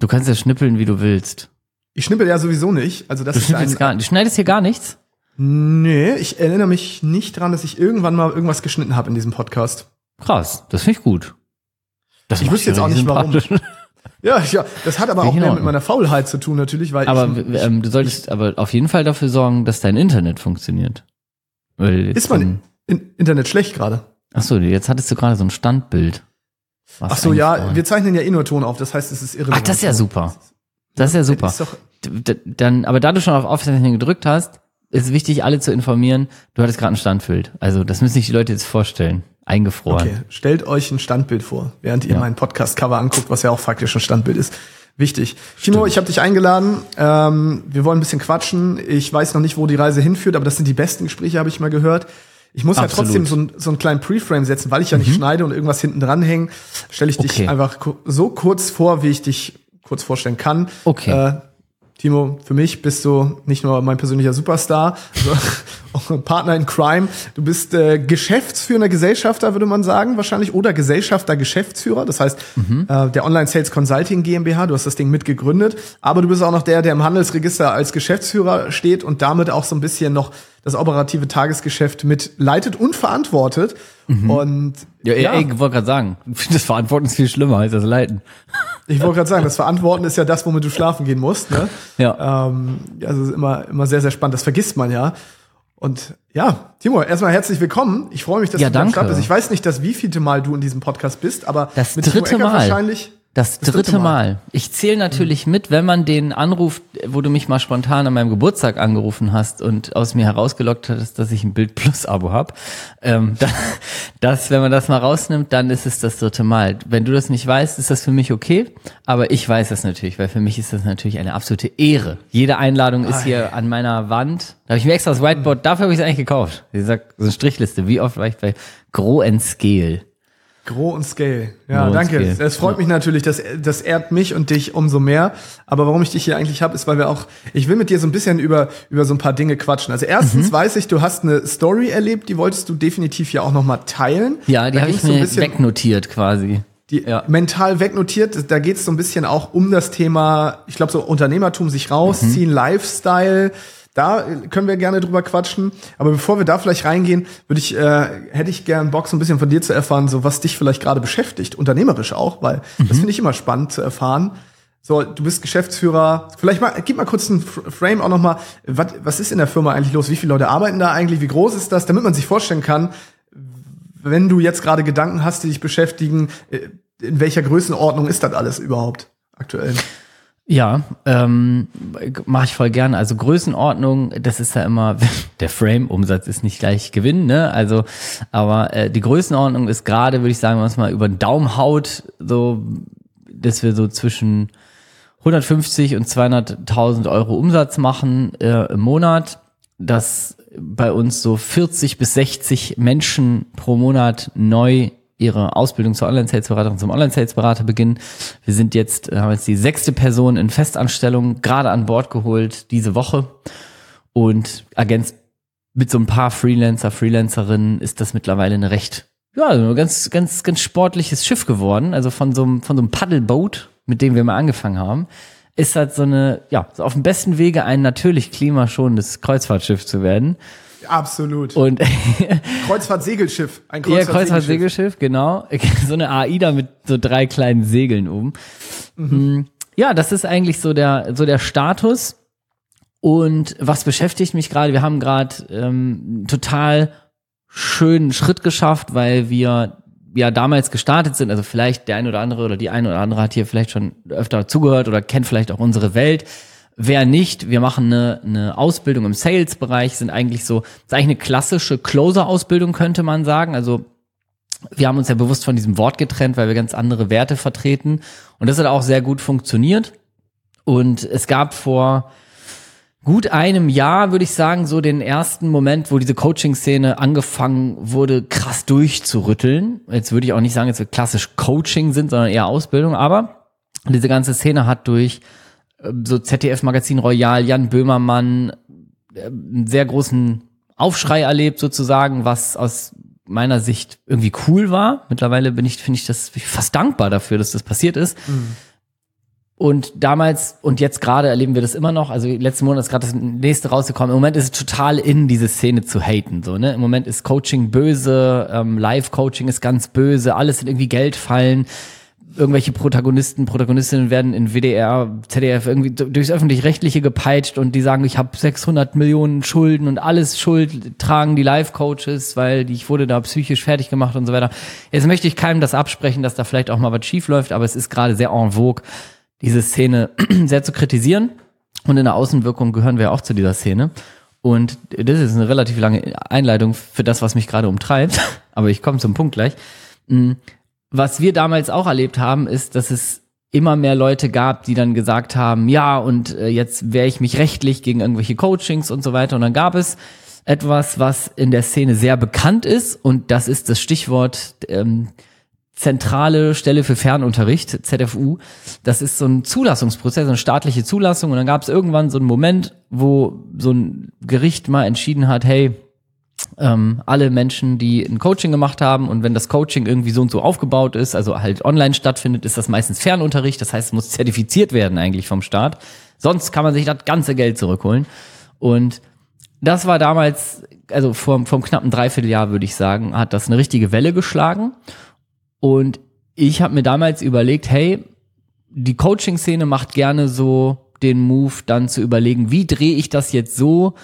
Du kannst ja schnippeln, wie du willst. Ich schnippel ja sowieso nicht. Also das Du, ist schnippelst ein, gar, du schneidest hier gar nichts? Nee, ich erinnere mich nicht dran, dass ich irgendwann mal irgendwas geschnitten habe in diesem Podcast. Krass, das finde ich gut. Das Ich wüsste jetzt auch nicht, warum. Ja, ja, das hat aber auch ich mehr mit Ordnung. meiner Faulheit zu tun natürlich, weil Aber ich, ähm, du solltest aber auf jeden Fall dafür sorgen, dass dein Internet funktioniert. Weil ist mein In Internet schlecht gerade. Ach so, jetzt hattest du gerade so ein Standbild. Was Ach so, ja, war. wir zeichnen ja eh nur Ton auf, das heißt, es ist irrelevant. Ach, das ist ja super. Das ist ja super. Ist doch, Dann, aber da du schon auf Aufzeichnung gedrückt hast, ist wichtig, alle zu informieren. Du hattest gerade ein Standbild. Also das müssen sich die Leute jetzt vorstellen. Eingefroren. okay, stellt euch ein Standbild vor, während ihr Ja. mein Podcast-Cover anguckt, was ja auch faktisch ein Standbild ist. Wichtig. Timo, ich habe dich eingeladen. Ähm, wir wollen ein bisschen quatschen. Ich weiß noch nicht, wo die Reise hinführt, aber das sind die besten Gespräche, habe ich mal gehört. Ich muss Absolut. ja trotzdem so, ein, so einen kleinen Preframe setzen, weil ich ja nicht schneide und irgendwas hinten dran hängen. Stelle ich dich Okay. einfach so kurz vor, wie ich dich kurz vorstellen kann. Okay. Äh, Timo, für mich bist du nicht nur mein persönlicher Superstar, Partner in Crime. Du bist äh, geschäftsführender Gesellschafter, würde man sagen, wahrscheinlich, oder Gesellschafter, Geschäftsführer. Das heißt, äh, der Online Sales Consulting GmbH, du hast das Ding mitgegründet, aber du bist auch noch der, der im Handelsregister als Geschäftsführer steht und damit auch so ein bisschen noch das operative Tagesgeschäft mit leitet und verantwortet. Und Ja, ja. ich wollte gerade sagen, das Verantworten ist viel schlimmer als das Leiten. ich wollte gerade sagen, das Verantworten ist ja das, womit du schlafen gehen musst. Ne? Ja. Ähm, also es ist immer, immer sehr, sehr spannend. Das vergisst man ja. Und ja, Timo, erstmal herzlich willkommen. Ich freue mich, dass Ja, du danke. Start bist. Ich weiß nicht, dass wievielte Mal du in diesem Podcast bist, aber Das dritte Mal. wahrscheinlich. Das dritte, Mal. Ich zähle natürlich mit, wenn man den Anruf, wo du mich mal spontan an meinem Geburtstag angerufen hast und aus mir herausgelockt hattest, dass ich ein Bild Plus Abo hab. Ähm, da, das, wenn man das mal rausnimmt, dann ist es das dritte Mal. Wenn du das nicht weißt, ist das für mich okay, aber ich weiß das natürlich, weil für mich ist das natürlich eine absolute Ehre. Jede Einladung ist hier an meiner Wand. Da habe ich mir extra das Whiteboard, dafür habe ich es eigentlich gekauft. Wie gesagt, so eine Strichliste. Wie oft war ich bei Scale? Grow und Scale. Ja, and danke. Scale. Es freut mich natürlich, das, das ehrt mich und dich umso mehr. Aber warum ich dich hier eigentlich habe, ist, weil wir auch, ich will mit dir so ein bisschen über, über so ein paar Dinge quatschen. Also erstens Mhm. weiß ich, du hast eine Story erlebt, die wolltest du definitiv ja auch noch mal teilen. Ja, die habe ich so ein mir bisschen- wegnotiert quasi. die Ja. mental wegnotiert. Da geht es so ein bisschen auch um das Thema, ich glaube, so Unternehmertum, sich rausziehen, Lifestyle. Da äh, können wir gerne drüber quatschen. Aber bevor wir da vielleicht reingehen, würde ich, äh, hätte ich gern Bock, so ein bisschen von dir zu erfahren, so was dich vielleicht gerade beschäftigt, unternehmerisch auch, weil das finde ich immer spannend zu erfahren. So, du bist Geschäftsführer. Vielleicht mal, gib mal kurz einen Frame auch noch mal. Was, was ist in der Firma eigentlich los? Wie viele Leute arbeiten da eigentlich? Wie groß ist das? Damit man sich vorstellen kann, wenn du jetzt gerade Gedanken hast, die dich beschäftigen, äh, in welcher Größenordnung ist das alles überhaupt aktuell? Ja, ähm, mache ich voll gerne. Also Größenordnung, das ist ja immer, der Frame-Umsatz ist nicht gleich Gewinn, ne? Also, aber äh, die Größenordnung ist gerade, würde ich sagen, wenn man es mal über den Daumen haut, so, dass wir so zwischen 150 und 200.000 Euro Umsatz machen äh, im Monat, dass bei uns so 40 bis 60 Menschen pro Monat neu ihre Ausbildung zur Online-Sales-Beraterin, zum Online-Sales-Berater beginnen. Wir sind jetzt, äh, haben jetzt die sechste Person in Festanstellung gerade an Bord geholt diese Woche und ergänzt mit so ein paar Freelancer, Freelancerinnen ist das mittlerweile eine recht, ja, ein ganz, ganz, ganz sportliches Schiff geworden. Also von so einem, von so einem Paddleboat, mit dem wir mal angefangen haben, ist halt so eine, ja, so auf dem besten Wege ein natürlich klimaschonendes Kreuzfahrtschiff zu werden. Absolut. Und Kreuzfahrt-Segelschiff. Ein ja, Kreuzfahrt-Segelschiff. Genau. So eine AIDA mit so drei kleinen Segeln oben. Mhm. Ja, das ist eigentlich so der, so der Status. Und was beschäftigt mich gerade? Wir haben gerade ähm, total schönen Schritt geschafft, weil wir ja damals gestartet sind. Also vielleicht der eine oder andere oder die eine oder andere hat hier vielleicht schon öfter zugehört oder kennt vielleicht auch unsere Welt. Wer nicht, wir machen eine, eine Ausbildung im Sales-Bereich, sind eigentlich so, ist eigentlich eine klassische Closer-Ausbildung, könnte man sagen. Also wir haben uns ja bewusst von diesem Wort getrennt, weil wir ganz andere Werte vertreten. Und das hat auch sehr gut funktioniert. Und es gab vor gut einem Jahr, würde ich sagen, so den ersten Moment, wo diese Coaching-Szene angefangen wurde, krass durchzurütteln. Jetzt würde ich auch nicht sagen, dass wir klassisch Coaching sind, sondern eher Ausbildung. Aber diese ganze Szene hat durch so ZDF-Magazin Royal, Jan Böhmermann, äh, einen sehr großen Aufschrei erlebt sozusagen, was aus meiner Sicht irgendwie cool war. Mittlerweile bin ich, finde ich das fast dankbar dafür, dass das passiert ist. und damals und jetzt gerade erleben wir das immer noch. Also letzten Monat ist gerade das nächste rausgekommen. Im Moment ist es total in, diese Szene zu haten. So, ne? Im Moment ist Coaching böse, ähm, Live-Coaching ist ganz böse, alles sind irgendwie Geldfallen. Irgendwelche Protagonisten, Protagonistinnen werden in WDR, ZDF irgendwie durchs öffentlich-rechtliche gepeitscht und die sagen, ich habe 600 Millionen Schulden und alles Schuld tragen die Live-Coaches, weil ich wurde da psychisch fertig gemacht und so weiter. Jetzt möchte ich keinem das absprechen, dass da vielleicht auch mal was schief läuft, aber es ist gerade sehr en vogue diese Szene sehr zu kritisieren. Und in der Außenwirkung gehören wir auch zu dieser Szene. Und das ist eine relativ lange Einleitung für das, was mich gerade umtreibt. Aber ich komme zum Punkt gleich. Was wir damals auch erlebt haben, ist, dass es immer mehr Leute gab, die dann gesagt haben, ja, und äh, jetzt wehre ich mich rechtlich gegen irgendwelche Coachings und so weiter. Und dann gab es etwas, was in der Szene sehr bekannt ist. Und das ist das Stichwort ähm, zentrale Stelle für Fernunterricht, ZFU. Das ist so ein Zulassungsprozess, eine staatliche Zulassung. Und dann gab es irgendwann so einen Moment, wo so ein Gericht mal entschieden hat, hey, ähm, alle Menschen, die ein Coaching gemacht haben und wenn das Coaching irgendwie so und so aufgebaut ist, also halt online stattfindet, ist das meistens Fernunterricht. Das heißt, es muss zertifiziert werden eigentlich vom Staat. Sonst kann man sich das ganze Geld zurückholen. Und das war damals, also vom, vom knappen Dreivierteljahr würde ich sagen, hat das eine richtige Welle geschlagen. Und ich habe mir damals überlegt, hey, die Coaching-Szene macht gerne so den Move, dann zu überlegen, wie drehe ich das jetzt so,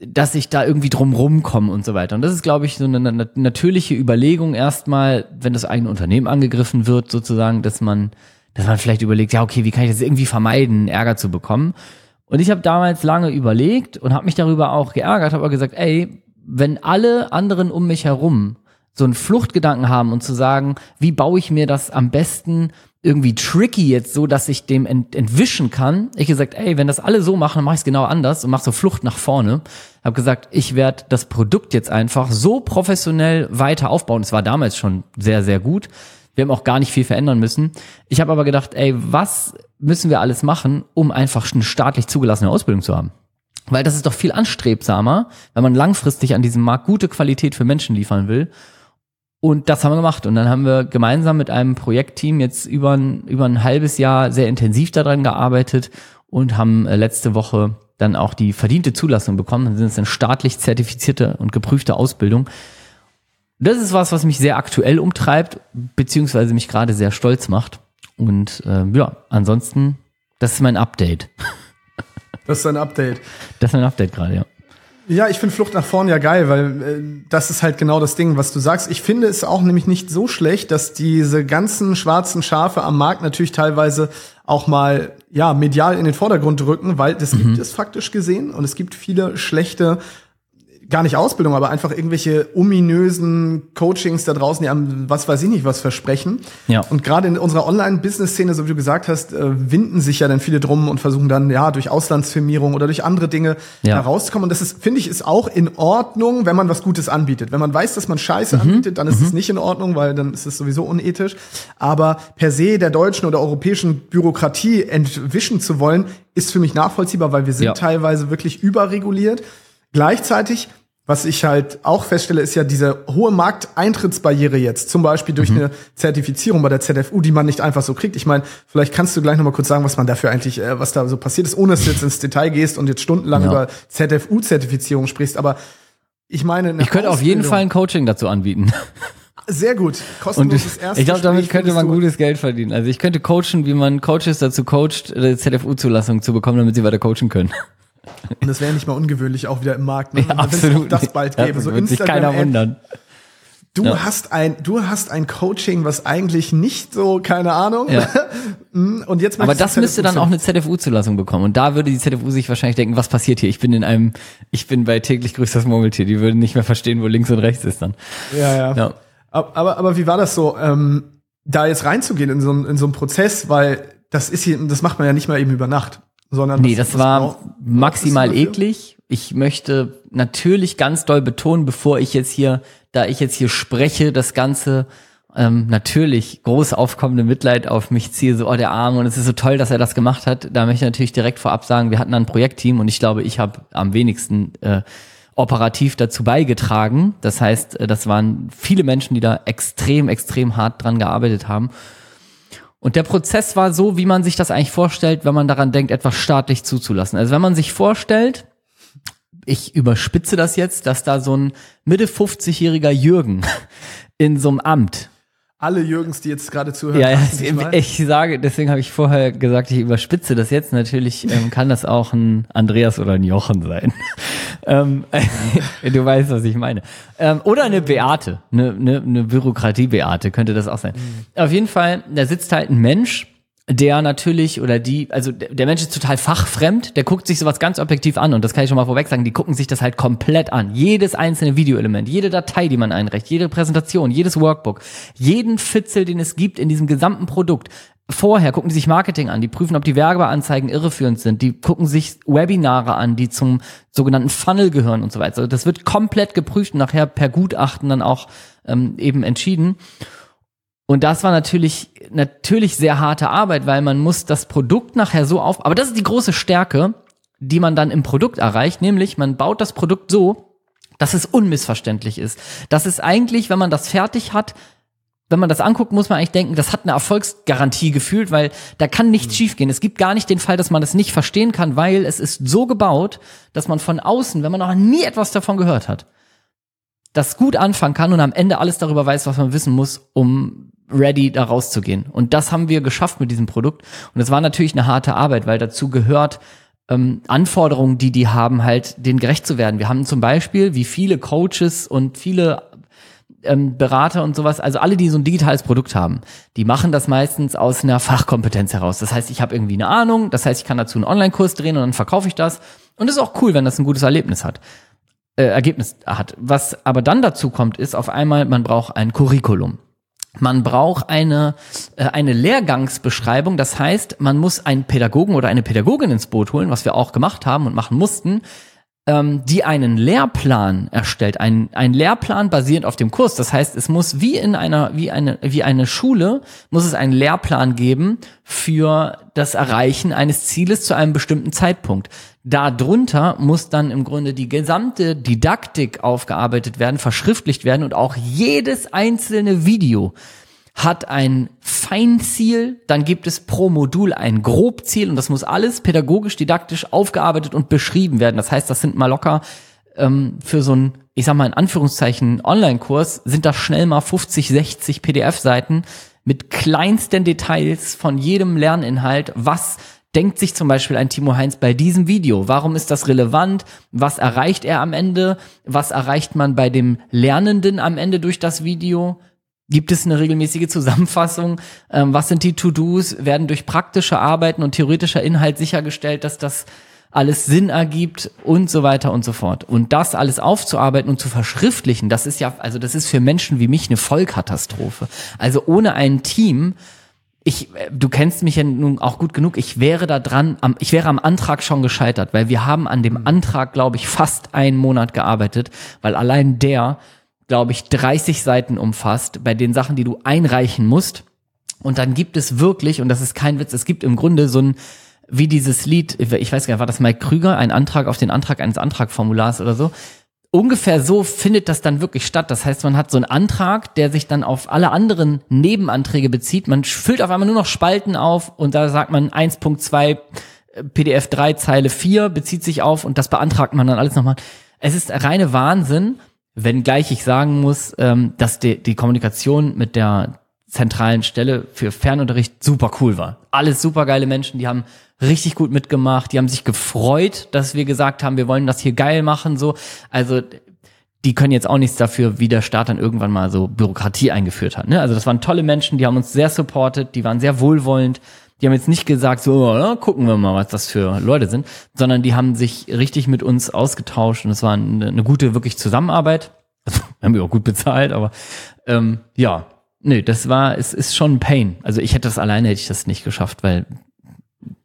dass ich da irgendwie drum rumkomme und so weiter. Und das ist, glaube ich, so eine natürliche Überlegung erstmal, wenn das eigene Unternehmen angegriffen wird, sozusagen, dass man, dass man vielleicht überlegt, ja, okay, wie kann ich das irgendwie vermeiden, Ärger zu bekommen? Und ich habe damals lange überlegt und habe mich darüber auch geärgert, habe gesagt, ey, wenn alle anderen um mich herum so einen Fluchtgedanken haben und zu sagen, wie baue ich mir das am besten irgendwie tricky jetzt so, dass ich dem ent entwischen kann. Ich gesagt, ey, wenn das alle so machen, dann mache ich es genau anders und mache so Flucht nach vorne. Hab gesagt, ich werde das Produkt jetzt einfach so professionell weiter aufbauen. Es war damals schon sehr, sehr gut. Wir haben auch gar nicht viel verändern müssen. Ich habe aber gedacht, ey, was müssen wir alles machen, um einfach eine staatlich zugelassene Ausbildung zu haben? Weil das ist doch viel anstrebsamer, wenn man langfristig an diesem Markt gute Qualität für Menschen liefern will und das haben wir gemacht. Und dann haben wir gemeinsam mit einem Projektteam jetzt über ein, über ein halbes Jahr sehr intensiv daran gearbeitet und haben äh, letzte Woche dann auch die verdiente Zulassung bekommen. Dann sind es eine staatlich zertifizierte und geprüfte Ausbildung. Das ist was, was mich sehr aktuell umtreibt, beziehungsweise mich gerade sehr stolz macht. Und äh, ja, ansonsten, das ist mein Update. Das ist ein Update. Das ist ein Update gerade, ja. Ja, ich finde Flucht nach vorn ja geil, weil äh, das ist halt genau das Ding, was du sagst. Ich finde es auch nämlich nicht so schlecht, dass diese ganzen schwarzen Schafe am Markt natürlich teilweise auch mal ja medial in den Vordergrund rücken, weil das mhm. gibt es faktisch gesehen und es gibt viele schlechte gar nicht Ausbildung, aber einfach irgendwelche ominösen Coachings da draußen, die einem, was weiß ich nicht, was versprechen. Ja. Und gerade in unserer Online-Business-Szene, so wie du gesagt hast, äh, winden sich ja dann viele drum und versuchen dann, ja, durch Auslandsfirmierung oder durch andere Dinge ja. herauszukommen. Und das ist, finde ich, ist auch in Ordnung, wenn man was Gutes anbietet. Wenn man weiß, dass man Scheiße mhm. anbietet, dann ist mhm. es nicht in Ordnung, weil dann ist es sowieso unethisch. Aber per se der deutschen oder europäischen Bürokratie entwischen zu wollen, ist für mich nachvollziehbar, weil wir sind ja. teilweise wirklich überreguliert. Gleichzeitig, was ich halt auch feststelle, ist ja diese hohe Markteintrittsbarriere jetzt, zum Beispiel durch mhm. eine Zertifizierung bei der ZFU, die man nicht einfach so kriegt. Ich meine, vielleicht kannst du gleich noch mal kurz sagen, was man dafür eigentlich, äh, was da so passiert ist, ohne dass du jetzt ins Detail gehst und jetzt stundenlang ja. über ZFU-Zertifizierung sprichst. Aber ich meine, ich könnte auf jeden Fall ein Coaching dazu anbieten. Sehr gut. Kostenloses und ich glaube, damit könnte man gutes Geld verdienen. Also ich könnte coachen, wie man Coaches dazu coacht, eine ZFU-Zulassung zu bekommen, damit sie weiter coachen können. Und das wäre nicht mal ungewöhnlich, auch wieder im Markt. Ne? Ja, absolut. das bald gäbe. so wird sich keiner wundern. Du ja. hast ein, du hast ein Coaching, was eigentlich nicht so, keine Ahnung. Ja. Mm, und jetzt Aber das müsste dann auch eine ZFU-Zulassung bekommen. Und da würde die ZFU sich wahrscheinlich denken, was passiert hier? Ich bin in einem, ich bin bei täglich grüßt das Murmeltier. Die würden nicht mehr verstehen, wo links und rechts ist dann. Ja, ja. ja. Aber, aber wie war das so, ähm, da jetzt reinzugehen in so, in so einen Prozess? Weil das ist hier, das macht man ja nicht mal eben über Nacht sondern nee, das war maximal eklig. Ich möchte natürlich ganz doll betonen, bevor ich jetzt hier, da ich jetzt hier spreche, das Ganze ähm, natürlich groß aufkommende Mitleid auf mich ziehe, so, oh, der Arme, und es ist so toll, dass er das gemacht hat. Da möchte ich natürlich direkt vorab sagen, wir hatten ein Projektteam und ich glaube, ich habe am wenigsten äh, operativ dazu beigetragen. Das heißt, äh, das waren viele Menschen, die da extrem, extrem hart dran gearbeitet haben. Und der Prozess war so, wie man sich das eigentlich vorstellt, wenn man daran denkt, etwas staatlich zuzulassen. Also wenn man sich vorstellt, ich überspitze das jetzt, dass da so ein Mitte 50-jähriger Jürgen in so einem Amt alle Jürgens, die jetzt gerade zuhören. Ja, ja ich, ich sage, deswegen habe ich vorher gesagt, ich überspitze das jetzt. Natürlich ähm, kann das auch ein Andreas oder ein Jochen sein. ähm, du weißt, was ich meine. Ähm, oder eine Beate, eine, eine, eine Bürokratie-Beate könnte das auch sein. Mhm. Auf jeden Fall, da sitzt halt ein Mensch der natürlich oder die, also der Mensch ist total fachfremd, der guckt sich sowas ganz objektiv an und das kann ich schon mal vorweg sagen, die gucken sich das halt komplett an. Jedes einzelne Videoelement, jede Datei, die man einreicht, jede Präsentation, jedes Workbook, jeden Fitzel, den es gibt in diesem gesamten Produkt. Vorher gucken die sich Marketing an, die prüfen, ob die Werbeanzeigen irreführend sind, die gucken sich Webinare an, die zum sogenannten Funnel gehören und so weiter. Also das wird komplett geprüft und nachher per Gutachten dann auch ähm, eben entschieden. Und das war natürlich, natürlich sehr harte Arbeit, weil man muss das Produkt nachher so auf, aber das ist die große Stärke, die man dann im Produkt erreicht, nämlich man baut das Produkt so, dass es unmissverständlich ist. Das ist eigentlich, wenn man das fertig hat, wenn man das anguckt, muss man eigentlich denken, das hat eine Erfolgsgarantie gefühlt, weil da kann nichts mhm. schiefgehen. Es gibt gar nicht den Fall, dass man das nicht verstehen kann, weil es ist so gebaut, dass man von außen, wenn man noch nie etwas davon gehört hat, das gut anfangen kann und am Ende alles darüber weiß, was man wissen muss, um ready da rauszugehen. Und das haben wir geschafft mit diesem Produkt. Und es war natürlich eine harte Arbeit, weil dazu gehört, ähm, Anforderungen, die die haben, halt denen gerecht zu werden. Wir haben zum Beispiel, wie viele Coaches und viele ähm, Berater und sowas, also alle, die so ein digitales Produkt haben, die machen das meistens aus einer Fachkompetenz heraus. Das heißt, ich habe irgendwie eine Ahnung, das heißt, ich kann dazu einen Online-Kurs drehen und dann verkaufe ich das. Und das ist auch cool, wenn das ein gutes Erlebnis hat. Äh, Ergebnis hat. Was aber dann dazu kommt, ist auf einmal, man braucht ein Curriculum. Man braucht eine, äh, eine Lehrgangsbeschreibung. Das heißt, man muss einen Pädagogen oder eine Pädagogin ins Boot holen, was wir auch gemacht haben und machen mussten, ähm, die einen Lehrplan erstellt, ein, ein Lehrplan basierend auf dem Kurs. Das heißt, es muss wie in einer, wie eine, wie eine Schule, muss es einen Lehrplan geben für das Erreichen eines Zieles zu einem bestimmten Zeitpunkt. Darunter muss dann im Grunde die gesamte Didaktik aufgearbeitet werden, verschriftlicht werden und auch jedes einzelne Video hat ein Feinziel, dann gibt es pro Modul ein Grobziel und das muss alles pädagogisch, didaktisch aufgearbeitet und beschrieben werden. Das heißt, das sind mal locker ähm, für so ein, ich sag mal in Anführungszeichen, Online-Kurs, sind das schnell mal 50, 60 PDF-Seiten mit kleinsten Details von jedem Lerninhalt, was denkt sich zum Beispiel ein Timo Heinz bei diesem Video? Warum ist das relevant? Was erreicht er am Ende? Was erreicht man bei dem Lernenden am Ende durch das Video? Gibt es eine regelmäßige Zusammenfassung? Ähm, was sind die To-Dos? Werden durch praktische Arbeiten und theoretischer Inhalt sichergestellt, dass das alles Sinn ergibt und so weiter und so fort. Und das alles aufzuarbeiten und zu verschriftlichen, das ist ja, also das ist für Menschen wie mich eine Vollkatastrophe. Also ohne ein Team, ich, du kennst mich ja nun auch gut genug, ich wäre da dran, am, ich wäre am Antrag schon gescheitert, weil wir haben an dem Antrag, glaube ich, fast einen Monat gearbeitet, weil allein der glaube ich, 30 Seiten umfasst bei den Sachen, die du einreichen musst. Und dann gibt es wirklich, und das ist kein Witz, es gibt im Grunde so ein, wie dieses Lied, ich weiß gar nicht, war das Mike Krüger, ein Antrag auf den Antrag eines Antragformulars oder so? Ungefähr so findet das dann wirklich statt. Das heißt, man hat so einen Antrag, der sich dann auf alle anderen Nebenanträge bezieht. Man füllt auf einmal nur noch Spalten auf und da sagt man 1.2 PDF 3 Zeile 4 bezieht sich auf und das beantragt man dann alles nochmal. Es ist reine Wahnsinn. Wenngleich ich sagen muss, ähm, dass die, die Kommunikation mit der zentralen Stelle für Fernunterricht super cool war. Alles super geile Menschen, die haben richtig gut mitgemacht, die haben sich gefreut, dass wir gesagt haben, wir wollen das hier geil machen, so. Also, die können jetzt auch nichts dafür, wie der Staat dann irgendwann mal so Bürokratie eingeführt hat. Ne? Also das waren tolle Menschen, die haben uns sehr supportet, die waren sehr wohlwollend, die haben jetzt nicht gesagt, so, ja, gucken wir mal, was das für Leute sind, sondern die haben sich richtig mit uns ausgetauscht und es war eine, eine gute, wirklich Zusammenarbeit. Also, haben wir auch gut bezahlt, aber ähm, ja, nee, das war, es ist schon ein Pain. Also ich hätte das alleine, hätte ich das nicht geschafft, weil,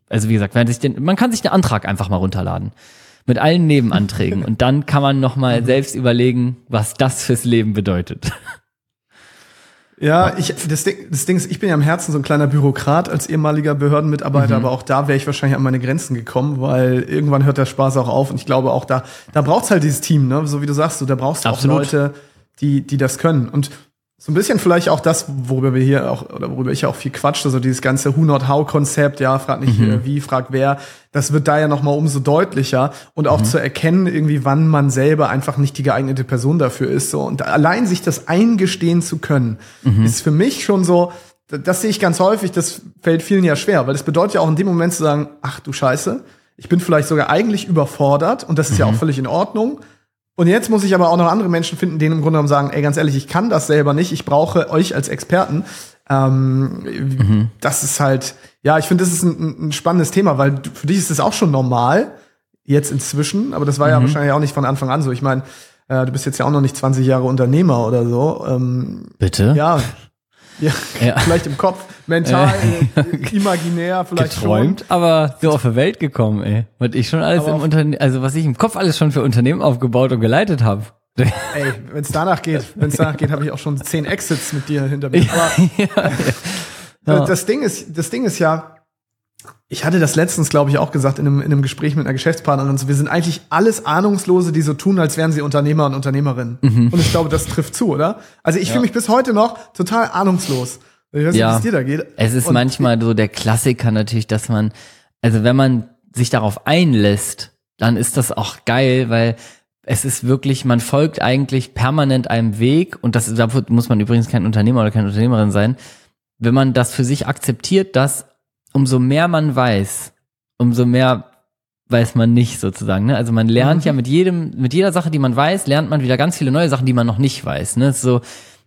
also wie gesagt, den, man kann sich den Antrag einfach mal runterladen. Mit allen Nebenanträgen. Und dann kann man noch mal selbst überlegen, was das fürs Leben bedeutet. Ja, ich, das Ding, das Ding ist, ich bin ja im Herzen so ein kleiner Bürokrat als ehemaliger Behördenmitarbeiter, mhm. aber auch da wäre ich wahrscheinlich an meine Grenzen gekommen, weil irgendwann hört der Spaß auch auf. Und ich glaube auch da, da braucht's halt dieses Team, ne, so wie du sagst, so, da brauchst du auch Leute, die, die das können. Und so ein bisschen vielleicht auch das, worüber wir hier auch, oder worüber ich auch viel quatsche, so dieses ganze Who Not How Konzept, ja, frag nicht mhm. wie, frag wer, das wird da ja nochmal umso deutlicher und auch mhm. zu erkennen irgendwie, wann man selber einfach nicht die geeignete Person dafür ist, so. Und allein sich das eingestehen zu können, mhm. ist für mich schon so, das sehe ich ganz häufig, das fällt vielen ja schwer, weil das bedeutet ja auch in dem Moment zu sagen, ach du Scheiße, ich bin vielleicht sogar eigentlich überfordert und das ist ja auch mhm. völlig in Ordnung und jetzt muss ich aber auch noch andere Menschen finden, denen im Grunde genommen sagen, ey, ganz ehrlich, ich kann das selber nicht, ich brauche euch als Experten. Ähm, mhm. Das ist halt, ja, ich finde, das ist ein, ein, spannendes Thema, weil für dich ist es auch schon normal, jetzt inzwischen, aber das war mhm. ja wahrscheinlich auch nicht von Anfang an so. Ich meine, äh, du bist jetzt ja auch noch nicht 20 Jahre Unternehmer oder so. Ähm, Bitte? Ja, ja, ja, vielleicht im Kopf, mental, äh, imaginär, vielleicht Geträumt, schon. aber so auf der Welt gekommen, ey. Was ich schon alles aber im Unternehmen, also was ich im Kopf alles schon für Unternehmen aufgebaut und geleitet habe. Ey, wenn es danach geht, wenn es danach geht, habe ich auch schon zehn Exits mit dir hinter mir. Aber ja, ja. das Ding ist, das Ding ist ja, ich hatte das letztens, glaube ich, auch gesagt in einem, in einem Gespräch mit einer Geschäftspartnerin. So, wir sind eigentlich alles Ahnungslose, die so tun, als wären sie Unternehmer und Unternehmerinnen. Mhm. Und ich glaube, das trifft zu, oder? Also ich ja. fühle mich bis heute noch total ahnungslos. Ich weiß nicht, ja. wie es dir da geht. Es ist und manchmal so der Klassiker natürlich, dass man, also wenn man sich darauf einlässt, dann ist das auch geil, weil es ist wirklich, man folgt eigentlich permanent einem Weg und das da muss man übrigens kein Unternehmer oder keine Unternehmerin sein. Wenn man das für sich akzeptiert, dass umso mehr man weiß, umso mehr weiß man nicht sozusagen. Ne? Also man lernt mhm. ja mit jedem, mit jeder Sache, die man weiß, lernt man wieder ganz viele neue Sachen, die man noch nicht weiß. Ne? So,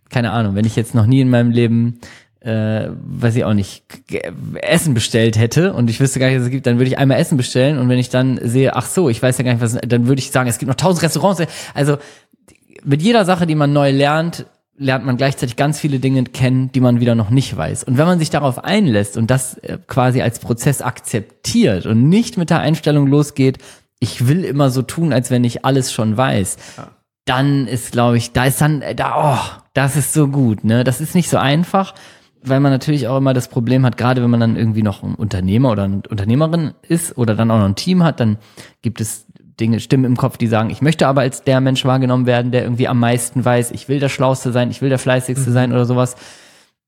keine Ahnung, wenn ich jetzt noch nie in meinem Leben äh, weiß ich auch nicht, Essen bestellt hätte und ich wüsste gar nicht, was es gibt, dann würde ich einmal Essen bestellen und wenn ich dann sehe, ach so, ich weiß ja gar nicht, was, dann würde ich sagen, es gibt noch tausend Restaurants. Also mit jeder Sache, die man neu lernt, lernt man gleichzeitig ganz viele Dinge kennen, die man wieder noch nicht weiß. Und wenn man sich darauf einlässt und das äh, quasi als Prozess akzeptiert und nicht mit der Einstellung losgeht, ich will immer so tun, als wenn ich alles schon weiß, ja. dann ist, glaube ich, da ist dann, äh, da, oh, das ist so gut, ne? Das ist nicht so einfach, weil man natürlich auch immer das Problem hat, gerade wenn man dann irgendwie noch ein Unternehmer oder eine Unternehmerin ist oder dann auch noch ein Team hat, dann gibt es Dinge, Stimmen im Kopf, die sagen, ich möchte aber als der Mensch wahrgenommen werden, der irgendwie am meisten weiß, ich will der Schlauste sein, ich will der Fleißigste mhm. sein oder sowas.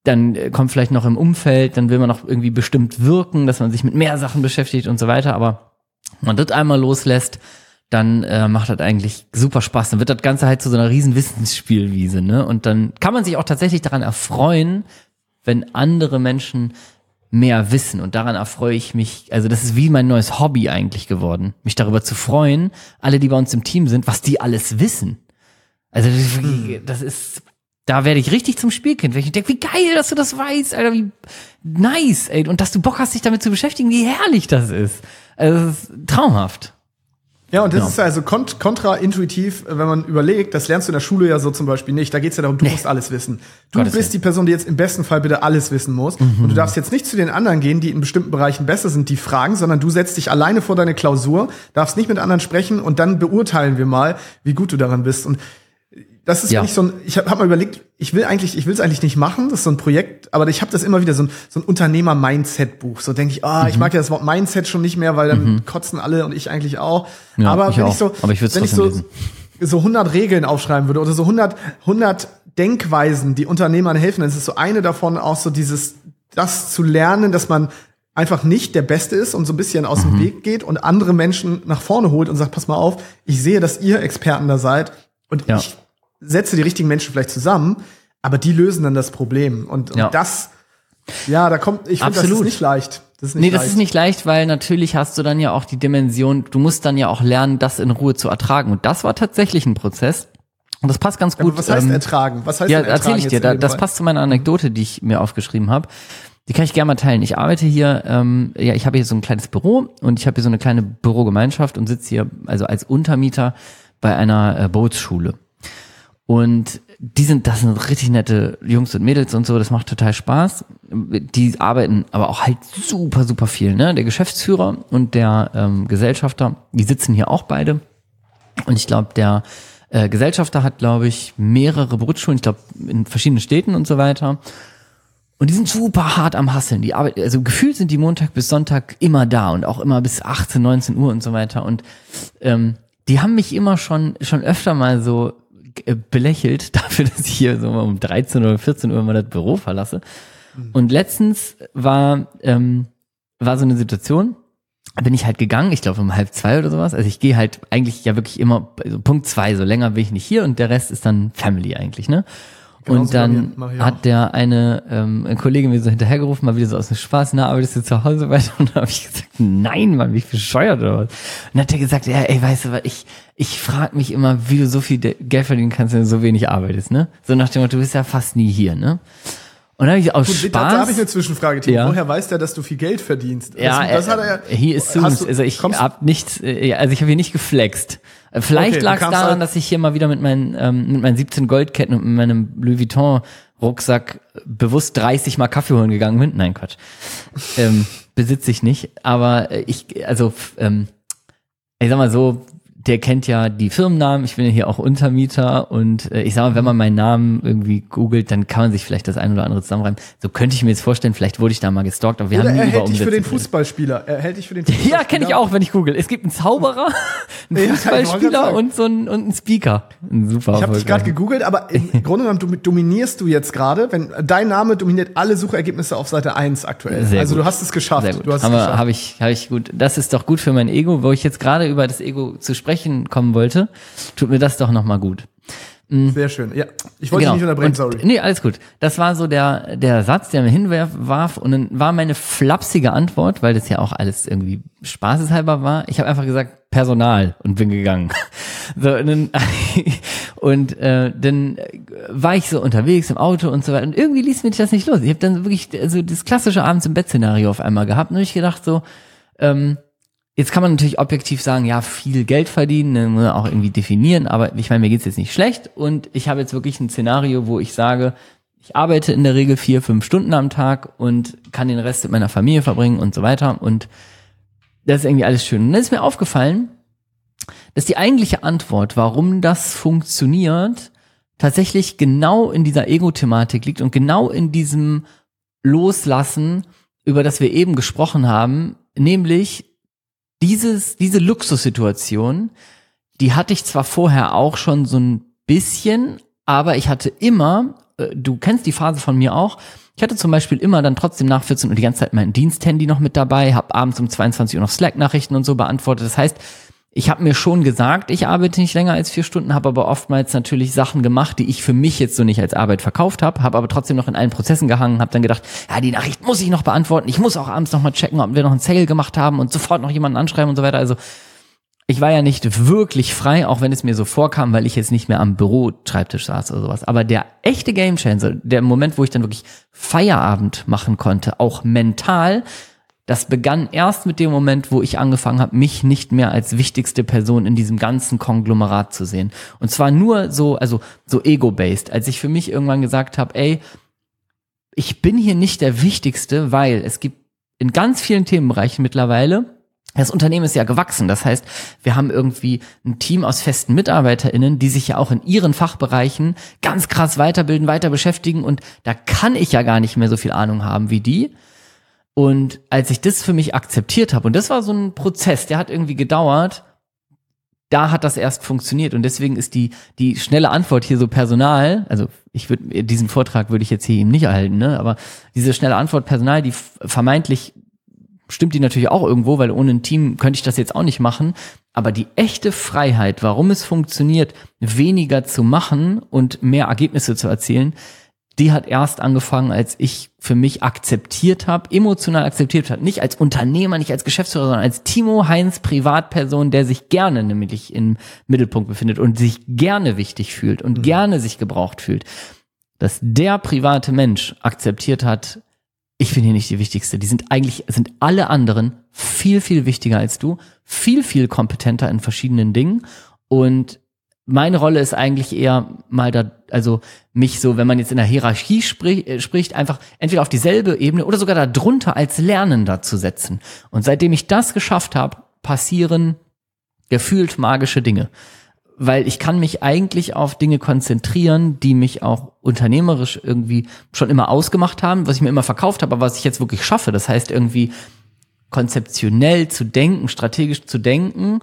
Dann äh, kommt vielleicht noch im Umfeld, dann will man noch irgendwie bestimmt wirken, dass man sich mit mehr Sachen beschäftigt und so weiter. Aber wenn man das einmal loslässt, dann äh, macht das eigentlich super Spaß. Dann wird das Ganze halt zu so einer riesen Wissensspielwiese, ne? Und dann kann man sich auch tatsächlich daran erfreuen, wenn andere Menschen mehr wissen und daran erfreue ich mich, also das ist wie mein neues Hobby eigentlich geworden, mich darüber zu freuen, alle, die bei uns im Team sind, was die alles wissen. Also das ist, da werde ich richtig zum Spielkind, wenn ich denke, wie geil, dass du das weißt, Alter, wie nice, ey, und dass du Bock hast, dich damit zu beschäftigen, wie herrlich das ist. Also das ist traumhaft. Ja, und das genau. ist also kont kontraintuitiv, wenn man überlegt, das lernst du in der Schule ja so zum Beispiel nicht. Da geht's ja darum, du nee. musst alles wissen. Du Gottes bist die Person, die jetzt im besten Fall bitte alles wissen muss. Mhm. Und du darfst jetzt nicht zu den anderen gehen, die in bestimmten Bereichen besser sind, die fragen, sondern du setzt dich alleine vor deine Klausur, darfst nicht mit anderen sprechen und dann beurteilen wir mal, wie gut du daran bist. Und das ist ja. nicht so ein, ich habe hab mal überlegt, ich will eigentlich, ich will es eigentlich nicht machen, das ist so ein Projekt, aber ich habe das immer wieder so ein, so ein Unternehmer-Mindset-Buch. So denke ich, ah, mhm. ich mag ja das Wort Mindset schon nicht mehr, weil dann mhm. kotzen alle und ich eigentlich auch. Ja, aber ich wenn auch. ich so, aber ich wenn ich so, lesen. so 100 Regeln aufschreiben würde oder so 100, 100 Denkweisen, die Unternehmern helfen, dann ist es so eine davon auch so dieses, das zu lernen, dass man einfach nicht der Beste ist und so ein bisschen aus mhm. dem Weg geht und andere Menschen nach vorne holt und sagt, pass mal auf, ich sehe, dass ihr Experten da seid und ja. ich setze die richtigen Menschen vielleicht zusammen, aber die lösen dann das Problem. Und, und das, ja, da kommt, ich finde, das ist nicht leicht. Das ist nicht nee, leicht. das ist nicht leicht, weil natürlich hast du dann ja auch die Dimension, du musst dann ja auch lernen, das in Ruhe zu ertragen. Und das war tatsächlich ein Prozess. Und das passt ganz gut. Aber was heißt ähm, ertragen? Was heißt ja, erzähle ich dir. Da, das passt zu meiner Anekdote, die ich mir aufgeschrieben habe. Die kann ich gerne mal teilen. Ich arbeite hier, ähm, ja, ich habe hier so ein kleines Büro und ich habe hier so eine kleine Bürogemeinschaft und sitze hier also als Untermieter bei einer äh, Bootsschule. Und die sind, das sind richtig nette Jungs und Mädels und so, das macht total Spaß. Die arbeiten aber auch halt super, super viel. Ne? Der Geschäftsführer und der ähm, Gesellschafter, die sitzen hier auch beide. Und ich glaube, der äh, Gesellschafter hat, glaube ich, mehrere Berufsschulen, ich glaube, in verschiedenen Städten und so weiter. Und die sind super hart am Hasseln. Die arbeiten, also gefühlt sind die Montag bis Sonntag immer da und auch immer bis 18, 19 Uhr und so weiter. Und ähm, die haben mich immer schon, schon öfter mal so belächelt dafür, dass ich hier so um 13 oder 14 Uhr mal das Büro verlasse. Und letztens war, ähm, war so eine Situation, bin ich halt gegangen, ich glaube um halb zwei oder sowas. Also ich gehe halt eigentlich ja wirklich immer, also Punkt zwei, so länger bin ich nicht hier und der Rest ist dann Family eigentlich, ne? Genauso und dann hat der eine, ähm, ein Kollege mir so hinterhergerufen, mal wieder so aus dem Spaß, na, arbeitest du zu Hause weiter? Und dann habe ich gesagt, nein, Mann, wie bescheuert oder was? Und dann hat er gesagt, ja, ey, weißt du was, ich, ich frage mich immer, wie du so viel Geld verdienen kannst, wenn du so wenig arbeitest, ne? So nach dem Motto, du bist ja fast nie hier, ne? Und dann habe ich aus Gut, Spaß. da, habe ich eine Zwischenfrage, Timo. Ja. Woher weiß der, dass du viel Geld verdienst? Ja, das, das hat er ja. he assumes, du- also ich kommst- hab nichts, äh, also ich habe hier nicht geflext. Äh, Vielleicht Okay, lag es daran, halt- dass ich hier mal wieder mit meinen, ähm, mit meinen 17 Goldketten und mit meinem Louis Vuitton Rucksack bewusst 30 mal Kaffee holen gegangen bin. Nein, Quatsch. ähm, besitze ich nicht, aber äh, ich, also, ähm, ich sag mal so, der kennt ja die Firmennamen, ich bin ja hier auch Untermieter und äh, ich sag mal, wenn man meinen Namen irgendwie googelt, dann kann man sich vielleicht das ein oder andere zusammenreimen. So könnte ich mir jetzt vorstellen, vielleicht wurde ich da mal gestalkt, aber wir Oder haben nie er über hält dich für den. Fußballspieler. Er hält dich für den Fußballspieler. Ja, kenne ich auch, wenn ich google. Es gibt einen Zauberer, einen Fußballspieler und so einen, und einen Speaker. Ein super Ich habe dich gerade gegoogelt, aber im Grunde genommen dom- dominierst du jetzt gerade, wenn dein Name dominiert alle Suchergebnisse auf Seite 1 aktuell. Sehr also gut. du hast es geschafft. Sehr gut. Du hast Habe es geschafft. hab ich, hab ich gut. Das ist doch gut für mein Ego, wo ich jetzt gerade über das Ego zu sprechen kommen wollte. Tut mir das doch nochmal gut. Sehr schön. Ja, ich wollte dich nicht unterbrechen, Genau. Und- sorry. Nee, alles gut. Das war so der, der Satz, der mir hinwarf und dann war meine flapsige Antwort, weil das ja auch alles irgendwie spaßeshalber war. Ich habe einfach gesagt, Personal und bin gegangen. So, und dann, und äh, dann war ich so unterwegs im Auto und so weiter und irgendwie ließ mich das nicht los. Ich habe dann wirklich also das klassische abends im Bett-Szenario auf einmal gehabt und ich gedacht so, ähm, Jetzt kann man natürlich objektiv sagen, ja, viel Geld verdienen, ne, muss man auch irgendwie definieren, aber ich meine, mir geht's jetzt nicht schlecht und ich habe jetzt wirklich ein Szenario, wo ich sage, ich arbeite in der Regel vier, fünf Stunden am Tag und kann den Rest mit meiner Familie verbringen und so weiter und das ist irgendwie alles schön. Und dann ist mir aufgefallen, dass die eigentliche Antwort, warum das funktioniert, tatsächlich genau in dieser Ego-Thematik liegt und genau in diesem Loslassen, über das wir eben gesprochen haben, nämlich dieses, diese Luxussituation, die hatte ich zwar vorher auch schon so ein bisschen, aber ich hatte immer, äh, du kennst die Phase von mir auch, ich hatte zum Beispiel immer dann trotzdem nach 14 Uhr die ganze Zeit mein Diensthandy noch mit dabei, habe abends um 22 Uhr noch Slack-Nachrichten und so beantwortet. Das heißt, ich habe mir schon gesagt, ich arbeite nicht länger als vier Stunden, habe aber oftmals natürlich Sachen gemacht, die ich für mich jetzt so nicht als Arbeit verkauft habe, habe aber trotzdem noch in allen Prozessen gehangen, habe dann gedacht, ja, die Nachricht muss ich noch beantworten, ich muss auch abends noch mal checken, ob wir noch einen Sale gemacht haben und sofort noch jemanden anschreiben und so weiter. Also ich war ja nicht wirklich frei, auch wenn es mir so vorkam, weil ich jetzt nicht mehr am Büroschreibtisch saß oder sowas. Aber der echte Gamechanger, der Moment, wo ich dann wirklich Feierabend machen konnte, auch mental, das begann erst mit dem Moment, wo ich angefangen habe, mich nicht mehr als wichtigste Person in diesem ganzen Konglomerat zu sehen. Und zwar nur so, also so ego-based, als ich für mich irgendwann gesagt habe, ey, ich bin hier nicht der Wichtigste, weil es gibt in ganz vielen Themenbereichen mittlerweile das Unternehmen ist ja gewachsen. Das heißt, wir haben irgendwie ein Team aus festen MitarbeiterInnen, die sich ja auch in ihren Fachbereichen ganz krass weiterbilden, weiter beschäftigen. Und da kann ich ja gar nicht mehr so viel Ahnung haben wie die. Und als ich das für mich akzeptiert habe, und das war so ein Prozess, der hat irgendwie gedauert, da hat das erst funktioniert. Und deswegen ist die, die schnelle Antwort hier so Personal, also ich würde, diesen Vortrag würde ich jetzt hier eben nicht erhalten, ne? aber diese schnelle Antwort Personal, die vermeintlich stimmt die natürlich auch irgendwo, weil ohne ein Team könnte ich das jetzt auch nicht machen. Aber die echte Freiheit, warum es funktioniert, weniger zu machen und mehr Ergebnisse zu erzielen, die hat erst angefangen, als ich für mich akzeptiert habe, emotional akzeptiert habe, nicht als Unternehmer, nicht als Geschäftsführer, sondern als Timo Heinz Privatperson, der sich gerne nämlich im Mittelpunkt befindet und sich gerne wichtig fühlt und gerne sich gebraucht fühlt, dass der private Mensch akzeptiert hat, ich bin hier nicht die Wichtigste. Die sind eigentlich, sind alle anderen viel, viel wichtiger als du, viel, viel kompetenter in verschiedenen Dingen. Und meine Rolle ist eigentlich eher mal da, also mich so, wenn man jetzt in der Hierarchie sprich, äh, spricht, einfach entweder auf dieselbe Ebene oder sogar darunter als Lernender zu setzen. Und seitdem ich das geschafft habe, passieren gefühlt magische Dinge weil ich kann mich eigentlich auf Dinge konzentrieren, die mich auch unternehmerisch irgendwie schon immer ausgemacht haben, was ich mir immer verkauft habe, aber was ich jetzt wirklich schaffe. Das heißt irgendwie konzeptionell zu denken, strategisch zu denken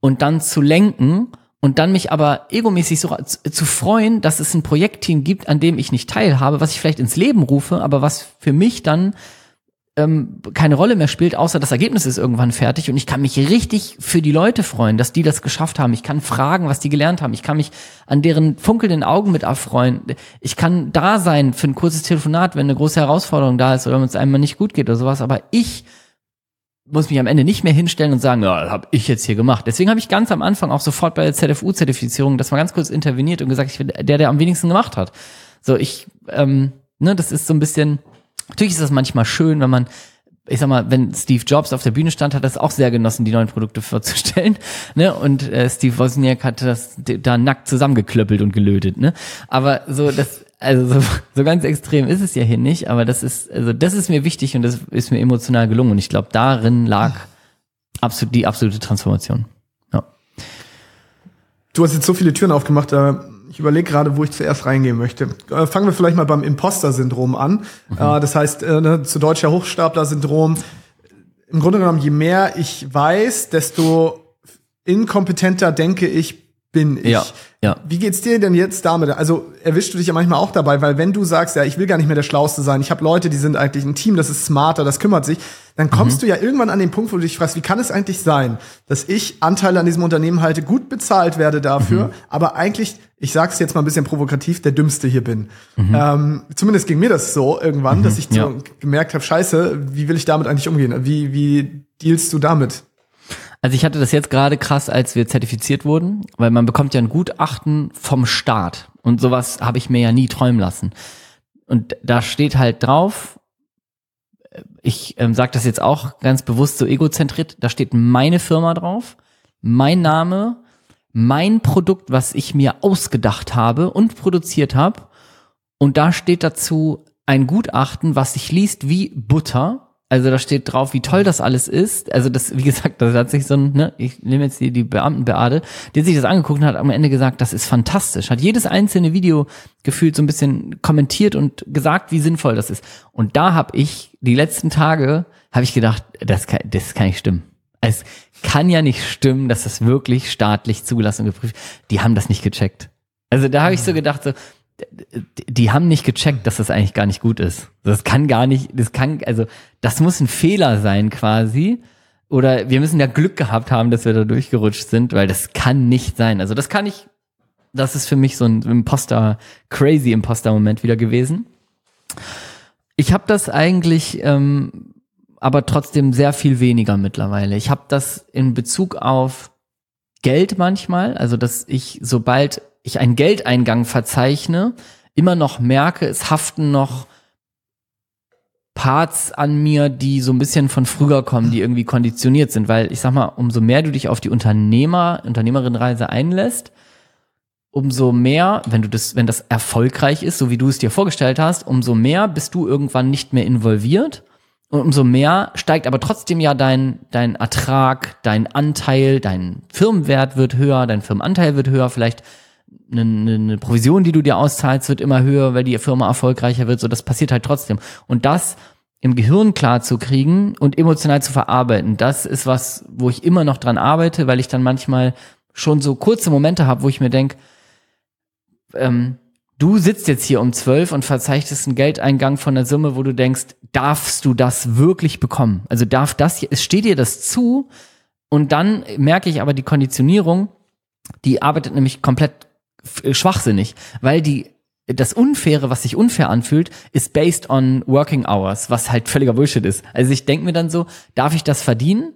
und dann zu lenken und dann mich aber egomäßig so zu, zu freuen, dass es ein Projektteam gibt, an dem ich nicht teilhabe, was ich vielleicht ins Leben rufe, aber was für mich dann ähm, keine Rolle mehr spielt, außer das Ergebnis ist irgendwann fertig und ich kann mich richtig für die Leute freuen, dass die das geschafft haben. Ich kann fragen, was die gelernt haben. Ich kann mich an deren funkelnden Augen mit erfreuen. Ich kann da sein für ein kurzes Telefonat, wenn eine große Herausforderung da ist oder wenn es einem mal nicht gut geht oder sowas. Aber ich muss mich am Ende nicht mehr hinstellen und sagen, ja, habe ich jetzt hier gemacht. Deswegen habe ich ganz am Anfang auch sofort bei der ZFU-Zertifizierung das mal ganz kurz interveniert und gesagt, ich bin der, der am wenigsten gemacht hat. So, ich, ähm, ne, das ist so ein bisschen, natürlich ist das manchmal schön, wenn man ich sag mal, wenn Steve Jobs auf der Bühne stand, hat das auch sehr genossen, die neuen Produkte vorzustellen. Ne? Und äh, Steve Wozniak hat das da nackt zusammengeklöppelt und gelötet. Ne? Aber so das, also so, so ganz extrem ist es ja hier nicht. Aber das ist, also das ist mir wichtig und das ist mir emotional gelungen. Und ich glaube, darin lag absolut die absolute Transformation. Ja. Du hast jetzt so viele Türen aufgemacht. Äh ich überlege gerade, wo ich zuerst reingehen möchte. Äh, fangen wir vielleicht mal beim Imposter-Syndrom an. Mhm. Äh, das heißt, äh, ne, zu deutscher Hochstapler-Syndrom. Im Grunde genommen, je mehr ich weiß, desto inkompetenter denke ich, bin ich. Ja, ja. Wie geht's dir denn jetzt damit? Also erwischst du dich ja manchmal auch dabei, weil wenn du sagst, ja, ich will gar nicht mehr der Schlauste sein, ich habe Leute, die sind eigentlich ein Team, das ist smarter, das kümmert sich, dann kommst mhm. du ja irgendwann an den Punkt, wo du dich fragst, wie kann es eigentlich sein, dass ich Anteile an diesem Unternehmen halte, gut bezahlt werde dafür, mhm. aber eigentlich, ich sag's jetzt mal ein bisschen provokativ, der Dümmste hier bin. Mhm. Ähm, zumindest ging mir das so irgendwann, dass mhm. ich so ja. gemerkt habe, scheiße, wie will ich damit eigentlich umgehen? Wie, wie dealst du damit? Also ich hatte das jetzt gerade krass, als wir zertifiziert wurden, weil man bekommt ja ein Gutachten vom Staat und sowas habe ich mir ja nie träumen lassen. Und da steht halt drauf, ich ähm, sage das jetzt auch ganz bewusst so egozentriert, da steht meine Firma drauf, mein Name, mein Produkt, was ich mir ausgedacht habe und produziert habe. Und da steht dazu ein Gutachten, was sich liest wie Butter also da steht drauf, wie toll das alles ist. Also das, wie gesagt, da hat sich so ein, ne, ich nehme jetzt die, die Beamtenbeade, die hat sich das angeguckt und hat am Ende gesagt, das ist fantastisch. Hat jedes einzelne Video gefühlt so ein bisschen kommentiert und gesagt, wie sinnvoll das ist. Und da habe ich die letzten Tage, habe ich gedacht, das kann, das kann nicht stimmen. Es kann ja nicht stimmen, dass das wirklich staatlich zugelassen und geprüft. Die haben das nicht gecheckt. Also da habe ich so gedacht, so, die haben nicht gecheckt, dass das eigentlich gar nicht gut ist. Das kann gar nicht, das kann, also das muss ein Fehler sein quasi. Oder wir müssen ja Glück gehabt haben, dass wir da durchgerutscht sind, weil das kann nicht sein. Also das kann ich, das ist für mich so ein Imposter, crazy Imposter-Moment wieder gewesen. Ich habe das eigentlich, ähm, aber trotzdem sehr viel weniger mittlerweile. Ich habe das in Bezug auf Geld manchmal, also dass ich sobald ich einen Geldeingang verzeichne, immer noch merke, es haften noch Parts an mir, die so ein bisschen von früher kommen, die irgendwie konditioniert sind, weil ich sag mal, umso mehr du dich auf die Unternehmer, Unternehmerinnenreise einlässt, umso mehr, wenn du das, wenn das erfolgreich ist, so wie du es dir vorgestellt hast, umso mehr bist du irgendwann nicht mehr involviert und umso mehr steigt aber trotzdem ja dein, dein Ertrag, dein Anteil, dein Firmenwert wird höher, dein Firmenanteil wird höher, vielleicht eine, eine Provision, die du dir auszahlst, wird immer höher, weil die Firma erfolgreicher wird. So, das passiert halt trotzdem. Und das im Gehirn klar zu kriegen und emotional zu verarbeiten, das ist was, wo ich immer noch dran arbeite, weil ich dann manchmal schon so kurze Momente habe, wo ich mir denke, ähm, du sitzt jetzt hier um zwölf und verzeichnest einen Geldeingang von der Summe, wo du denkst, darfst du das wirklich bekommen? Also darf das, es steht dir das zu? Und dann merke ich aber die Konditionierung, die arbeitet nämlich komplett schwachsinnig, weil die das Unfaire, was sich unfair anfühlt, ist based on Working Hours, was halt völliger Bullshit ist. Also ich denke mir dann so, darf ich das verdienen?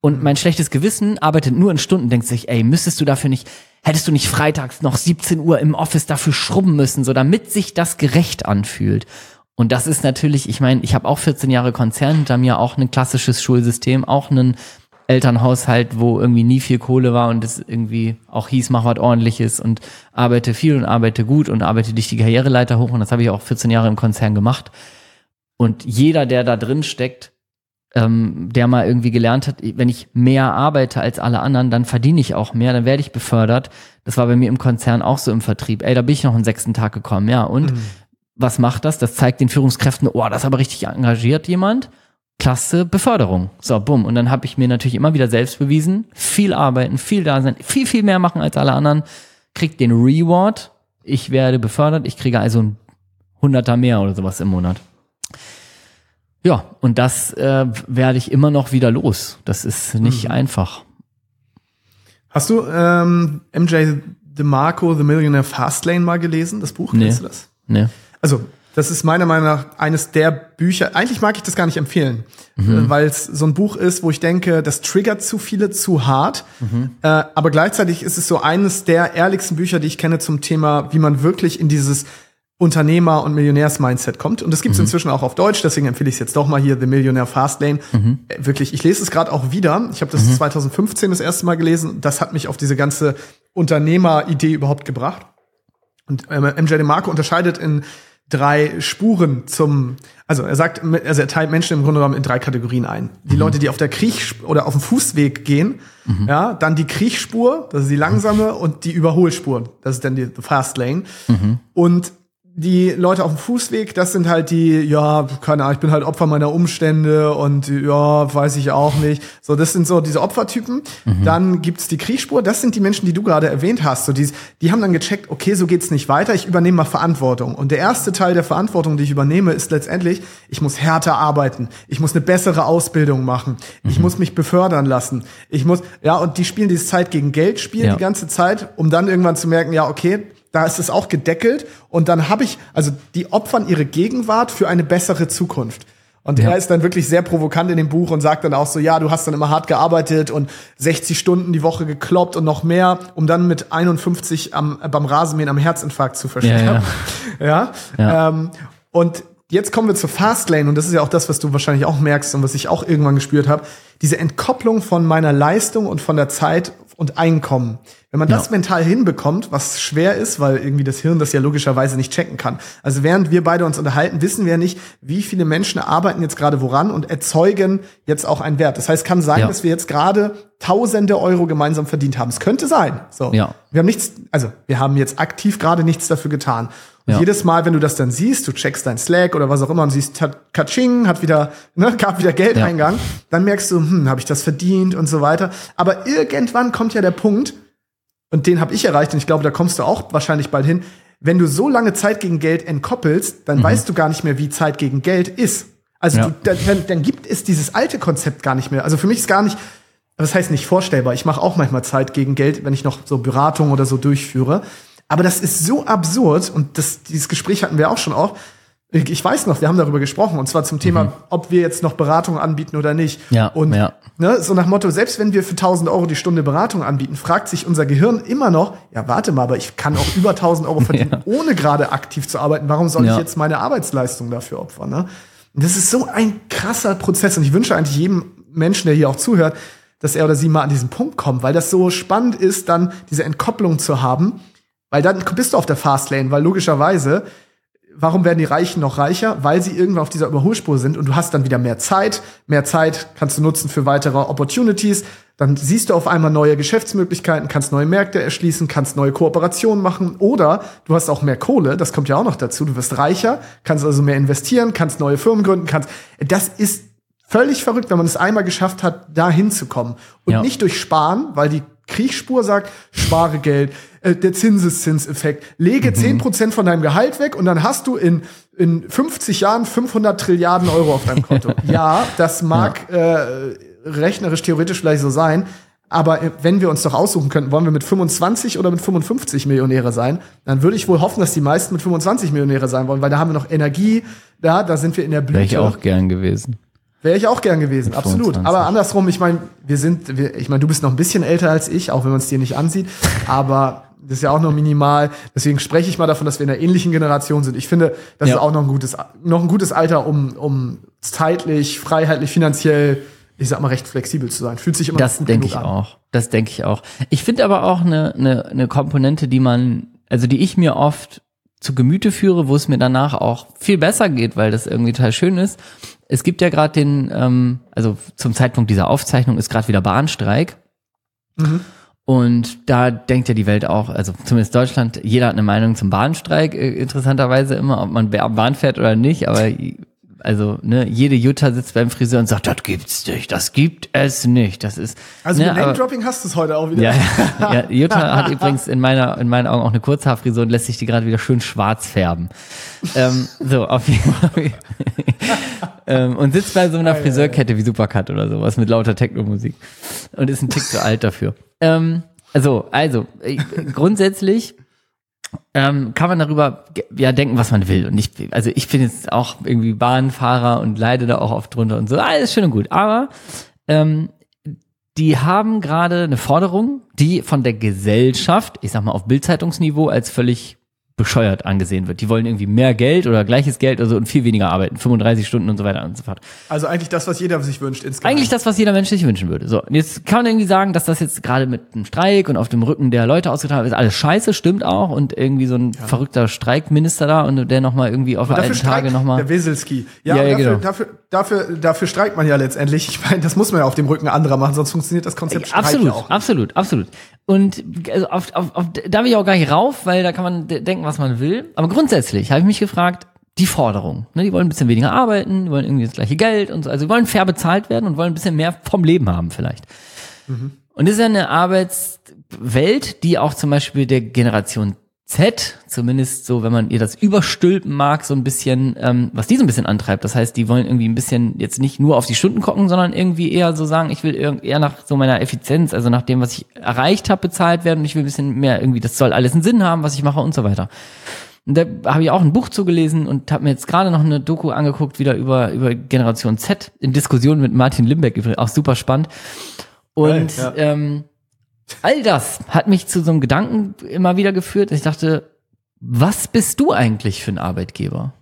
Und mein schlechtes Gewissen arbeitet nur in Stunden, denkt sich, ey, müsstest du dafür nicht, hättest du nicht freitags noch 17 Uhr im Office dafür schrubben müssen, so damit sich das gerecht anfühlt. Und das ist natürlich, ich meine, ich habe auch 14 Jahre Konzern hinter mir, auch ein klassisches Schulsystem, auch einen Elternhaushalt, wo irgendwie nie viel Kohle war und es irgendwie auch hieß, mach was ordentliches und arbeite viel und arbeite gut und arbeite dich die Karriereleiter hoch und das habe ich auch 14 Jahre im Konzern gemacht. Und jeder, der da drin steckt, ähm, der mal irgendwie gelernt hat, wenn ich mehr arbeite als alle anderen, dann verdiene ich auch mehr, dann werde ich befördert. Das war bei mir im Konzern auch so im Vertrieb. Ey, da bin ich noch einen sechsten Tag gekommen, ja. Und mhm. was macht das? Das zeigt den Führungskräften, oh, das ist aber richtig engagiert jemand. Klasse Beförderung. So, bumm. Und dann habe ich mir natürlich immer wieder selbst bewiesen, viel arbeiten, viel da sein, viel, viel mehr machen als alle anderen, krieg den Reward, ich werde befördert, ich kriege also ein Hunderter mehr oder sowas im Monat. Ja, und das äh, werde ich immer noch wieder los. Das ist nicht Mhm. einfach. Hast du ähm, MJ DeMarco, The Millionaire Fastlane mal gelesen, das Buch? Nee. Kennst du das? Ne? Also, das ist meiner Meinung nach eines der Bücher. Eigentlich mag ich das gar nicht empfehlen, Mhm. äh, weil es so ein Buch ist, wo ich denke, das triggert zu viele zu hart. Mhm. Äh, aber gleichzeitig ist es so eines der ehrlichsten Bücher, die ich kenne zum Thema, wie man wirklich in dieses Unternehmer- und Millionärs-Mindset kommt. Und das gibt es Mhm. inzwischen auch auf Deutsch, deswegen empfehle ich es jetzt doch mal hier, The Millionaire Fastlane. Mhm. Äh, Wirklich, ich lese es gerade auch wieder. Ich habe das 2015 das erste Mal gelesen. Das hat mich auf diese ganze Unternehmer-Idee überhaupt gebracht. Und ähm, MJ DeMarco unterscheidet in drei Spuren zum, also er sagt, also er teilt Menschen im Grunde genommen in drei Kategorien ein. Die Leute, die auf der Kriech oder auf dem Fußweg gehen, ja, dann die Kriechspur, das ist die langsame, und die Überholspur, das ist dann die the Fast Lane. Und die Leute auf dem Fußweg, das sind halt die, ja, keine Ahnung, ich bin halt Opfer meiner Umstände und ja, weiß ich auch nicht. So, das sind so diese Opfertypen. Dann gibt's die Kriechspur, das sind die Menschen, die du gerade erwähnt hast. So, die, die haben dann gecheckt, okay, so geht's nicht weiter, ich übernehme mal Verantwortung. Und der erste Teil der Verantwortung, die ich übernehme, ist letztendlich, ich muss härter arbeiten, ich muss eine bessere Ausbildung machen, ich muss mich befördern lassen, ich muss, ja, und die spielen dieses Zeit gegen Geld Spiel Ja. die ganze Zeit, um dann irgendwann zu merken, ja, okay, da ist es auch gedeckelt und dann habe ich, also die opfern ihre Gegenwart für eine bessere Zukunft. Und Ja. er ist dann wirklich sehr provokant in dem Buch und sagt dann auch so, ja, du hast dann immer hart gearbeitet und 60 Stunden die Woche gekloppt und noch mehr, um dann mit 51 am, beim Rasenmähen am Herzinfarkt zu versterben. Ja, Ja. Ähm, und jetzt kommen wir zur Fastlane und das ist ja auch das, was du wahrscheinlich auch merkst und was ich auch irgendwann gespürt habe. Diese Entkopplung von meiner Leistung und von der Zeit und Einkommen. Wenn man das Ja. mental hinbekommt, was schwer ist, weil irgendwie das Hirn das ja logischerweise nicht checken kann. Also während wir beide uns unterhalten, wissen wir nicht, wie viele Menschen arbeiten jetzt gerade woran und erzeugen jetzt auch einen Wert. Das heißt, kann sein, Ja. dass wir jetzt gerade tausende Euro gemeinsam verdient haben. Es könnte sein. So. Ja. Wir haben nichts, also wir haben jetzt aktiv gerade nichts dafür getan. Und Ja. jedes Mal, wenn du das dann siehst, du checkst dein Slack oder was auch immer und siehst, hat Katsching, hat wieder, ne, gab wieder Geldeingang, dann merkst du, hm, habe ich das verdient und so weiter. Aber irgendwann kommt ja der Punkt, und den habe ich erreicht, und ich glaube, da kommst du auch wahrscheinlich bald hin, wenn du so lange Zeit gegen Geld entkoppelst, dann weißt du gar nicht mehr, wie Zeit gegen Geld ist. Also Mhm. Ja. du, dann, dann, dann gibt es dieses alte Konzept gar nicht mehr. Also für mich ist gar nicht, das heißt nicht vorstellbar. Ich mache auch manchmal Zeit gegen Geld, wenn ich noch so Beratung oder so durchführe. Aber das ist so absurd und das, dieses Gespräch hatten wir auch schon auch. Ich weiß noch, wir haben darüber gesprochen und zwar zum Thema, ob wir jetzt noch Beratung anbieten oder nicht. Mhm. Ja, und ja. Ne, so nach Motto, selbst wenn wir für 1000 Euro die Stunde Beratung anbieten, fragt sich unser Gehirn immer noch, ja, warte mal, aber ich kann auch über 1000 Euro verdienen, ohne gerade aktiv zu arbeiten. Warum soll Ja. ich jetzt meine Arbeitsleistung dafür opfern? Ne? Und das ist so ein krasser Prozess und ich wünsche eigentlich jedem Menschen, der hier auch zuhört, dass er oder sie mal an diesen Punkt kommt, weil das so spannend ist, dann diese Entkopplung zu haben, weil dann bist du auf der Fastlane, weil logischerweise Warum werden die Reichen noch reicher? Weil sie irgendwann auf dieser Überholspur sind und du hast dann wieder mehr Zeit. Mehr Zeit kannst du nutzen für weitere Opportunities. Dann siehst du auf einmal neue Geschäftsmöglichkeiten, kannst neue Märkte erschließen, kannst neue Kooperationen machen oder du hast auch mehr Kohle. Das kommt ja auch noch dazu. Du wirst reicher, kannst also mehr investieren, kannst neue Firmen gründen, kannst. Das ist völlig verrückt, wenn man es einmal geschafft hat, da hinzukommen. Und Ja. nicht durch Sparen, weil die Kriechspur sagt, spare Geld, äh, der Zinseszinseffekt, lege Mhm. 10% von deinem Gehalt weg und dann hast du in, in 50 Jahren 500 Trilliarden Euro auf deinem Konto. ja, das mag äh, rechnerisch theoretisch vielleicht so sein, aber äh, wenn wir uns doch aussuchen könnten, wollen wir mit 25 oder mit 55 Millionäre sein, dann würde ich wohl hoffen, dass die meisten mit 25 Millionäre sein wollen, weil da haben wir noch Energie, da, da sind wir in der Blüte. Wäre ich auch gern gewesen. Wäre ich auch gern gewesen, Mit absolut. 25. Aber andersrum, ich meine, wir sind, wir, ich meine, du bist noch ein bisschen älter als ich, auch wenn man es dir nicht ansieht, aber das ist ja auch noch minimal. Deswegen spreche ich mal davon, dass wir in einer ähnlichen Generation sind. Ich finde, das Ja. ist auch noch ein gutes, noch ein gutes Alter, um, um zeitlich, freiheitlich, finanziell, ich sag mal, recht flexibel zu sein. Fühlt sich immer Das gut denke ich an. auch. Das denke ich auch. Ich finde aber auch eine, eine, eine Komponente, die man, also die ich mir oft zu Gemüte führe, wo es mir danach auch viel besser geht, weil das irgendwie total schön ist. Es gibt ja gerade den, ähm, also zum Zeitpunkt dieser Aufzeichnung ist gerade wieder Bahnstreik. Und da denkt ja die Welt auch, also zumindest Deutschland, jeder hat eine Meinung zum Bahnstreik, äh, interessanterweise immer, ob man am Bahn fährt oder nicht, aber also ne, jede Jutta sitzt beim Friseur und sagt, das gibt's nicht, das gibt es nicht. Das ist Also ne, mit Name-Dropping hast du es heute auch wieder. ja, ja, Jutta hat übrigens in meiner in meinen Augen auch eine Kurzhaarfrisur und lässt sich die gerade wieder schön schwarz färben. ähm, so auf jeden Fall. ähm, und sitzt bei so einer Friseurkette wie Supercut oder sowas mit lauter Techno-Musik und ist ein Tick zu alt dafür. Ähm, also, also äh, grundsätzlich ähm, kann man darüber ja denken, was man will. Und ich, also ich bin jetzt auch irgendwie Bahnfahrer und leide da auch oft drunter und so. Alles schön und gut. Aber ähm, die haben gerade eine Forderung, die von der Gesellschaft, ich sag mal auf Bildzeitungsniveau, als völlig bescheuert angesehen wird. Die wollen irgendwie mehr Geld oder gleiches Geld also und viel weniger arbeiten, 35 Stunden und so weiter und so fort. Also eigentlich das, was jeder sich wünscht insgesamt. Eigentlich das, was jeder Mensch sich wünschen würde. So, und jetzt kann man irgendwie sagen, dass das jetzt gerade mit einem Streik und auf dem Rücken der Leute ausgetragen wird, ist alles scheiße, stimmt auch. Und irgendwie so ein verrückter Streikminister da und der nochmal irgendwie auf Dafür alten Tage streikt nochmal. der Weselski. Ja, Ja, ja, dafür, genau. dafür, dafür, dafür streikt man ja letztendlich. Ich meine, das muss man ja auf dem Rücken anderer machen, sonst funktioniert das Konzept Streik Absolut, ja auch. nicht. absolut, absolut. Und also auf, auf, auf, da will ich auch gar nicht rauf, weil da kann man de- denken, was man will. Aber grundsätzlich habe ich mich gefragt, die Forderung. Ne, die wollen ein bisschen weniger arbeiten, die wollen irgendwie das gleiche Geld und so. Also die wollen fair bezahlt werden und wollen ein bisschen mehr vom Leben haben vielleicht. Und das ist ja eine Arbeitswelt, die auch zum Beispiel der Generation Z, zumindest so, wenn man ihr das überstülpen mag, so ein bisschen, ähm, was die so ein bisschen antreibt. Das heißt, die wollen irgendwie ein bisschen jetzt nicht nur auf die Stunden gucken, sondern irgendwie eher so sagen, ich will eher nach so meiner Effizienz, also nach dem, was ich erreicht habe, bezahlt werden und ich will ein bisschen mehr irgendwie, das soll alles einen Sinn haben, was ich mache und so weiter. Und da habe ich auch ein Buch zugelesen und habe mir jetzt gerade noch eine Doku angeguckt, wieder über, über Generation Z, in Diskussion mit Martin Limbeck, übrigens, auch super spannend. Und Geil, ähm, all das hat mich zu so einem Gedanken immer wieder geführt, ich dachte, was bist du eigentlich für ein Arbeitgeber?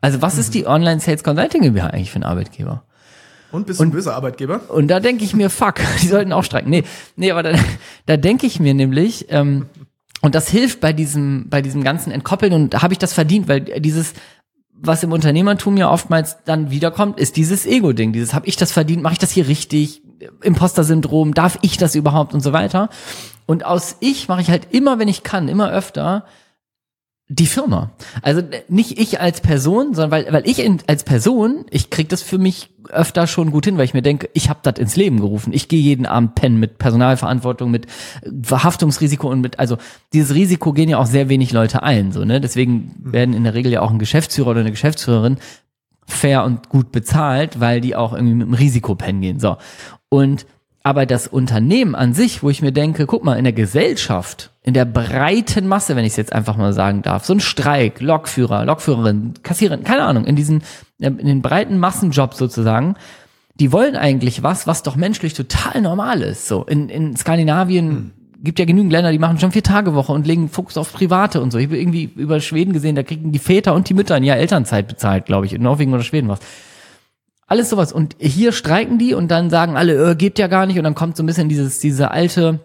Also was ist die Online Sales Consulting GmbH eigentlich für ein Arbeitgeber? Und bist du ein böser Arbeitgeber? Und da denke ich mir, fuck, die sollten auch streiken. Nee, nee, aber da, da denke ich mir nämlich, ähm, und das hilft bei diesem, bei diesem ganzen Entkoppeln und da habe ich das verdient, weil dieses, was im Unternehmertum ja oftmals dann wiederkommt, ist dieses Ego-Ding. Dieses, habe ich das verdient, mache ich das hier richtig, Imposter-Syndrom, darf ich das überhaupt und so weiter. Und aus ich mache ich halt immer, wenn ich kann, immer öfter die Firma. Also äh, nicht ich als Person, sondern weil, weil ich in, als Person, ich krieg das für mich öfter schon gut hin, weil ich mir denke, ich habe das ins Leben gerufen. Ich gehe jeden Abend pennen mit Personalverantwortung, mit äh, Verhaftungsrisiko und mit, also dieses Risiko gehen ja auch sehr wenig Leute ein, so ne. Deswegen werden in der Regel ja auch ein Geschäftsführer oder eine Geschäftsführerin fair und gut bezahlt, weil die auch irgendwie mit dem Risiko pennen gehen. So und aber das Unternehmen an sich, wo ich mir denke, guck mal, in der Gesellschaft, in der breiten Masse, wenn ich es jetzt einfach mal sagen darf, so ein Streik, Lokführer, Lokführerin, Kassiererin, keine Ahnung, in diesen, in den breiten Massenjobs sozusagen, die wollen eigentlich was, was doch menschlich total normal ist. So in, in Skandinavien gibt ja genügend Länder, die machen schon vier Tage Woche und legen Fokus auf Private und so. Ich habe irgendwie über Schweden gesehen, da kriegen die Väter und die Mütter ein Jahr Elternzeit bezahlt, glaube ich, in Norwegen oder Schweden was. Alles sowas. Und hier streiken die und dann sagen alle, äh, geht ja gar nicht. Und dann kommt so ein bisschen dieses, diese alte,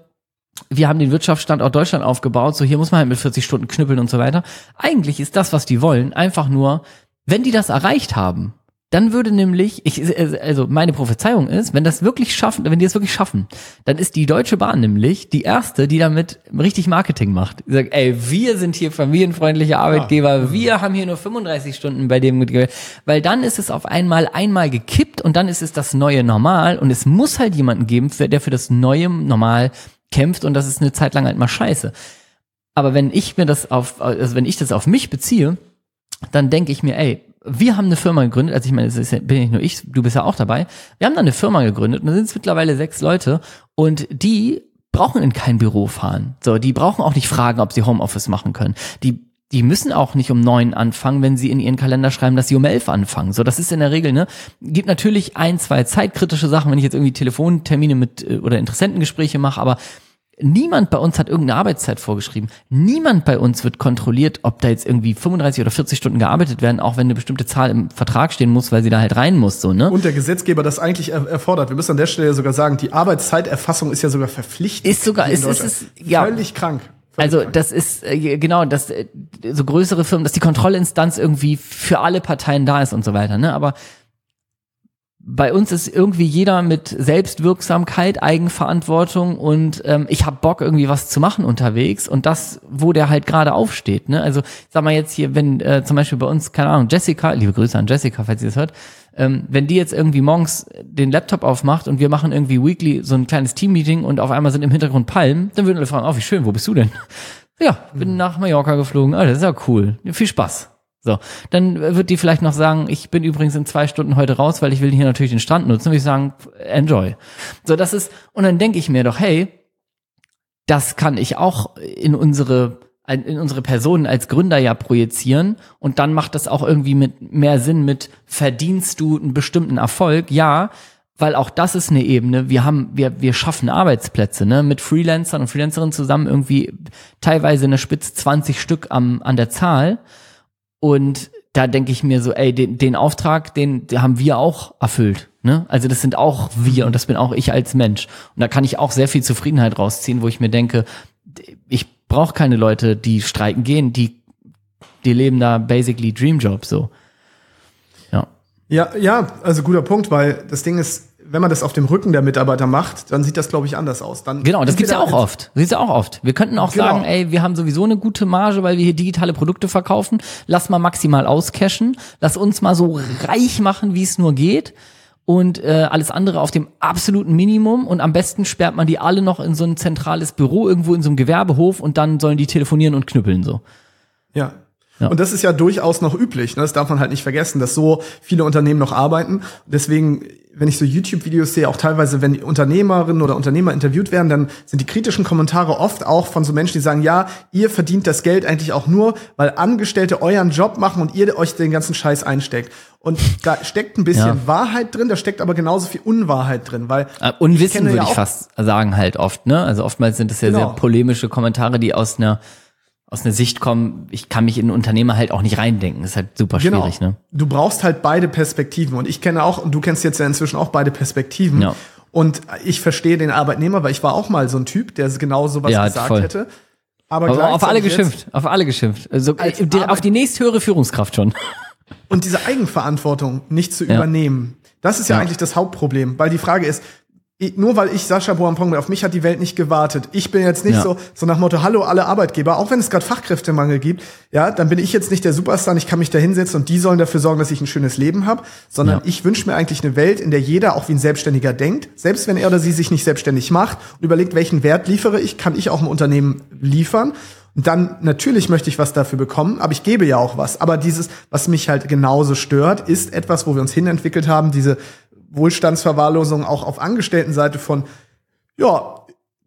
wir haben den Wirtschaftsstandort Deutschland aufgebaut, so hier muss man halt mit 40 Stunden knüppeln und so weiter. Eigentlich ist das, was die wollen, einfach nur, wenn die das erreicht haben, dann würde nämlich, ich, also meine Prophezeiung ist, wenn das wirklich schaffen, wenn die das wirklich schaffen, dann ist die Deutsche Bahn nämlich die erste, die damit richtig Marketing macht. Die sagt, ey, wir sind hier familienfreundliche Arbeitgeber, wir haben hier nur 35 Stunden bei dem, weil dann ist es auf einmal einmal gekippt und dann ist es das neue Normal und es muss halt jemanden geben, der für das neue Normal kämpft und das ist eine Zeit lang halt mal scheiße. Aber wenn ich mir das auf, also wenn ich das auf mich beziehe, dann denke ich mir, ey, wir haben eine Firma gegründet, also ich meine, es ja, bin ja nicht nur ich, du bist ja auch dabei. Wir haben da eine Firma gegründet und da sind es mittlerweile sechs Leute und die brauchen in kein Büro fahren. So, die brauchen auch nicht fragen, ob sie Homeoffice machen können. Die die müssen auch nicht um neun anfangen, wenn sie in ihren Kalender schreiben, dass sie um elf anfangen. So, das ist in der Regel, ne? Gibt natürlich ein, zwei zeitkritische Sachen, wenn ich jetzt irgendwie Telefontermine mit äh, oder Interessentengespräche mache, aber Niemand bei uns hat irgendeine Arbeitszeit vorgeschrieben. Niemand bei uns wird kontrolliert, ob da jetzt irgendwie 35 oder 40 Stunden gearbeitet werden, auch wenn eine bestimmte Zahl im Vertrag stehen muss, weil sie da halt rein muss, so, ne? Und der Gesetzgeber das eigentlich er erfordert. Wir müssen an der Stelle sogar sagen, die Arbeitszeiterfassung ist ja sogar verpflichtend. Ist sogar- ist- Deutschland. es- ja. Völlig krank. Also das ist äh, genau, dass äh, so größere Firmen, dass die Kontrollinstanz irgendwie für alle Parteien da ist und so weiter, ne? Aber bei uns ist irgendwie jeder mit Selbstwirksamkeit, Eigenverantwortung und ähm, ich habe Bock irgendwie was zu machen unterwegs und das, wo der halt gerade aufsteht. Ne? Also sag mal jetzt hier, wenn äh, zum Beispiel bei uns, keine Ahnung, Jessica, liebe Grüße an Jessica, falls sie das hört, ähm, wenn die jetzt irgendwie morgens den Laptop aufmacht und wir machen irgendwie weekly so ein kleines Team-Meeting und auf einmal sind im Hintergrund Palmen, dann würden alle fragen, oh, wie schön, wo bist du denn? Ja, bin nach Mallorca geflogen. Oh, das ist ja cool. Viel Spaß. So, dann wird die vielleicht noch sagen, ich bin übrigens in zwei Stunden heute raus, weil ich will hier natürlich den Strand nutzen. Und ich sagen, enjoy. So, das ist, und dann denke ich mir doch, hey, das kann ich auch in unsere, in unsere Personen als Gründer ja projizieren. Und dann macht das auch irgendwie mit mehr Sinn mit, verdienst du einen bestimmten Erfolg? Ja, weil auch das ist eine Ebene. Wir haben, wir, wir schaffen Arbeitsplätze, ne, mit Freelancern und Freelancerinnen zusammen irgendwie teilweise eine Spitze 20 Stück am, an der Zahl. Und da denke ich mir so, ey, den, den Auftrag, den, den haben wir auch erfüllt. Ne? Also das sind auch wir und das bin auch ich als Mensch. Und da kann ich auch sehr viel Zufriedenheit rausziehen, wo ich mir denke, ich brauche keine Leute, die streiken gehen, die, die leben da basically Dreamjob so. Ja. Ja, ja, also guter Punkt, weil das Ding ist, wenn man das auf dem Rücken der Mitarbeiter macht, dann sieht das, glaube ich, anders aus. Dann genau, das gibt's ja auch oft. Das gibt's ja auch oft. Wir könnten auch genau. sagen, ey, wir haben sowieso eine gute Marge, weil wir hier digitale Produkte verkaufen. Lass mal maximal auscashen. Lass uns mal so reich machen, wie es nur geht. Und äh, alles andere auf dem absoluten Minimum. Und am besten sperrt man die alle noch in so ein zentrales Büro irgendwo in so einem Gewerbehof und dann sollen die telefonieren und knüppeln so. Ja, ja. Und das ist ja durchaus noch üblich. Ne? Das darf man halt nicht vergessen, dass so viele Unternehmen noch arbeiten. Deswegen, wenn ich so YouTube-Videos sehe, auch teilweise, wenn Unternehmerinnen oder Unternehmer interviewt werden, dann sind die kritischen Kommentare oft auch von so Menschen, die sagen, ja, ihr verdient das Geld eigentlich auch nur, weil Angestellte euren Job machen und ihr euch den ganzen Scheiß einsteckt. Und da steckt ein bisschen ja. Wahrheit drin, da steckt aber genauso viel Unwahrheit drin, weil äh, Unwissen würde ja ich fast sagen halt oft, ne? Also oftmals sind es ja genau. sehr polemische Kommentare, die aus einer aus einer Sicht kommen, ich kann mich in Unternehmer halt auch nicht reindenken. Das ist halt super genau. schwierig, ne? Du brauchst halt beide Perspektiven. Und ich kenne auch, und du kennst jetzt ja inzwischen auch beide Perspektiven. Ja. Und ich verstehe den Arbeitnehmer, weil ich war auch mal so ein Typ, der genau sowas ja, gesagt voll. hätte. Aber, Aber auf alle geschimpft, auf alle geschimpft. Also die, auf die nächsthöhere Führungskraft schon. Und diese Eigenverantwortung nicht zu ja. übernehmen, das ist ja, ja, eigentlich das Hauptproblem, weil die Frage ist, nur weil ich Sascha Boampong bin, auf mich hat die Welt nicht gewartet. Ich bin jetzt nicht ja. so, so nach Motto, hallo alle Arbeitgeber, auch wenn es gerade Fachkräftemangel gibt, ja, dann bin ich jetzt nicht der Superstar, ich kann mich da hinsetzen und die sollen dafür sorgen, dass ich ein schönes Leben habe, sondern ja. ich wünsche mir eigentlich eine Welt, in der jeder auch wie ein Selbstständiger denkt, selbst wenn er oder sie sich nicht selbstständig macht und überlegt, welchen Wert liefere ich, kann ich auch im Unternehmen liefern. Und dann natürlich möchte ich was dafür bekommen, aber ich gebe ja auch was. Aber dieses, was mich halt genauso stört, ist etwas, wo wir uns hinentwickelt haben, diese Wohlstandsverwahrlosung auch auf Angestelltenseite von, ja,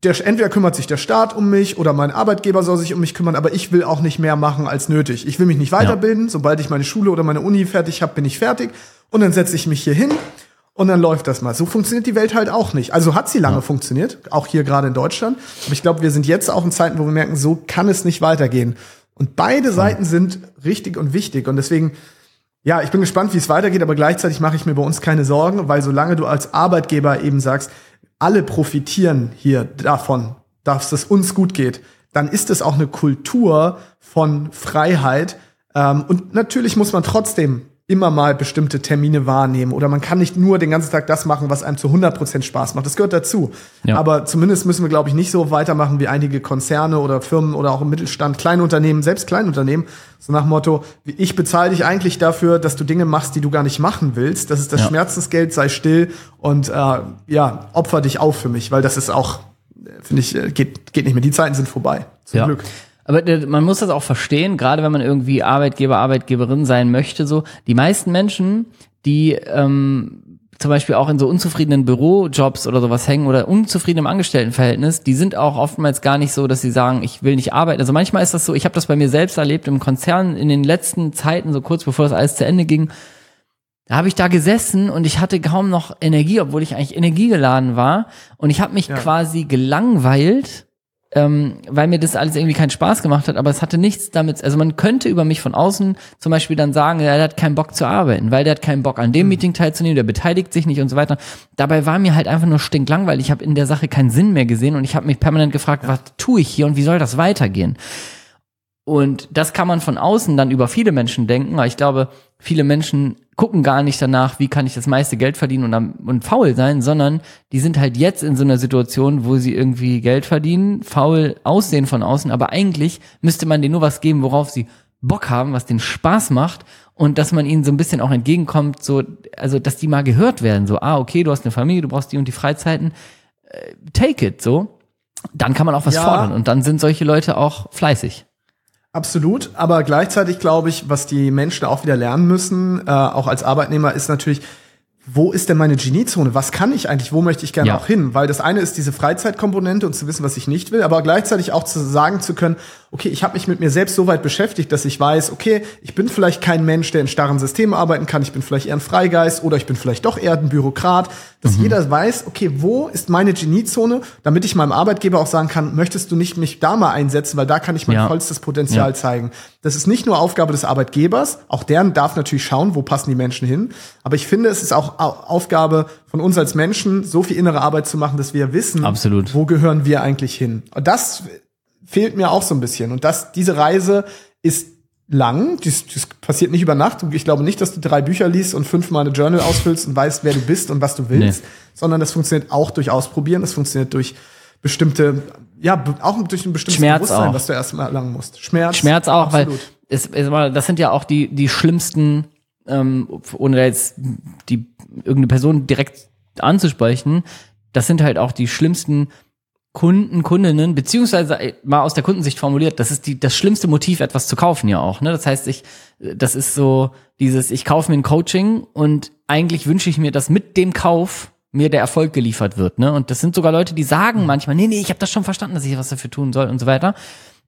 der, entweder kümmert sich der Staat um mich oder mein Arbeitgeber soll sich um mich kümmern, aber ich will auch nicht mehr machen als nötig. Ich will mich nicht weiterbilden. Ja. Sobald ich meine Schule oder meine Uni fertig habe, bin ich fertig. Und dann setze ich mich hier hin und dann läuft das mal. So funktioniert die Welt halt auch nicht. Also hat sie lange ja. funktioniert, auch hier gerade in Deutschland. Aber ich glaube, wir sind jetzt auch in Zeiten, wo wir merken, so kann es nicht weitergehen. Und beide ja. Seiten sind richtig und wichtig. Und deswegen ja, ich bin gespannt, wie es weitergeht, aber gleichzeitig mache ich mir bei uns keine Sorgen, weil solange du als Arbeitgeber eben sagst, alle profitieren hier davon, dass es uns gut geht, dann ist es auch eine Kultur von Freiheit. Ähm, und natürlich muss man trotzdem immer mal bestimmte Termine wahrnehmen oder man kann nicht nur den ganzen Tag das machen, was einem zu 100% Spaß macht. Das gehört dazu. Ja. Aber zumindest müssen wir, glaube ich, nicht so weitermachen wie einige Konzerne oder Firmen oder auch im Mittelstand, Kleinunternehmen, selbst Kleinunternehmen, so nach Motto, ich bezahle dich eigentlich dafür, dass du Dinge machst, die du gar nicht machen willst. Das ist das ja. Schmerzensgeld, sei still und äh, ja, opfer dich auf für mich, weil das ist auch, finde ich, äh, geht, geht nicht mehr. Die Zeiten sind vorbei. Zum ja. Glück. Aber man muss das auch verstehen, gerade wenn man irgendwie Arbeitgeber, Arbeitgeberin sein möchte, so. Die meisten Menschen, die ähm, zum Beispiel auch in so unzufriedenen Bürojobs oder sowas hängen oder unzufrieden im Angestelltenverhältnis, die sind auch oftmals gar nicht so, dass sie sagen, ich will nicht arbeiten. Also manchmal ist das so, ich habe das bei mir selbst erlebt im Konzern in den letzten Zeiten, so kurz bevor das alles zu Ende ging, da habe ich da gesessen und ich hatte kaum noch Energie, obwohl ich eigentlich energiegeladen war. Und ich habe mich ja. quasi gelangweilt ähm, weil mir das alles irgendwie keinen Spaß gemacht hat, aber es hatte nichts damit, also man könnte über mich von außen zum Beispiel dann sagen, ja, der hat keinen Bock zu arbeiten, weil der hat keinen Bock an dem mhm. Meeting teilzunehmen, der beteiligt sich nicht und so weiter. Dabei war mir halt einfach nur stinklangweilig, ich habe in der Sache keinen Sinn mehr gesehen und ich habe mich permanent gefragt, was tue ich hier und wie soll das weitergehen? Und das kann man von außen dann über viele Menschen denken, aber ich glaube, viele Menschen gucken gar nicht danach, wie kann ich das meiste Geld verdienen und, am- und faul sein, sondern die sind halt jetzt in so einer Situation, wo sie irgendwie Geld verdienen, faul aussehen von außen, aber eigentlich müsste man denen nur was geben, worauf sie Bock haben, was denen Spaß macht und dass man ihnen so ein bisschen auch entgegenkommt, so, also, dass die mal gehört werden, so, ah, okay, du hast eine Familie, du brauchst die und die Freizeiten, äh, take it, so. Dann kann man auch was Ja. fordern und dann sind solche Leute auch fleißig. Absolut, aber gleichzeitig glaube ich, was die Menschen auch wieder lernen müssen, äh, auch als Arbeitnehmer, ist natürlich, wo ist denn meine Geniezone? Was kann ich eigentlich? Wo möchte ich gerne Ja. auch hin? Weil das eine ist diese Freizeitkomponente und zu wissen, was ich nicht will, aber gleichzeitig auch zu sagen zu können, okay, ich habe mich mit mir selbst so weit beschäftigt, dass ich weiß, okay, ich bin vielleicht kein Mensch, der in starren Systemen arbeiten kann, ich bin vielleicht eher ein Freigeist oder ich bin vielleicht doch eher ein Bürokrat, dass jeder weiß, okay, wo ist meine Geniezone, damit ich meinem Arbeitgeber auch sagen kann, möchtest du nicht mich da mal einsetzen, weil da kann ich mein Ja. vollstes Potenzial Ja. zeigen. Das ist nicht nur Aufgabe des Arbeitgebers, auch der darf natürlich schauen, wo passen die Menschen hin. Aber ich finde, es ist auch Au- Aufgabe von uns als Menschen, so viel innere Arbeit zu machen, dass wir wissen, Absolut. wo gehören wir eigentlich hin. Und das fehlt mir auch so ein bisschen. Und das, diese Reise ist lang, das, das passiert nicht über Nacht. Und Ich glaube nicht, dass du drei Bücher liest und fünfmal eine Journal ausfüllst und weißt, wer du bist und was du willst, Nee. sondern das funktioniert auch durch Ausprobieren, das funktioniert durch bestimmte, ja, auch durch ein bestimmtes Schmerz Bewusstsein, auch. was du erstmal erlangen musst. Schmerz. Schmerz auch, absolut. weil es, es das sind ja auch die, die schlimmsten, ähm, ohne jetzt die irgendeine Person direkt anzusprechen, das sind halt auch die schlimmsten Kunden, Kundinnen, beziehungsweise äh, mal aus der Kundensicht formuliert, das ist die, das schlimmste Motiv, etwas zu kaufen ja auch. Ne? Das heißt, ich, das ist so dieses, ich kaufe mir ein Coaching und eigentlich wünsche ich mir, dass mit dem Kauf mir der Erfolg geliefert wird. Ne? Und das sind sogar Leute, die sagen manchmal, nee, nee, ich habe das schon verstanden, dass ich was dafür tun soll und so weiter.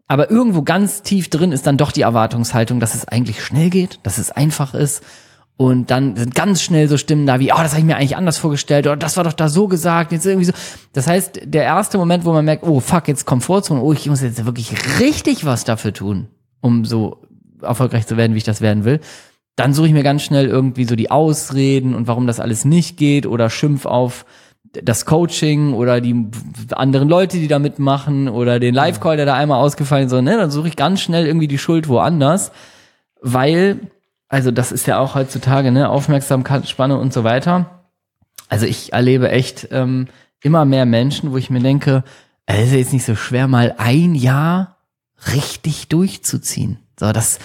Aber irgendwo ganz tief drin ist dann doch die Erwartungshaltung, dass es eigentlich schnell geht, dass es einfach ist. Und dann sind ganz schnell so Stimmen da wie, oh, das habe ich mir eigentlich anders vorgestellt oder das war doch da so gesagt, jetzt irgendwie so. Das heißt, der erste Moment, wo man merkt, oh fuck, jetzt Komfortzone, oh, ich muss jetzt wirklich richtig was dafür tun, um so erfolgreich zu werden, wie ich das werden will. Dann suche ich mir ganz schnell irgendwie so die Ausreden und warum das alles nicht geht oder schimpf auf das Coaching oder die anderen Leute, die da mitmachen oder den Live-Call, der da einmal ausgefallen ist, so, ne, dann suche ich ganz schnell irgendwie die Schuld woanders, weil, also das ist ja auch heutzutage, ne, Aufmerksamkeitsspanne und so weiter. Also ich erlebe echt ähm, immer mehr Menschen, wo ich mir denke, es ist ja jetzt nicht so schwer, mal ein Jahr richtig durchzuziehen. So, das,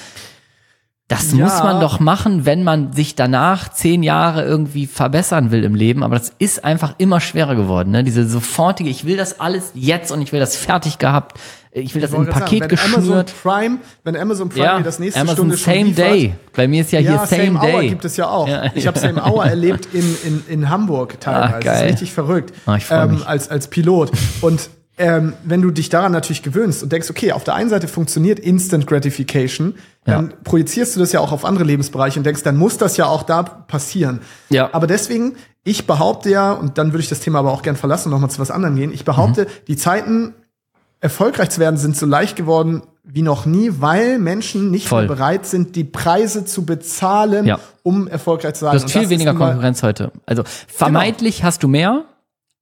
das Ja. muss man doch machen, wenn man sich danach zehn Jahre irgendwie verbessern will im Leben. Aber das ist einfach immer schwerer geworden. Ne? Diese sofortige, ich will das alles jetzt und ich will das fertig gehabt. Ich will das in ein Paket sagen, wenn Amazon geschnürt. Prime, wenn Amazon Prime Ja, mir das nächste Amazon Stunde Same liefert, Day. Bei mir ist ja, hier Ja, Same, Hour Day. gibt es ja auch. Ja, ich habe Same Hour erlebt in, in, in Hamburg teilweise. Ach, Das ist geil. richtig verrückt. Ah, ich ähm, mich. als, als Pilot. Und ähm, wenn du dich daran natürlich gewöhnst und denkst, okay, auf der einen Seite funktioniert Instant Gratification, dann projizierst du das ja auch auf andere Lebensbereiche und denkst, dann muss das ja auch da passieren. Ja. Aber deswegen, ich behaupte ja, und dann würde ich das Thema aber auch gern verlassen und nochmal zu was anderem gehen, ich behaupte, Mhm. die Zeiten, erfolgreich zu werden, sind so leicht geworden wie noch nie, weil Menschen nicht Voll. mehr bereit sind, die Preise zu bezahlen, Ja. um erfolgreich zu sein. Du hast viel weniger Konkurrenz heute. Also vermeintlich hast du mehr,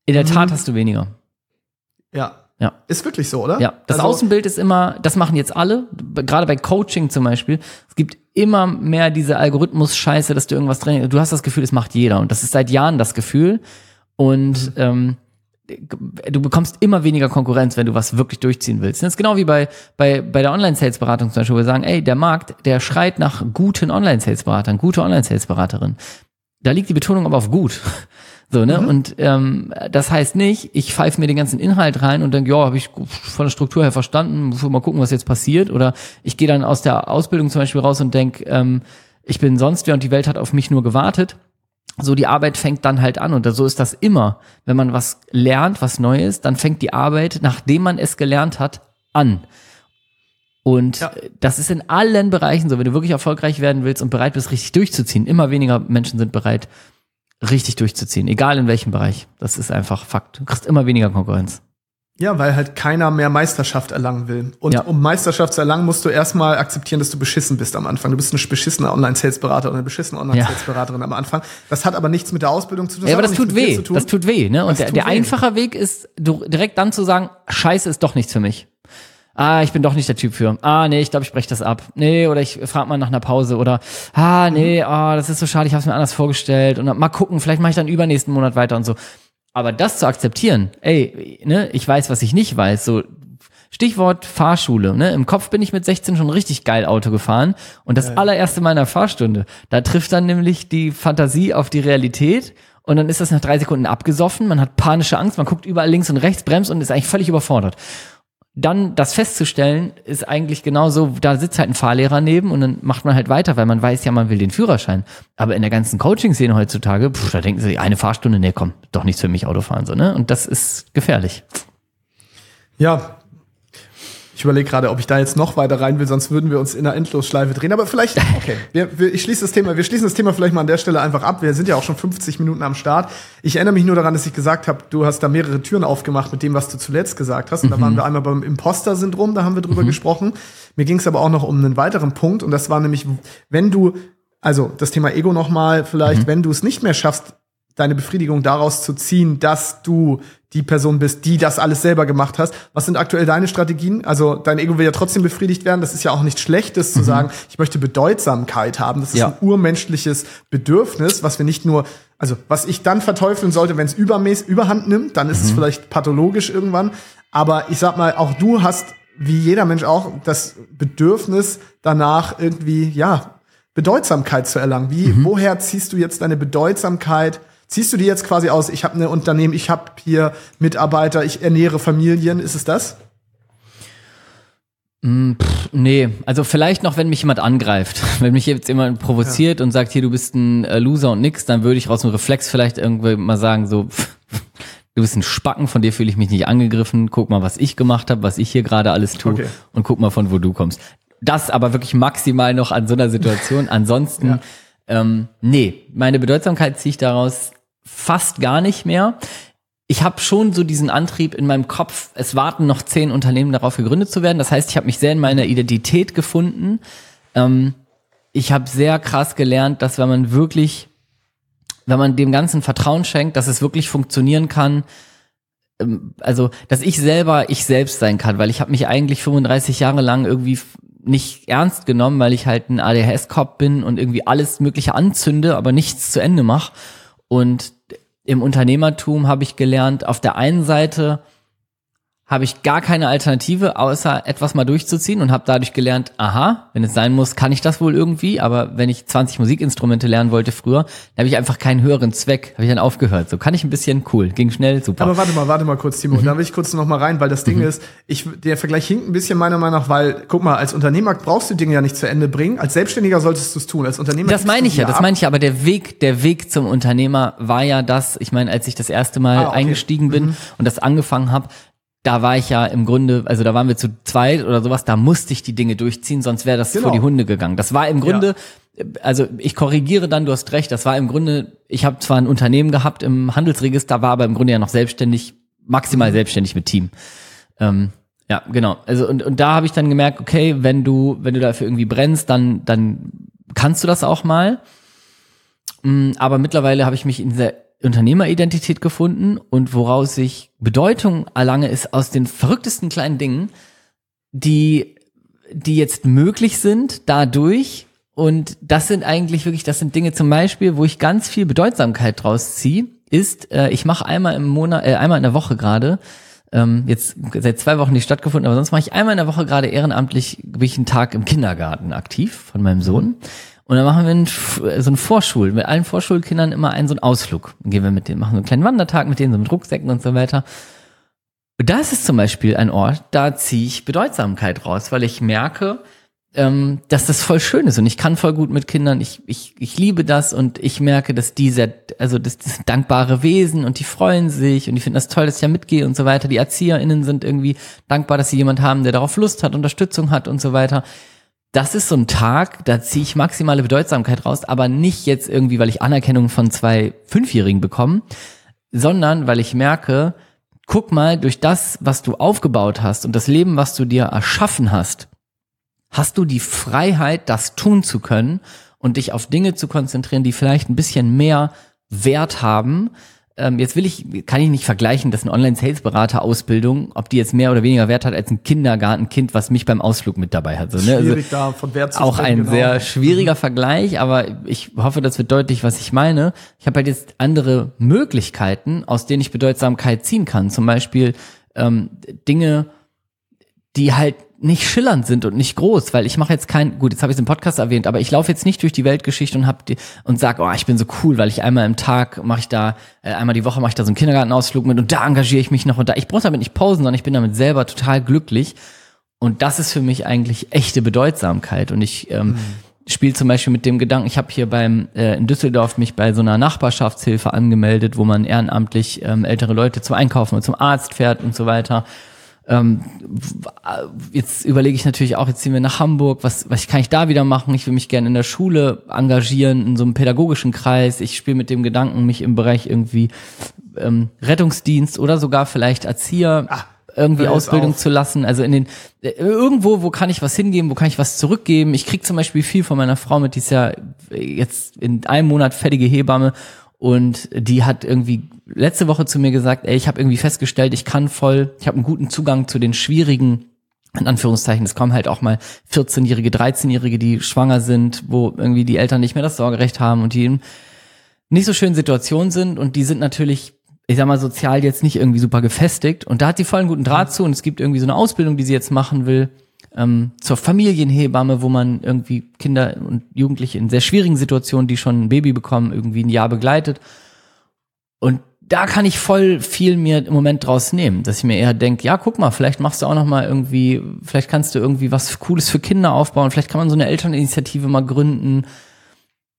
in der Tat hast du weniger. Ja. Ja. Ist wirklich so, oder? Ja, das Also, Außenbild ist immer, das machen jetzt alle, gerade bei Coaching zum Beispiel. Es gibt immer mehr diese Algorithmus-Scheiße, dass du irgendwas drin, du hast das Gefühl, es macht jeder und das ist seit Jahren das Gefühl und ähm, du bekommst immer weniger Konkurrenz, wenn du was wirklich durchziehen willst. Das ist genau wie bei, bei, bei der Online-Sales-Beratung zum Beispiel, wo wir sagen, ey, der Markt, der schreit nach guten Online-Sales-Beratern, gute Online-Sales-Beraterinnen. Da liegt die Betonung aber auf gut. So, ne? Und ähm, das heißt nicht, ich pfeife mir den ganzen Inhalt rein und denke, ja, habe ich von der Struktur her verstanden, muss mal gucken, was jetzt passiert. Oder ich gehe dann aus der Ausbildung zum Beispiel raus und denke, ähm, ich bin sonst wer und die Welt hat auf mich nur gewartet. So, die Arbeit fängt dann halt an. Und so ist das immer. Wenn man was lernt, was neu ist, dann fängt die Arbeit, nachdem man es gelernt hat, an. Und Ja. das ist in allen Bereichen so. Wenn du wirklich erfolgreich werden willst und bereit bist, richtig durchzuziehen, immer weniger Menschen sind bereit, richtig durchzuziehen. Egal in welchem Bereich. Das ist einfach Fakt. Du kriegst immer weniger Konkurrenz. Ja, weil halt keiner mehr Meisterschaft erlangen will. Und Ja. um Meisterschaft zu erlangen, musst du erstmal akzeptieren, dass du beschissen bist am Anfang. Du bist ein beschissener Online-Sales-Berater oder eine beschissene Online-Sales-Beraterin am Anfang. Das hat aber nichts mit der Ausbildung zu tun. Ja, aber das tut weh. zu tun. Das tut weh, ne? Und Das der, der einfache Weg ist, du, direkt dann zu sagen, Scheiße ist doch nichts für mich. ah, ich bin doch nicht der Typ für. Ah, nee, ich glaube, ich breche das ab. Nee, oder ich frage mal nach einer Pause oder ah, nee, ah, das ist so schade, ich habe es mir anders vorgestellt und mal gucken, vielleicht mache ich dann übernächsten Monat weiter und so. Aber das zu akzeptieren, ey, ne, ich weiß, was ich nicht weiß, so Stichwort Fahrschule. Ne? Im Kopf bin ich mit 16 schon richtig geil Auto gefahren. Und das allererste Mal in der Fahrstunde, da trifft dann nämlich die Fantasie auf die Realität. Und dann ist das nach drei Sekunden abgesoffen. Man hat panische Angst. Man guckt überall links und rechts, bremst und ist eigentlich völlig überfordert. Dann das festzustellen, ist eigentlich genauso, da sitzt halt ein Fahrlehrer neben und dann macht man halt weiter, weil man weiß ja, man will den Führerschein. Aber in der ganzen Coaching-Szene heutzutage, pff, da denken sie, eine Fahrstunde, nee, komm, doch nichts für mich Autofahren, so, ne? Und das ist gefährlich. Ja, ich überlege gerade, ob ich da jetzt noch weiter rein will, sonst würden wir uns in einer Endlosschleife drehen. Aber vielleicht, okay, wir, wir, ich schließe das Thema, wir schließen das Thema vielleicht mal an der Stelle einfach ab. Wir sind ja auch schon 50 Minuten am Start. Ich erinnere mich nur daran, dass ich gesagt habe, du hast da mehrere Türen aufgemacht mit dem, was du zuletzt gesagt hast. Und da waren wir einmal beim Imposter-Syndrom, da haben wir drüber mhm. gesprochen. Mir ging es aber auch noch um einen weiteren Punkt und das war nämlich, wenn du, also das Thema Ego nochmal, vielleicht, mhm. wenn du es nicht mehr schaffst, deine Befriedigung daraus zu ziehen, dass du die Person bist, die das alles selber gemacht hast. Was sind aktuell deine Strategien? Also dein Ego will ja trotzdem befriedigt werden. Das ist ja auch nichts Schlechtes zu mhm. sagen, ich möchte Bedeutsamkeit haben. Das ist ja. ein urmenschliches Bedürfnis, was wir nicht nur, also was ich dann verteufeln sollte, wenn es übermäßig überhand nimmt, dann ist mhm. es vielleicht pathologisch irgendwann. Aber ich sag mal, auch du hast, wie jeder Mensch auch, das Bedürfnis danach irgendwie, ja, Bedeutsamkeit zu erlangen. Wie, mhm. woher ziehst du jetzt deine Bedeutsamkeit Ziehst du die jetzt quasi aus, ich habe ein Unternehmen, ich habe hier Mitarbeiter, ich ernähre Familien, ist es das? Mm, pff, nee, also vielleicht noch, wenn mich jemand angreift. Wenn mich jetzt jemand provoziert ja. und sagt, hier, du bist ein äh, Loser und nix, dann würde ich aus dem Reflex vielleicht irgendwie mal sagen, so, pff, du bist ein Spacken, von dir fühle ich mich nicht angegriffen, guck mal, was ich gemacht habe, was ich hier gerade alles tue okay. und guck mal, von wo du kommst. Das aber wirklich maximal noch an so einer Situation. Ansonsten, ja. ähm, nee, meine Bedeutsamkeit ziehe ich daraus, fast gar nicht mehr. Ich habe schon so diesen Antrieb in meinem Kopf, es warten noch zehn Unternehmen darauf gegründet zu werden. Das heißt, ich habe mich sehr in meiner Identität gefunden. Ähm, ich habe sehr krass gelernt, dass wenn man wirklich, wenn man dem Ganzen Vertrauen schenkt, dass es wirklich funktionieren kann, ähm, also dass ich selber ich selbst sein kann, weil ich habe mich eigentlich 35 Jahre lang irgendwie nicht ernst genommen, weil ich halt ein ADHS-Kopf bin und irgendwie alles Mögliche anzünde, aber nichts zu Ende mache. Und im Unternehmertum habe ich gelernt, auf der einen Seite habe ich gar keine Alternative, außer etwas mal durchzuziehen und habe dadurch gelernt, aha, wenn es sein muss, kann ich das wohl irgendwie, aber wenn ich 20 Musikinstrumente lernen wollte früher, dann habe ich einfach keinen höheren Zweck, habe ich dann aufgehört. So kann ich ein bisschen cool, ging schnell, super. Aber warte mal, warte mal kurz, Timo, mhm. da will ich kurz noch mal rein, weil das Ding mhm. ist, ich der Vergleich hinkt ein bisschen meiner Meinung nach, weil guck mal, als Unternehmer brauchst du Dinge ja nicht zu Ende bringen, als Selbstständiger solltest du es tun, als Unternehmer Das meine ich ja, das meine ich ja, aber der Weg, der Weg zum Unternehmer war ja das, ich meine, als ich das erste Mal ah, okay. eingestiegen bin mhm. und das angefangen habe, da war ich ja im Grunde, also da waren wir zu zweit oder sowas, da musste ich die Dinge durchziehen, sonst wäre das genau. vor die Hunde gegangen. Das war im Grunde, ja. also ich korrigiere dann, du hast recht, das war im Grunde, ich habe zwar ein Unternehmen gehabt im Handelsregister, war aber im Grunde ja noch selbstständig, maximal selbstständig mit Team. Ähm, ja, genau. Also und, und da habe ich dann gemerkt, okay, wenn du, wenn du dafür irgendwie brennst, dann, dann kannst du das auch mal. Mm, aber mittlerweile habe ich mich in dieser Unternehmeridentität gefunden und woraus ich Bedeutung erlange, ist aus den verrücktesten kleinen Dingen, die, die jetzt möglich sind dadurch. Und das sind eigentlich wirklich, das sind Dinge zum Beispiel, wo ich ganz viel Bedeutsamkeit draus ziehe, ist, äh, ich mache einmal im Monat, äh, einmal in der Woche gerade, ähm, jetzt seit zwei Wochen nicht stattgefunden, aber sonst mache ich einmal in der Woche gerade ehrenamtlich, bin ich einen Tag im Kindergarten aktiv von meinem Sohn. Und dann machen wir einen, so einen Vorschul, mit allen Vorschulkindern immer einen so einen Ausflug. Dann gehen wir mit denen, machen so einen kleinen Wandertag mit denen, so mit Rucksäcken und so weiter. Und das ist zum Beispiel ein Ort, da ziehe ich Bedeutsamkeit raus, weil ich merke, ähm, dass das voll schön ist und ich kann voll gut mit Kindern, ich, ich, ich liebe das und ich merke, dass diese, also das, das dankbare Wesen und die freuen sich und die finden das toll, dass ich ja mitgehe und so weiter. Die ErzieherInnen sind irgendwie dankbar, dass sie jemand haben, der darauf Lust hat, Unterstützung hat und so weiter das ist so ein Tag, da ziehe ich maximale Bedeutsamkeit raus, aber nicht jetzt irgendwie, weil ich Anerkennung von zwei Fünfjährigen bekomme, sondern weil ich merke, guck mal, durch das, was du aufgebaut hast und das Leben, was du dir erschaffen hast, hast du die Freiheit, das tun zu können und dich auf Dinge zu konzentrieren, die vielleicht ein bisschen mehr Wert haben, ähm, jetzt will ich, kann ich nicht vergleichen, dass eine Online-Sales-Berater-Ausbildung, ob die jetzt mehr oder weniger Wert hat als ein Kindergartenkind, was mich beim Ausflug mit dabei hat. So, ne? Schwierig also, da von Wert zu Auch ein genau. sehr schwieriger Vergleich, aber ich hoffe, das wird deutlich, was ich meine. Ich habe halt jetzt andere Möglichkeiten, aus denen ich Bedeutsamkeit ziehen kann. Zum Beispiel ähm, Dinge, die halt nicht schillernd sind und nicht groß, weil ich mache jetzt kein, gut, jetzt habe ich es im Podcast erwähnt, aber ich laufe jetzt nicht durch die Weltgeschichte und hab die und sag, oh, ich bin so cool, weil ich einmal im Tag mache ich da, äh, einmal die Woche mache ich da so einen Kindergartenausflug mit und da engagiere ich mich noch und da. Ich brauche damit nicht pausen, sondern ich bin damit selber total glücklich. Und das ist für mich eigentlich echte Bedeutsamkeit. Und ich ähm, mhm. spiele zum Beispiel mit dem Gedanken, ich habe hier beim äh, in Düsseldorf mich bei so einer Nachbarschaftshilfe angemeldet, wo man ehrenamtlich ähm, ältere Leute zum Einkaufen und zum Arzt fährt und so weiter. Ähm, jetzt überlege ich natürlich auch, jetzt ziehen wir nach Hamburg, was, was kann ich da wieder machen? Ich will mich gerne in der Schule engagieren, in so einem pädagogischen Kreis. Ich spiele mit dem Gedanken, mich im Bereich irgendwie ähm, Rettungsdienst oder sogar vielleicht Erzieher ah, irgendwie Ausbildung zu lassen. Also in den äh, irgendwo, wo kann ich was hingeben, wo kann ich was zurückgeben? Ich krieg zum Beispiel viel von meiner Frau mit, die ist ja jetzt in einem Monat fertige Hebamme und die hat irgendwie letzte Woche zu mir gesagt, ey, ich habe irgendwie festgestellt, ich kann voll, ich habe einen guten Zugang zu den schwierigen in Anführungszeichen, es kommen halt auch mal 14-Jährige, 13-Jährige, die schwanger sind, wo irgendwie die Eltern nicht mehr das Sorgerecht haben und die in nicht so schönen Situationen sind. Und die sind natürlich, ich sag mal, sozial jetzt nicht irgendwie super gefestigt. Und da hat sie voll einen guten Draht zu. Und es gibt irgendwie so eine Ausbildung, die sie jetzt machen will, ähm, zur Familienhebamme, wo man irgendwie Kinder und Jugendliche in sehr schwierigen Situationen, die schon ein Baby bekommen, irgendwie ein Jahr begleitet. Und da kann ich voll viel mir im Moment draus nehmen, dass ich mir eher denke, ja, guck mal, vielleicht machst du auch noch mal irgendwie, vielleicht kannst du irgendwie was Cooles für Kinder aufbauen, vielleicht kann man so eine Elterninitiative mal gründen.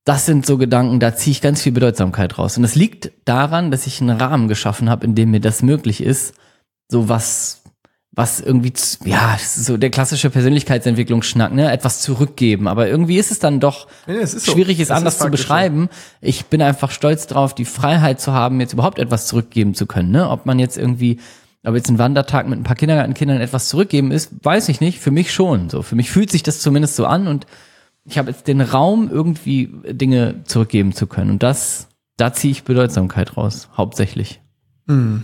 Das sind so Gedanken, da ziehe ich ganz viel Bedeutsamkeit raus. Und das liegt daran, dass ich einen Rahmen geschaffen habe, in dem mir das möglich ist, so was was irgendwie, ja, so der klassische Persönlichkeitsentwicklungsschnack, ne, etwas zurückgeben. Aber irgendwie ist es dann doch nee, es ist schwierig, so. es anders zu beschreiben. So. Ich bin einfach stolz drauf, die Freiheit zu haben, jetzt überhaupt etwas zurückgeben zu können, ne. Ob man jetzt irgendwie, ob jetzt ein Wandertag mit ein paar Kindergartenkindern etwas zurückgeben ist, weiß ich nicht. Für mich schon. So, für mich fühlt sich das zumindest so an und ich habe jetzt den Raum, irgendwie Dinge zurückgeben zu können. Und das, da ziehe ich Bedeutsamkeit raus, hauptsächlich. Mhm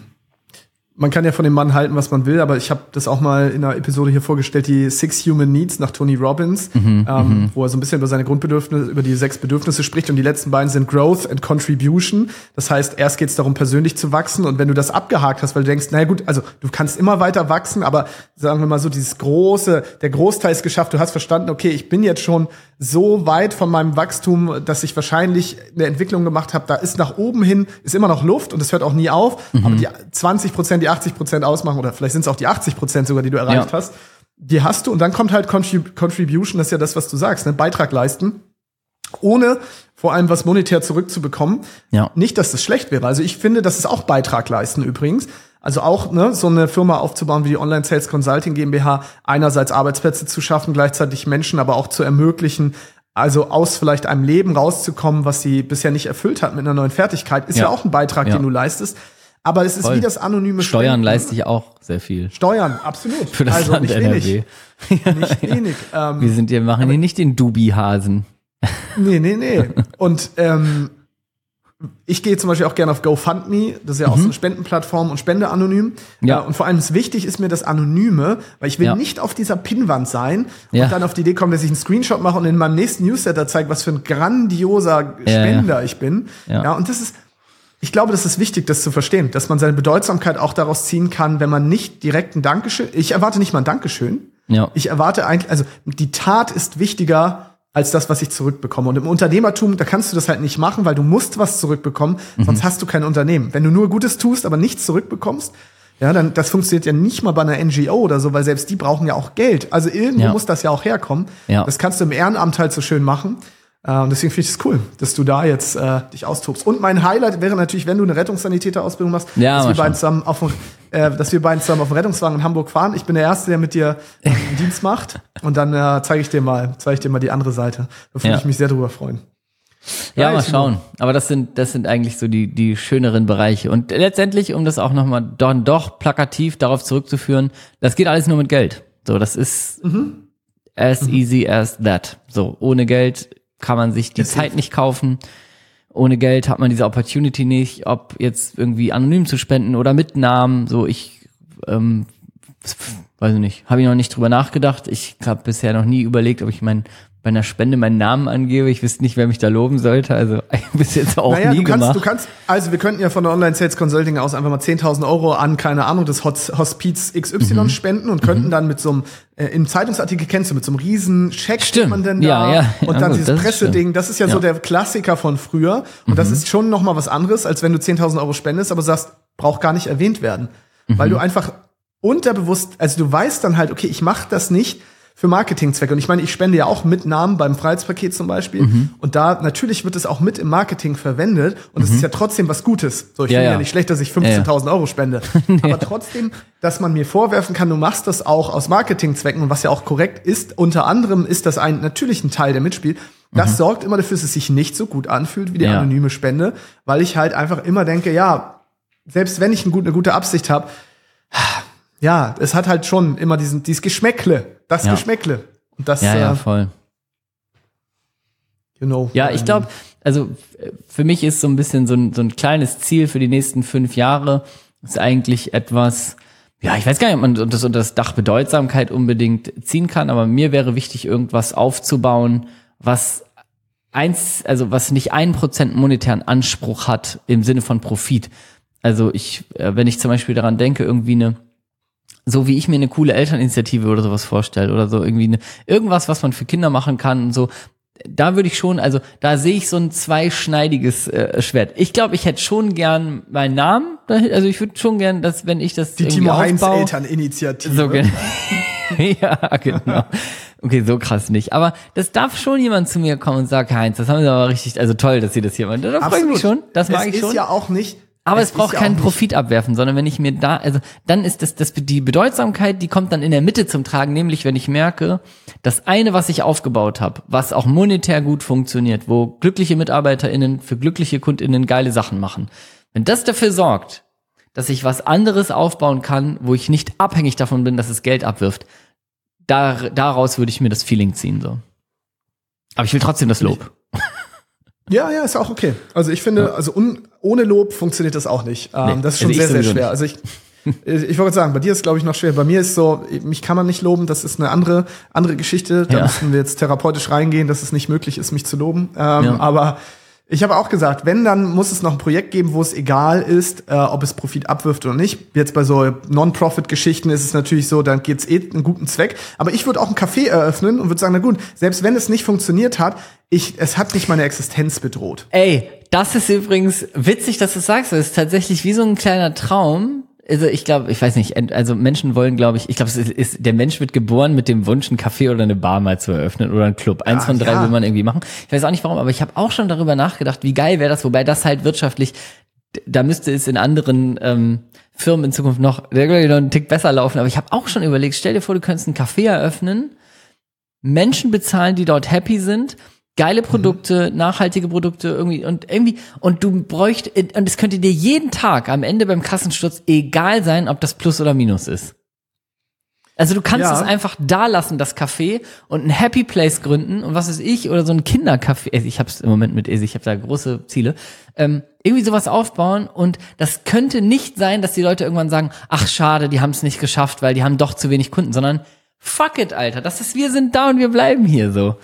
man kann ja von dem Mann halten, was man will, aber ich habe das auch mal in einer Episode hier vorgestellt, die Six Human Needs nach Tony Robbins, mhm, ähm, mhm. wo er so ein bisschen über seine Grundbedürfnisse, über die sechs Bedürfnisse spricht und die letzten beiden sind Growth and Contribution. Das heißt, erst geht es darum, persönlich zu wachsen und wenn du das abgehakt hast, weil du denkst, naja gut, also du kannst immer weiter wachsen, aber sagen wir mal so, dieses große, der Großteil ist geschafft, du hast verstanden, okay, ich bin jetzt schon so weit von meinem Wachstum, dass ich wahrscheinlich eine Entwicklung gemacht habe, da ist nach oben hin, ist immer noch Luft und es hört auch nie auf, mhm. aber die 20 Prozent die 80 Prozent ausmachen, oder vielleicht sind es auch die 80 Prozent sogar, die du erreicht ja. hast, die hast du. Und dann kommt halt Contrib Contribution, das ist ja das, was du sagst, ne? Beitrag leisten, ohne vor allem was monetär zurückzubekommen. Ja. Nicht, dass das schlecht wäre. Also ich finde, das ist auch Beitrag leisten übrigens. Also auch ne, so eine Firma aufzubauen wie die Online Sales Consulting GmbH, einerseits Arbeitsplätze zu schaffen, gleichzeitig Menschen aber auch zu ermöglichen, also aus vielleicht einem Leben rauszukommen, was sie bisher nicht erfüllt hat mit einer neuen Fertigkeit, ist ja, ja auch ein Beitrag, ja. den du leistest. Aber es ist Voll. wie das anonyme Steuern Spenden. leiste ich auch sehr viel. Steuern, absolut. Für das also Land nicht NRW. wenig. nicht wenig. Ähm, wir sind, wir machen hier nicht den Dubi-Hasen. Nee, nee, nee. Und ähm, ich gehe zum Beispiel auch gerne auf GoFundMe, das ist ja auch mhm. so eine Spendenplattform und Spende anonym. Ja. Und vor allem ist wichtig ist mir das Anonyme, weil ich will ja. nicht auf dieser Pinnwand sein und ja. dann auf die Idee kommen, dass ich einen Screenshot mache und in meinem nächsten Newsletter zeige, was für ein grandioser Spender ich bin. Ja. und das ist, ich glaube, das ist wichtig, das zu verstehen, dass man seine Bedeutsamkeit auch daraus ziehen kann, wenn man nicht direkt ein Dankeschön, ich erwarte nicht mal ein Dankeschön. Ja. Ich erwarte eigentlich, also die Tat ist wichtiger als das, was ich zurückbekomme. Und im Unternehmertum, da kannst du das halt nicht machen, weil du musst was zurückbekommen, mhm. sonst hast du kein Unternehmen. Wenn du nur Gutes tust, aber nichts zurückbekommst, ja, dann das funktioniert ja nicht mal bei einer NGO oder so, weil selbst die brauchen ja auch Geld. Also irgendwo ja. muss das ja auch herkommen. Ja. Das kannst du im Ehrenamt halt so schön machen. Und deswegen finde ich es cool, dass du da jetzt äh, dich austobst. Und mein Highlight wäre natürlich, wenn du eine Rettungssanitäterausbildung machst, ja, dass, wir beiden zusammen auf dem, äh, dass wir beiden zusammen auf dem Rettungswagen in Hamburg fahren. Ich bin der Erste, der mit dir äh, Dienst macht. Und dann äh, zeige ich dir mal, zeige ich dir mal die andere Seite. Da würde ja. ich mich sehr drüber freuen. Ja, ja mal schauen. Aber das sind, das sind eigentlich so die, die schöneren Bereiche. Und letztendlich, um das auch nochmal doch, doch plakativ darauf zurückzuführen, das geht alles nur mit Geld. So, das ist mhm. as mhm. easy as that. So, ohne Geld kann man sich die Zeit nicht kaufen. ohne Geld hat man diese Opportunity nicht, ob jetzt irgendwie anonym zu spenden oder mit Namen. So, ich ähm, weiß ich nicht, habe ich noch nicht drüber nachgedacht. Ich habe bisher noch nie überlegt, ob ich mein bei einer Spende meinen Namen angebe. Ich wüsste nicht, wer mich da loben sollte. Also bis jetzt auch naja, nie du kannst, gemacht. Du kannst, also wir könnten ja von der Online Sales Consulting aus einfach mal 10.000 Euro an, keine Ahnung, das Hospiz XY mhm. spenden und könnten mhm. dann mit so einem, äh, im Zeitungsartikel kennst du, mit so einem riesen Scheck stimmt. man denn da ja, ja. und ja, dann gut, dieses Presseding, das ist ja, ja, so der Klassiker von früher und mhm. das ist schon nochmal was anderes, als wenn du 10.000 Euro spendest, aber sagst, braucht gar nicht erwähnt werden. Weil du mhm. einfach unterbewusst, also du weißt dann halt, okay, ich mache das nicht, für Marketingzwecke. Und ich meine, ich spende ja auch mit Namen beim Freiheitspaket zum Beispiel. Mhm. Und da natürlich wird es auch mit im Marketing verwendet. Und es mhm. ist ja trotzdem was Gutes. So, ich ja, finde ja. ja nicht schlecht, dass ich 15.000 ja, Euro spende. Aber trotzdem, dass man mir vorwerfen kann, du machst das auch aus Marketingzwecken und was ja auch korrekt ist. Unter anderem ist das ein natürlich ein Teil, der mitspielt. Das mhm. sorgt immer dafür, dass es sich nicht so gut anfühlt wie die anonyme Spende, weil ich halt einfach immer denke, ja, selbst wenn ich eine gute Absicht habe, ja, es hat halt schon immer diesen, dieses Geschmäckle, das ja. Geschmäckle. Und das, ja, ja, äh, voll. You know. Ja, ich glaube, also für mich ist so ein bisschen so ein, so ein kleines Ziel für die nächsten fünf Jahre, ist eigentlich etwas, ja, ich weiß gar nicht, ob man das unter das Dach Bedeutsamkeit unbedingt ziehen kann, aber mir wäre wichtig, irgendwas aufzubauen, was eins, also was nicht ein Prozent monetären Anspruch hat im Sinne von Profit. Also ich, äh, wenn ich zum Beispiel daran denke, irgendwie eine so wie ich mir eine coole Elterninitiative oder sowas vorstelle oder so irgendwie eine, irgendwas, was man für Kinder machen kann und so. Da würde ich schon, also da sehe ich so ein zweischneidiges äh, Schwert. Ich glaube, ich hätte schon gern meinen Namen, also ich würde schon gern, dass wenn ich das die Timo Heinz Elterninitiative. So, ja, genau. Okay, so krass nicht. Aber das darf schon jemand zu mir kommen und sagen, Heinz, das haben sie aber richtig, also toll, dass sie das hier machen. Da freue ich mich schon. Das mag es ich schon. ist ja auch nicht, aber es, es braucht keinen Profit abwerfen, sondern wenn ich mir da, also dann ist das, das die Bedeutsamkeit, die kommt dann in der Mitte zum Tragen, nämlich wenn ich merke, das eine, was ich aufgebaut habe, was auch monetär gut funktioniert, wo glückliche MitarbeiterInnen für glückliche KundInnen geile Sachen machen, wenn das dafür sorgt, dass ich was anderes aufbauen kann, wo ich nicht abhängig davon bin, dass es Geld abwirft, da, daraus würde ich mir das Feeling ziehen, so. Aber ich will trotzdem das Lob. Ja, ja, ist auch okay. Also ich finde, also un, ohne Lob funktioniert das auch nicht. Ähm, nee, das ist schon also sehr, sehr schwer. Nicht. Also ich, ich wollte sagen, bei dir ist glaube ich noch schwer. Bei mir ist so, mich kann man nicht loben. Das ist eine andere andere Geschichte. Da ja. müssen wir jetzt therapeutisch reingehen, dass es nicht möglich ist, mich zu loben. Ähm, ja. Aber ich habe auch gesagt, wenn, dann muss es noch ein Projekt geben, wo es egal ist, äh, ob es Profit abwirft oder nicht. Jetzt bei so Non-Profit-Geschichten ist es natürlich so, dann geht's eh einen guten Zweck. Aber ich würde auch ein Café eröffnen und würde sagen, na gut, selbst wenn es nicht funktioniert hat, ich, es hat nicht meine Existenz bedroht. Ey, das ist übrigens witzig, dass du sagst. Das ist tatsächlich wie so ein kleiner Traum, also ich glaube, ich weiß nicht, also Menschen wollen, glaube ich, ich glaube, es ist, ist, der Mensch wird geboren mit dem Wunsch, ein Café oder eine Bar mal zu eröffnen oder ein Club. Eins ja, von drei ja. will man irgendwie machen. Ich weiß auch nicht warum, aber ich habe auch schon darüber nachgedacht, wie geil wäre das, wobei das halt wirtschaftlich, da müsste es in anderen ähm, Firmen in Zukunft noch, noch einen Tick besser laufen. Aber ich habe auch schon überlegt, stell dir vor, du könntest ein Café eröffnen, Menschen bezahlen, die dort happy sind geile mhm. Produkte, mhm. nachhaltige Produkte irgendwie und irgendwie und du bräucht und es könnte dir jeden Tag am Ende beim Kassensturz egal sein, ob das Plus oder Minus ist. Also du kannst ja. es einfach da lassen, das Café und ein Happy Place gründen und was weiß ich oder so ein Kindercafé. Also ich habe es im Moment mit Esi, ich habe da große Ziele. Ähm, irgendwie sowas aufbauen und das könnte nicht sein, dass die Leute irgendwann sagen, ach schade, die haben es nicht geschafft, weil die haben doch zu wenig Kunden, sondern fuck it, Alter, das ist wir sind da und wir bleiben hier so.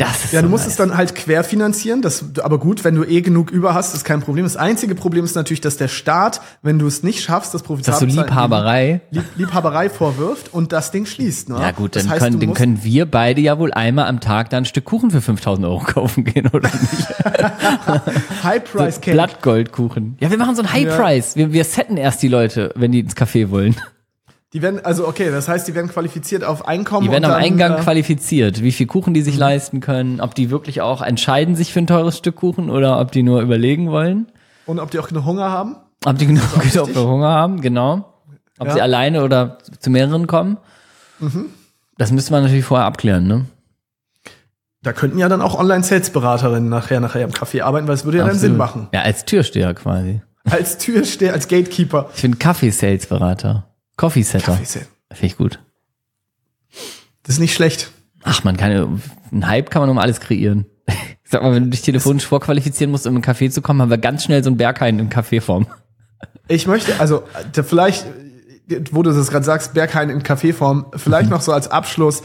Das ist ja, so du musst nice. es dann halt querfinanzieren. Das, aber gut, wenn du eh genug über hast, ist kein Problem. Das einzige Problem ist natürlich, dass der Staat, wenn du es nicht schaffst, das Profit Dass du Liebhaberei. Lieb, Liebhaberei vorwirft und das Ding schließt. Ne? Ja gut, dann, heißt, können, dann können wir beide ja wohl einmal am Tag dann ein Stück Kuchen für 5000 Euro kaufen gehen, oder nicht? High Price so Blattgoldkuchen. Ja, wir machen so ein High Price. Wir, wir setten erst die Leute, wenn die ins Café wollen. Die werden, also okay, das heißt, die werden qualifiziert auf Einkommen. Die werden am dann, Eingang äh, qualifiziert, wie viel Kuchen die sich mhm. leisten können, ob die wirklich auch entscheiden sich für ein teures Stück Kuchen oder ob die nur überlegen wollen. Und ob die auch genug Hunger haben. Ob die genug, genug Hunger haben, genau. Ob ja. sie alleine oder zu mehreren kommen. Mhm. Das müsste man natürlich vorher abklären, ne? Da könnten ja dann auch Online-Sales-Beraterinnen nachher, nachher im Café arbeiten, weil es würde ja Absolut. dann Sinn machen. Ja, als Türsteher quasi. Als Türsteher, als Gatekeeper. Ich bin Kaffee-Sales-Berater. Coffee Setter. Coffee Setter. Finde ich gut. Das ist nicht schlecht. Ach, man kann, ein Hype kann man um alles kreieren. Ich sag mal, wenn du dich telefonisch vorqualifizieren musst, um in einen Café zu kommen, haben wir ganz schnell so einen Berghain in Kaffeeform. Ich möchte, also vielleicht, wo du das gerade sagst, Berghain in Kaffeeform, vielleicht noch so als Abschluss.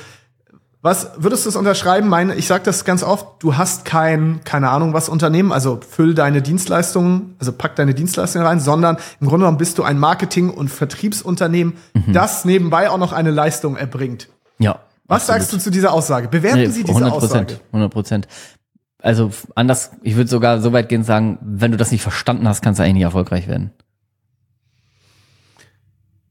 Was würdest du es unterschreiben? Meine, ich sage das ganz oft, du hast kein, keine Ahnung, was Unternehmen, also füll deine Dienstleistungen, also pack deine Dienstleistungen rein, sondern im Grunde genommen bist du ein Marketing- und Vertriebsunternehmen, das nebenbei auch noch eine Leistung erbringt. Ja. Was sagst du zu dieser Aussage? Bewerten Nee, Sie diese 100 Aussage. Prozent, 100 Prozent. Also anders, ich würde sogar so weit gehen sagen, wenn du das nicht verstanden hast, kannst du eigentlich nicht erfolgreich werden.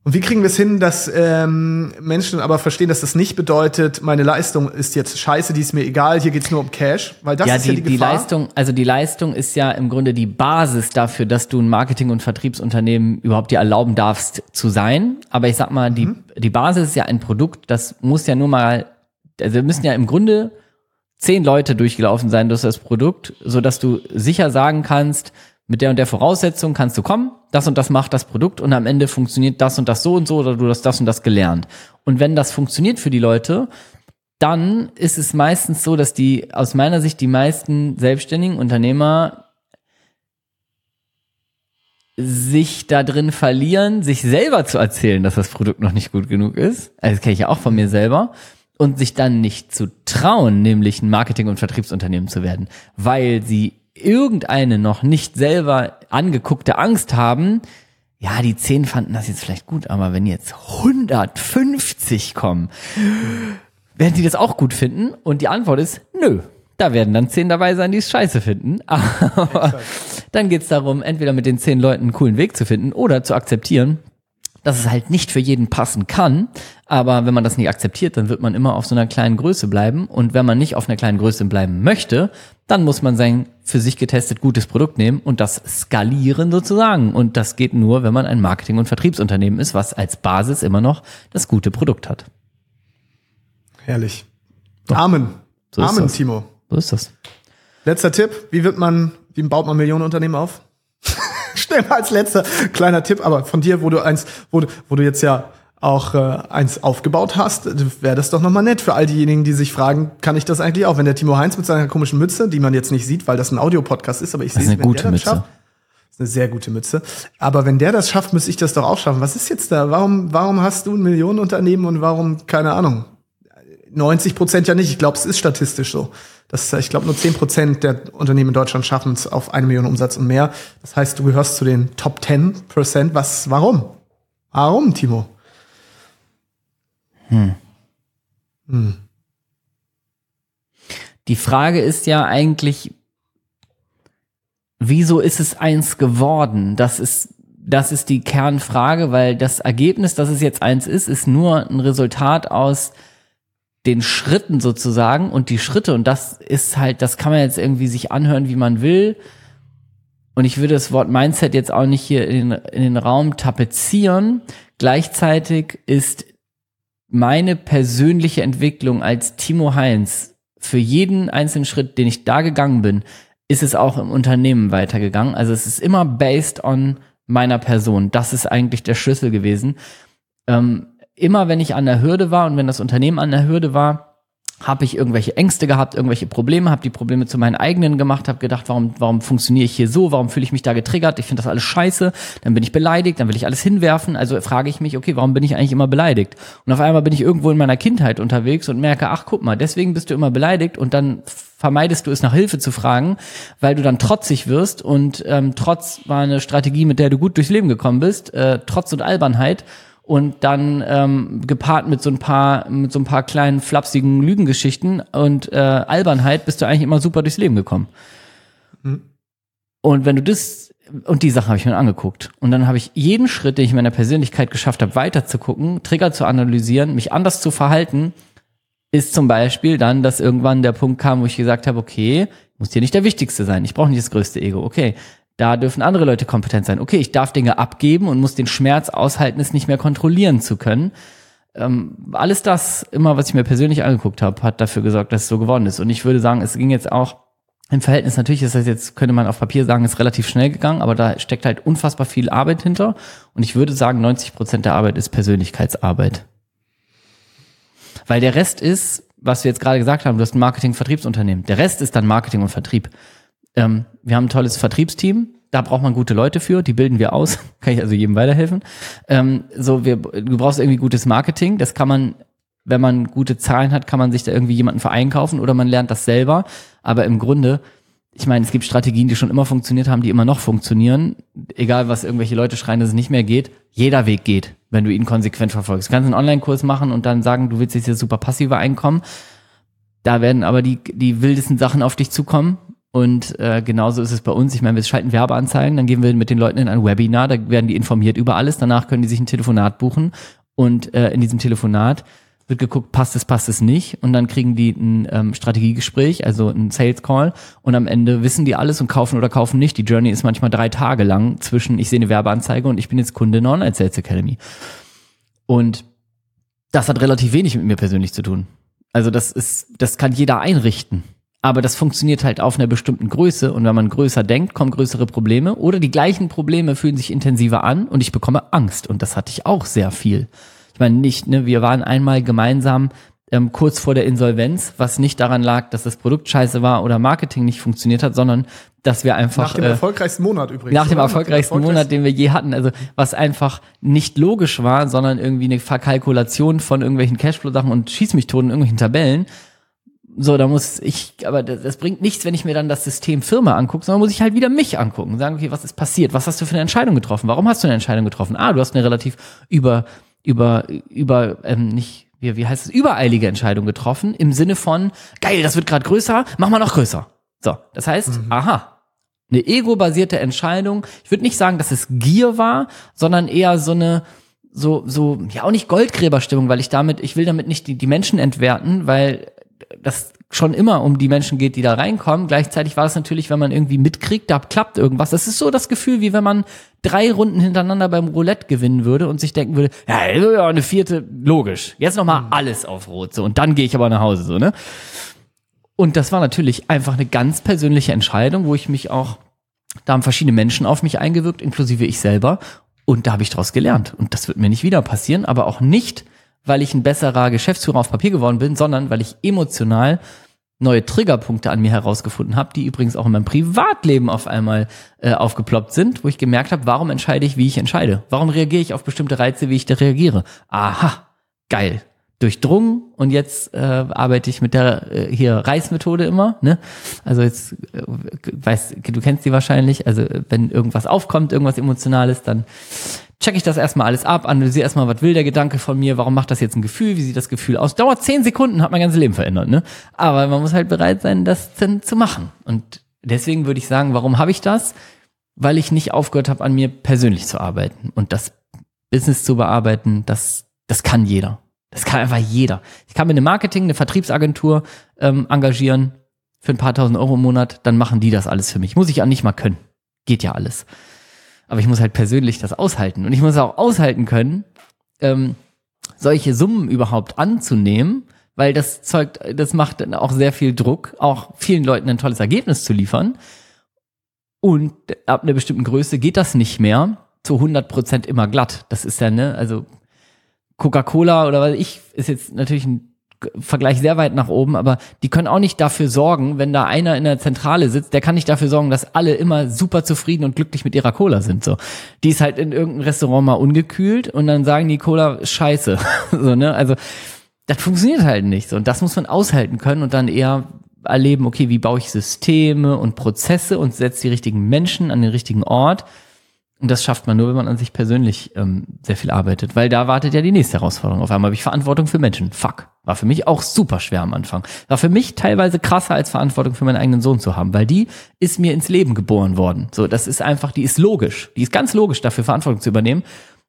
Und wie kriegen wir es hin, dass ähm, Menschen aber verstehen, dass das nicht bedeutet, meine Leistung ist jetzt scheiße, die ist mir egal, hier geht's nur um Cash, weil das ja, ist die, ja die die Gefahr. Leistung, also die Leistung ist ja im Grunde die Basis dafür, dass du ein Marketing- und Vertriebsunternehmen überhaupt dir erlauben darfst zu sein. Aber ich sag mal, die, Mhm. die Basis ist ja ein Produkt, das muss ja nur mal, also wir müssen ja im Grunde zehn Leute durchgelaufen sein durch das Produkt, so dass du sicher sagen kannst, mit der und der Voraussetzung kannst du kommen, das und das macht das Produkt und am Ende funktioniert das und das so und so oder du hast das und das gelernt. Und wenn das funktioniert für die Leute, dann ist es meistens so, dass die, aus meiner Sicht, die meisten selbstständigen Unternehmer sich da drin verlieren, sich selber zu erzählen, dass das Produkt noch nicht gut genug ist. Also das kenne ich ja auch von mir selber. Und sich dann nicht zu trauen, nämlich ein Marketing- und Vertriebsunternehmen zu werden, weil sie irgendeine noch nicht selber angeguckte Angst haben, ja, die zehn fanden das jetzt vielleicht gut, aber wenn jetzt 150 kommen, werden die das auch gut finden? Und die Antwort ist, nö. Da werden dann zehn dabei sein, die es scheiße finden. Aber dann geht's darum, entweder mit den zehn Leuten einen coolen Weg zu finden oder zu akzeptieren, dass es halt nicht für jeden passen kann. Aber wenn man das nicht akzeptiert, dann wird man immer auf so einer kleinen Größe bleiben. Und wenn man nicht auf einer kleinen Größe bleiben möchte, dann muss man sein für sich getestet gutes Produkt nehmen und das skalieren sozusagen. Und das geht nur, wenn man ein Marketing- und Vertriebsunternehmen ist, was als Basis immer noch das gute Produkt hat. Herrlich. Amen. So Amen. Timo. So ist das. Letzter Tipp, wie wird man, wie baut man Millionenunternehmen auf? Schnell mal als letzter kleiner Tipp, aber von dir, wo du eins, wo du, wo du jetzt ja auch äh, eins aufgebaut hast, wäre das doch nochmal nett für all diejenigen, die sich fragen, kann ich das eigentlich auch? Wenn der Timo Heinz mit seiner komischen Mütze, die man jetzt nicht sieht, weil das ein Audiopodcast ist, aber ich sehe es, wenn gute der das Mütze. schafft, ist eine sehr gute Mütze. Aber wenn der das schafft, müsste ich das doch auch schaffen. Was ist jetzt da? Warum, warum hast du ein Millionenunternehmen und warum, keine Ahnung, 90 Prozent ja nicht. Ich glaube, es ist statistisch so. Das, ich glaube, nur 10 Prozent der Unternehmen in Deutschland schaffen es auf eine Million Umsatz und mehr. Das heißt, du gehörst zu den Top 10 Prozent. Was, warum? Warum, Timo? Die Frage ist ja eigentlich, wieso ist es eins geworden? Das ist, das ist die Kernfrage, weil das Ergebnis, dass es jetzt eins ist, ist nur ein Resultat aus den Schritten sozusagen und die Schritte und das ist halt, das kann man jetzt irgendwie sich anhören, wie man will. Und ich würde das Wort Mindset jetzt auch nicht hier in den, in den Raum tapezieren. Gleichzeitig ist meine persönliche Entwicklung als Timo Heinz für jeden einzelnen Schritt, den ich da gegangen bin, ist es auch im Unternehmen weitergegangen. Also es ist immer based on meiner Person. Das ist eigentlich der Schlüssel gewesen. Ähm, immer wenn ich an der Hürde war und wenn das Unternehmen an der Hürde war, habe ich irgendwelche Ängste gehabt, irgendwelche Probleme, habe die Probleme zu meinen eigenen gemacht, habe gedacht, warum, warum funktioniere ich hier so, warum fühle ich mich da getriggert, ich finde das alles scheiße, dann bin ich beleidigt, dann will ich alles hinwerfen, also frage ich mich, okay, warum bin ich eigentlich immer beleidigt? Und auf einmal bin ich irgendwo in meiner Kindheit unterwegs und merke, ach guck mal, deswegen bist du immer beleidigt und dann vermeidest du es nach Hilfe zu fragen, weil du dann trotzig wirst und ähm, Trotz war eine Strategie, mit der du gut durchs Leben gekommen bist, äh, Trotz und Albernheit und dann ähm, gepaart mit so ein paar mit so ein paar kleinen flapsigen Lügengeschichten und äh, Albernheit bist du eigentlich immer super durchs Leben gekommen. Und wenn du das und die Sachen habe ich mir angeguckt. Und dann habe ich jeden Schritt, den ich in meiner Persönlichkeit geschafft habe, weiter zu gucken, Trigger zu analysieren, mich anders zu verhalten, ist zum Beispiel dann, dass irgendwann der Punkt kam, wo ich gesagt habe, okay, muss hier nicht der Wichtigste sein, ich brauche nicht das größte Ego, okay, da dürfen andere Leute kompetent sein. Okay, ich darf Dinge abgeben und muss den Schmerz aushalten, es nicht mehr kontrollieren zu können. Ähm, alles das, immer was ich mir persönlich angeguckt habe, hat dafür gesorgt, dass es so geworden ist. Und ich würde sagen, es ging jetzt auch im Verhältnis, natürlich ist das jetzt, könnte man auf Papier sagen, ist relativ schnell gegangen, aber da steckt halt unfassbar viel Arbeit hinter. Und ich würde sagen, 90 Prozent der Arbeit ist Persönlichkeitsarbeit. Weil der Rest ist, was wir jetzt gerade gesagt haben, du hast ein Marketing-Vertriebsunternehmen. Der Rest ist dann Marketing und Vertrieb. Ähm, wir haben ein tolles Vertriebsteam, da braucht man gute Leute für, die bilden wir aus. kann ich also jedem weiterhelfen. Ähm, so, wir, du brauchst irgendwie gutes Marketing, das kann man wenn man gute Zahlen hat, kann man sich da irgendwie jemanden für einkaufen oder man lernt das selber. Aber im Grunde, ich meine, es gibt Strategien, die schon immer funktioniert haben, die immer noch funktionieren. Egal, was irgendwelche Leute schreien, dass es nicht mehr geht. Jeder Weg geht, wenn du ihn konsequent verfolgst. Du kannst einen Online-Kurs machen und dann sagen, du willst jetzt hier super passive Einkommen. Da werden aber die, die wildesten Sachen auf dich zukommen. Und äh, genauso ist es bei uns. Ich meine, wir schalten Werbeanzeigen, dann gehen wir mit den Leuten in ein Webinar, da werden die informiert über alles. Danach können die sich ein Telefonat buchen. Und äh, in diesem Telefonat wird geguckt, passt es, passt es nicht. Und dann kriegen die ein ähm, Strategiegespräch, also ein Sales Call. Und am Ende wissen die alles und kaufen oder kaufen nicht. Die Journey ist manchmal drei Tage lang zwischen, ich sehe eine Werbeanzeige und ich bin jetzt Kunde in Online Sales Academy. Und das hat relativ wenig mit mir persönlich zu tun. Also das ist, das kann jeder einrichten. Aber das funktioniert halt auf einer bestimmten Größe. Und wenn man größer denkt, kommen größere Probleme. Oder die gleichen Probleme fühlen sich intensiver an und ich bekomme Angst. Und das hatte ich auch sehr viel ich meine nicht, ne, wir waren einmal gemeinsam ähm, kurz vor der Insolvenz, was nicht daran lag, dass das Produkt scheiße war oder Marketing nicht funktioniert hat, sondern dass wir einfach. Nach dem äh, erfolgreichsten Monat übrigens. Nach dem erfolgreichsten Monat, den wir je hatten. Also was einfach nicht logisch war, sondern irgendwie eine Verkalkulation von irgendwelchen Cashflow-Sachen und schieß mich tot in irgendwelchen Tabellen. So, da muss ich, aber das, das, bringt nichts, wenn ich mir dann das System Firma angucke, sondern muss ich halt wieder mich angucken. Sagen, okay, was ist passiert? Was hast du für eine Entscheidung getroffen? Warum hast du eine Entscheidung getroffen? Ah, du hast eine relativ über über, über, ähm, nicht, wie, wie heißt es, übereilige Entscheidung getroffen, im Sinne von, geil, das wird gerade größer, mach mal noch größer. So, das heißt, mhm. aha, eine ego-basierte Entscheidung. Ich würde nicht sagen, dass es Gier war, sondern eher so eine, so, so, ja auch nicht Goldgräberstimmung, weil ich damit, ich will damit nicht die, die Menschen entwerten, weil das schon immer um die Menschen geht, die da reinkommen. Gleichzeitig war es natürlich, wenn man irgendwie mitkriegt, da klappt irgendwas. Das ist so das Gefühl, wie wenn man drei Runden hintereinander beim Roulette gewinnen würde und sich denken würde, ja, ja eine vierte, logisch. Jetzt noch mal mhm. alles auf Rot, so. Und dann gehe ich aber nach Hause, so, ne? Und das war natürlich einfach eine ganz persönliche Entscheidung, wo ich mich auch, da haben verschiedene Menschen auf mich eingewirkt, inklusive ich selber. Und da habe ich daraus gelernt. Und das wird mir nicht wieder passieren, aber auch nicht, weil ich ein besserer Geschäftsführer auf Papier geworden bin, sondern weil ich emotional neue Triggerpunkte an mir herausgefunden habe, die übrigens auch in meinem Privatleben auf einmal äh, aufgeploppt sind, wo ich gemerkt habe, warum entscheide ich, wie ich entscheide? Warum reagiere ich auf bestimmte Reize, wie ich da reagiere? Aha, geil. Durchdrungen und jetzt äh, arbeite ich mit der äh, hier Reismethode immer, ne? Also jetzt äh, weißt du kennst die wahrscheinlich, also wenn irgendwas aufkommt, irgendwas emotionales, dann check ich das erstmal alles ab, analysiere erstmal, was will der Gedanke von mir, warum macht das jetzt ein Gefühl, wie sieht das Gefühl aus. Dauert zehn Sekunden, hat mein ganzes Leben verändert, ne? Aber man muss halt bereit sein, das dann zu machen. Und deswegen würde ich sagen, warum habe ich das? Weil ich nicht aufgehört habe, an mir persönlich zu arbeiten. Und das Business zu bearbeiten, das, das kann jeder. Das kann einfach jeder. Ich kann mir eine Marketing, eine Vertriebsagentur ähm, engagieren für ein paar tausend Euro im Monat, dann machen die das alles für mich. Muss ich ja nicht mal können. Geht ja alles. Aber ich muss halt persönlich das aushalten. Und ich muss auch aushalten können, ähm, solche Summen überhaupt anzunehmen, weil das zeugt, das macht dann auch sehr viel Druck, auch vielen Leuten ein tolles Ergebnis zu liefern. Und ab einer bestimmten Größe geht das nicht mehr zu 100 Prozent immer glatt. Das ist ja, ne, also Coca-Cola oder was ich, ist jetzt natürlich ein Vergleich sehr weit nach oben, aber die können auch nicht dafür sorgen, wenn da einer in der Zentrale sitzt, der kann nicht dafür sorgen, dass alle immer super zufrieden und glücklich mit ihrer Cola sind. So, die ist halt in irgendeinem Restaurant mal ungekühlt und dann sagen die Cola Scheiße. so ne, also das funktioniert halt nicht. So und das muss man aushalten können und dann eher erleben, okay, wie baue ich Systeme und Prozesse und setze die richtigen Menschen an den richtigen Ort und das schafft man nur, wenn man an sich persönlich ähm, sehr viel arbeitet, weil da wartet ja die nächste Herausforderung. Auf einmal habe ich Verantwortung für Menschen. Fuck. War für mich auch super schwer am Anfang. War für mich teilweise krasser als Verantwortung für meinen eigenen Sohn zu haben, weil die ist mir ins Leben geboren worden. So, das ist einfach, die ist logisch. Die ist ganz logisch dafür, Verantwortung zu übernehmen.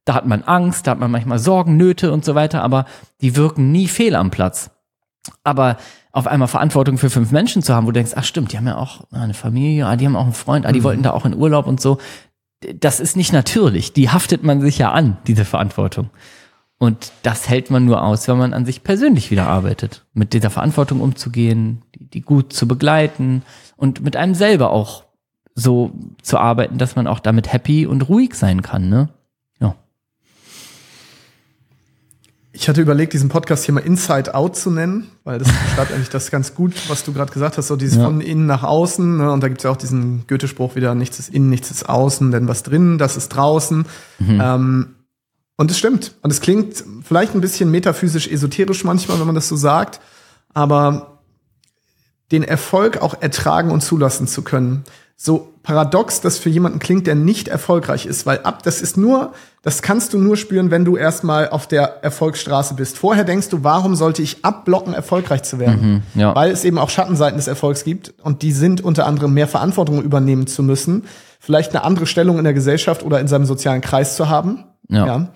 Da hat man Angst, da hat man manchmal Sorgen, Nöte und so weiter, aber die wirken nie fehl am Platz. Aber auf einmal Verantwortung für fünf Menschen zu haben, wo du denkst, ach stimmt, die haben ja auch eine Familie, ah, die haben auch einen Freund, ah, die mhm. wollten da auch in Urlaub und so das ist nicht natürlich. Die haftet man sich ja an, diese Verantwortung. Und das hält man nur aus, wenn man an sich persönlich wieder arbeitet. Mit dieser Verantwortung umzugehen, die, gut zu begleiten und mit einem selber auch so zu arbeiten, dass man auch damit happy und ruhig sein kann, ne? Ja. Ich hatte überlegt, diesen Podcast hier mal Inside Out zu nennen, weil das beschreibt eigentlich das ganz gut, was du gerade gesagt hast, so dieses Ja. von innen nach außen. Ne? Und da gibt's ja auch diesen Goethe-Spruch wieder, nichts ist innen, nichts ist außen, denn was drinnen, das ist draußen. Ähm, und es stimmt. Und es klingt vielleicht ein bisschen metaphysisch esoterisch manchmal, wenn man das so sagt, aber den Erfolg auch ertragen und zulassen zu können. So paradox das für jemanden klingt, der nicht erfolgreich ist, weil ab, das ist nur, das kannst du nur spüren, wenn du erstmal auf der Erfolgsstraße bist. Vorher denkst du, warum sollte ich abblocken, erfolgreich zu werden? ja. Weil es eben auch Schattenseiten des Erfolgs gibt und die sind unter anderem mehr Verantwortung übernehmen zu müssen, vielleicht eine andere Stellung in der Gesellschaft oder in seinem sozialen Kreis zu haben. Ja.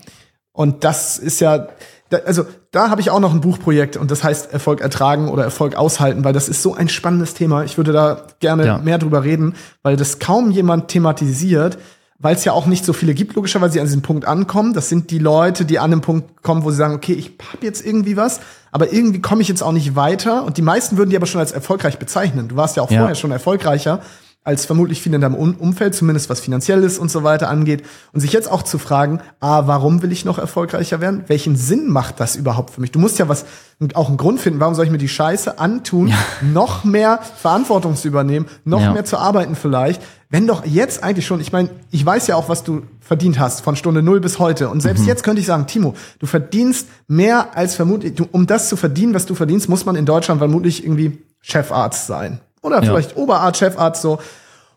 Und das ist ja, da, also da habe ich auch noch ein Buchprojekt und das heißt Erfolg ertragen oder Erfolg aushalten, weil das ist so ein spannendes Thema. Ich würde da gerne Ja. mehr drüber reden, weil das kaum jemand thematisiert, weil es ja auch nicht so viele gibt, logischerweise, die an diesem Punkt ankommen. Das sind die Leute, die an einem Punkt kommen, wo sie sagen, okay, ich hab jetzt irgendwie was, aber irgendwie komme ich jetzt auch nicht weiter. Und die meisten würden die aber schon als erfolgreich bezeichnen. Du warst ja auch Ja. vorher schon erfolgreicher als vermutlich viele in deinem Um- Umfeld, zumindest was finanzielles und so weiter angeht. Und sich jetzt auch zu fragen, ah, warum will ich noch erfolgreicher werden? Welchen Sinn macht das überhaupt für mich? Du musst ja was, auch einen Grund finden, warum soll ich mir die Scheiße antun, noch mehr Verantwortung zu übernehmen, noch Ja. mehr zu arbeiten vielleicht, wenn doch jetzt eigentlich schon, ich meine, ich weiß ja auch, was du verdient hast von Stunde null bis heute. Und Mhm. selbst jetzt könnte ich sagen, Timo, du verdienst mehr als vermutlich, du, um das zu verdienen, was du verdienst, muss man in Deutschland vermutlich irgendwie Chefarzt sein. Oder Ja. vielleicht Oberarzt, Chefarzt so.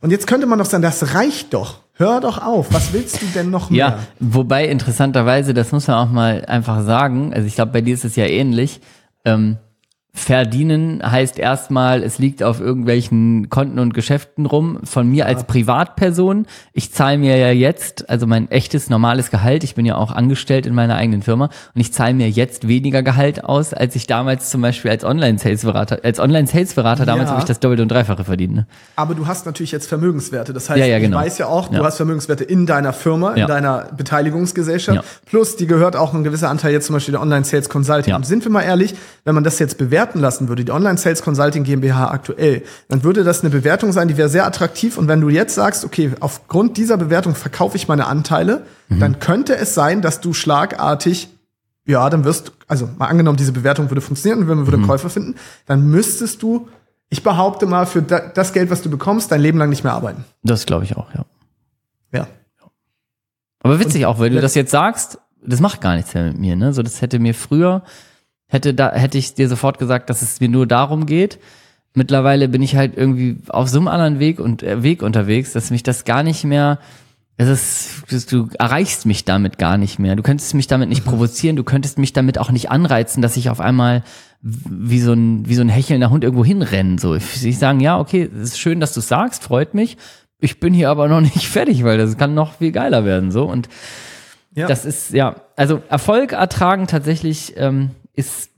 Und jetzt könnte man doch sagen, das reicht doch. Hör doch auf. Was willst du denn noch mehr? Ja, wobei interessanterweise, das muss man auch mal einfach sagen, also ich glaube, bei dir ist es ja ähnlich. Ähm, verdienen heißt erstmal, es liegt auf irgendwelchen Konten und Geschäften rum. Von mir als Privatperson, ich zahle mir ja jetzt, also mein echtes normales Gehalt, ich bin ja auch angestellt in meiner eigenen Firma und ich zahle mir jetzt weniger Gehalt aus, als ich damals zum Beispiel als Online-Sales-Berater, als Online-Sales-Berater damals Ja. habe ich das Doppelte und Dreifache verdient. Ne? Aber du hast natürlich jetzt Vermögenswerte. Das heißt, Ja, ja, genau. ich weiß ja auch, du hast Vermögenswerte in deiner Firma, in deiner Beteiligungsgesellschaft. Plus, die gehört auch ein gewisser Anteil jetzt zum Beispiel der Online-Sales Consulting. Ja. Und sind wir mal ehrlich, wenn man das jetzt bewerten lassen würde, die Online-Sales Consulting GmbH aktuell, dann würde das eine Bewertung sein, die wäre sehr attraktiv. Und wenn du jetzt sagst, okay, aufgrund dieser Bewertung verkaufe ich meine Anteile, Mhm. dann könnte es sein, dass du schlagartig ja, dann wirst, also mal angenommen, diese Bewertung würde funktionieren und wir würden Mhm. Käufer finden, dann müsstest du, ich behaupte mal, für da, das Geld, was du bekommst, dein Leben lang nicht mehr arbeiten. Das glaube ich auch, ja. Ja. Aber witzig auch, weil du das jetzt sagst, das macht gar nichts mehr mit mir, ne? So, das hätte mir früher, hätte da, hätte ich dir sofort gesagt, dass es mir nur darum geht. Mittlerweile bin ich halt irgendwie auf so einem anderen Weg und äh, Weg unterwegs, dass mich das gar nicht mehr, es ist, du erreichst mich damit gar nicht mehr. Du könntest mich damit nicht provozieren, du könntest mich damit auch nicht anreizen, dass ich auf einmal wie so ein, wie so ein hechelnder Hund irgendwo hinrennen. So, ich, ich sagen, ja, okay, es ist schön, dass du sagst, freut mich. Ich bin hier aber noch nicht fertig, weil das kann noch viel geiler werden. So und Ja. das ist ja, also Erfolg ertragen tatsächlich ähm, ist,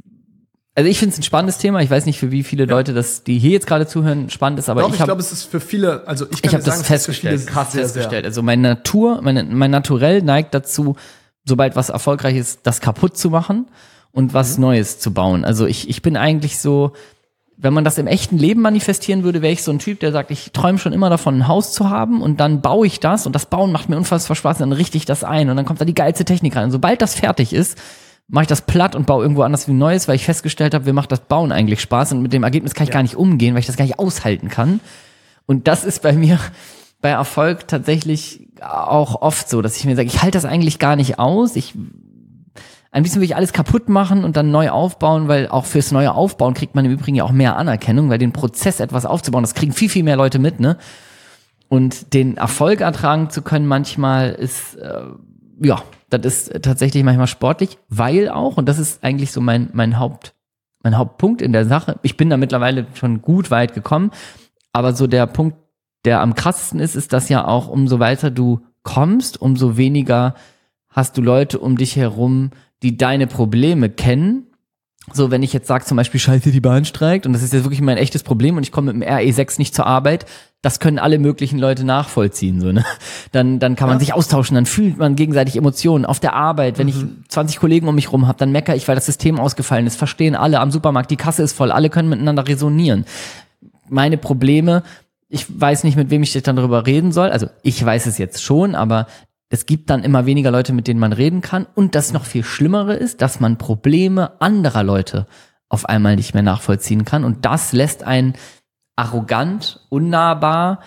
also ich finde es ein spannendes Thema. Ich weiß nicht für wie viele Leute das, die hier jetzt gerade zuhören, spannend ist, aber Doch, ich ich, glaube, es ist für viele, also ich kann ich habe das festgestellt, viele krass sehr, festgestellt. Also meine Natur, meine, mein Naturell neigt dazu, sobald was erfolgreich ist, das kaputt zu machen und was Neues zu bauen. Also ich, ich bin eigentlich so, wenn man das im echten Leben manifestieren würde, wäre ich so ein Typ, der sagt, ich träume schon immer davon, ein Haus zu haben und dann baue ich das und das Bauen macht mir unfassbar Spaß und dann richte ich das ein und dann kommt da die geilste Technik rein. Und sobald das fertig ist, mache ich das platt und baue irgendwo anders wie ein Neues, weil ich festgestellt habe, mir macht das Bauen eigentlich Spaß und mit dem Ergebnis kann ich gar nicht umgehen, weil ich das gar nicht aushalten kann. Und das ist bei mir bei Erfolg tatsächlich auch oft so, dass ich mir sage, ich halte das eigentlich gar nicht aus. Ich ein bisschen will ich alles kaputt machen und dann neu aufbauen, weil auch fürs neue Aufbauen kriegt man im Übrigen ja auch mehr Anerkennung, weil den Prozess etwas aufzubauen, das kriegen viel, viel mehr Leute mit, ne? Und den Erfolg ertragen zu können manchmal ist, äh, ja, das ist tatsächlich manchmal sportlich, weil auch, und das ist eigentlich so mein, mein Haupt, mein Hauptpunkt in der Sache, ich bin da mittlerweile schon gut weit gekommen, aber so der Punkt, der am krassesten ist, ist, dass ja auch umso weiter du kommst, umso weniger hast du Leute um dich herum, die deine Probleme kennen. So, wenn ich jetzt sage zum Beispiel, scheiße, die Bahn streikt und das ist jetzt wirklich mein echtes Problem und ich komme mit dem RE6 nicht zur Arbeit, das können alle möglichen Leute nachvollziehen, so, ne? Dann, dann kann man sich austauschen, dann fühlt man gegenseitig Emotionen. Auf der Arbeit, wenn ich 20 Kollegen um mich rum habe, dann meckere ich, weil das System ausgefallen ist. Verstehen alle am Supermarkt, die Kasse ist voll, alle können miteinander resonieren. Meine Probleme, ich weiß nicht, mit wem ich dann darüber reden soll. Also ich weiß es jetzt schon, aber es gibt dann immer weniger Leute, mit denen man reden kann. Und das noch viel Schlimmere ist, dass man Probleme anderer Leute auf einmal nicht mehr nachvollziehen kann. Und das lässt einen arrogant, unnahbar,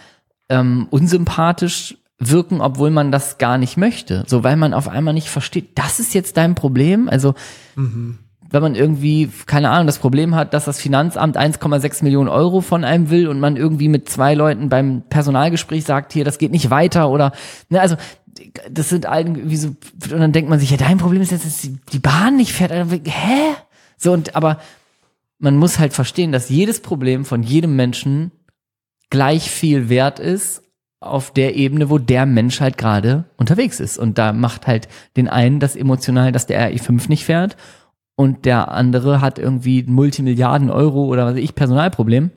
ähm, unsympathisch wirken, obwohl man das gar nicht möchte. So, weil man auf einmal nicht versteht, das ist jetzt dein Problem. Also, mhm. wenn man irgendwie, keine Ahnung, das Problem hat, dass das Finanzamt 1,6 Millionen Euro von einem will und man irgendwie mit zwei Leuten beim Personalgespräch sagt, hier, das geht nicht weiter oder, ne, also, das sind irgendwie so, und dann denkt man sich, ja, dein Problem ist jetzt, dass die Bahn nicht fährt. Hä? So, und, aber man muss halt verstehen, dass jedes Problem von jedem Menschen gleich viel wert ist auf der Ebene, wo der Mensch halt gerade unterwegs ist. Und da macht halt den einen das emotional, dass der RI5 nicht fährt und der andere hat irgendwie Multimilliarden Euro oder was weiß ich, Personalproblem.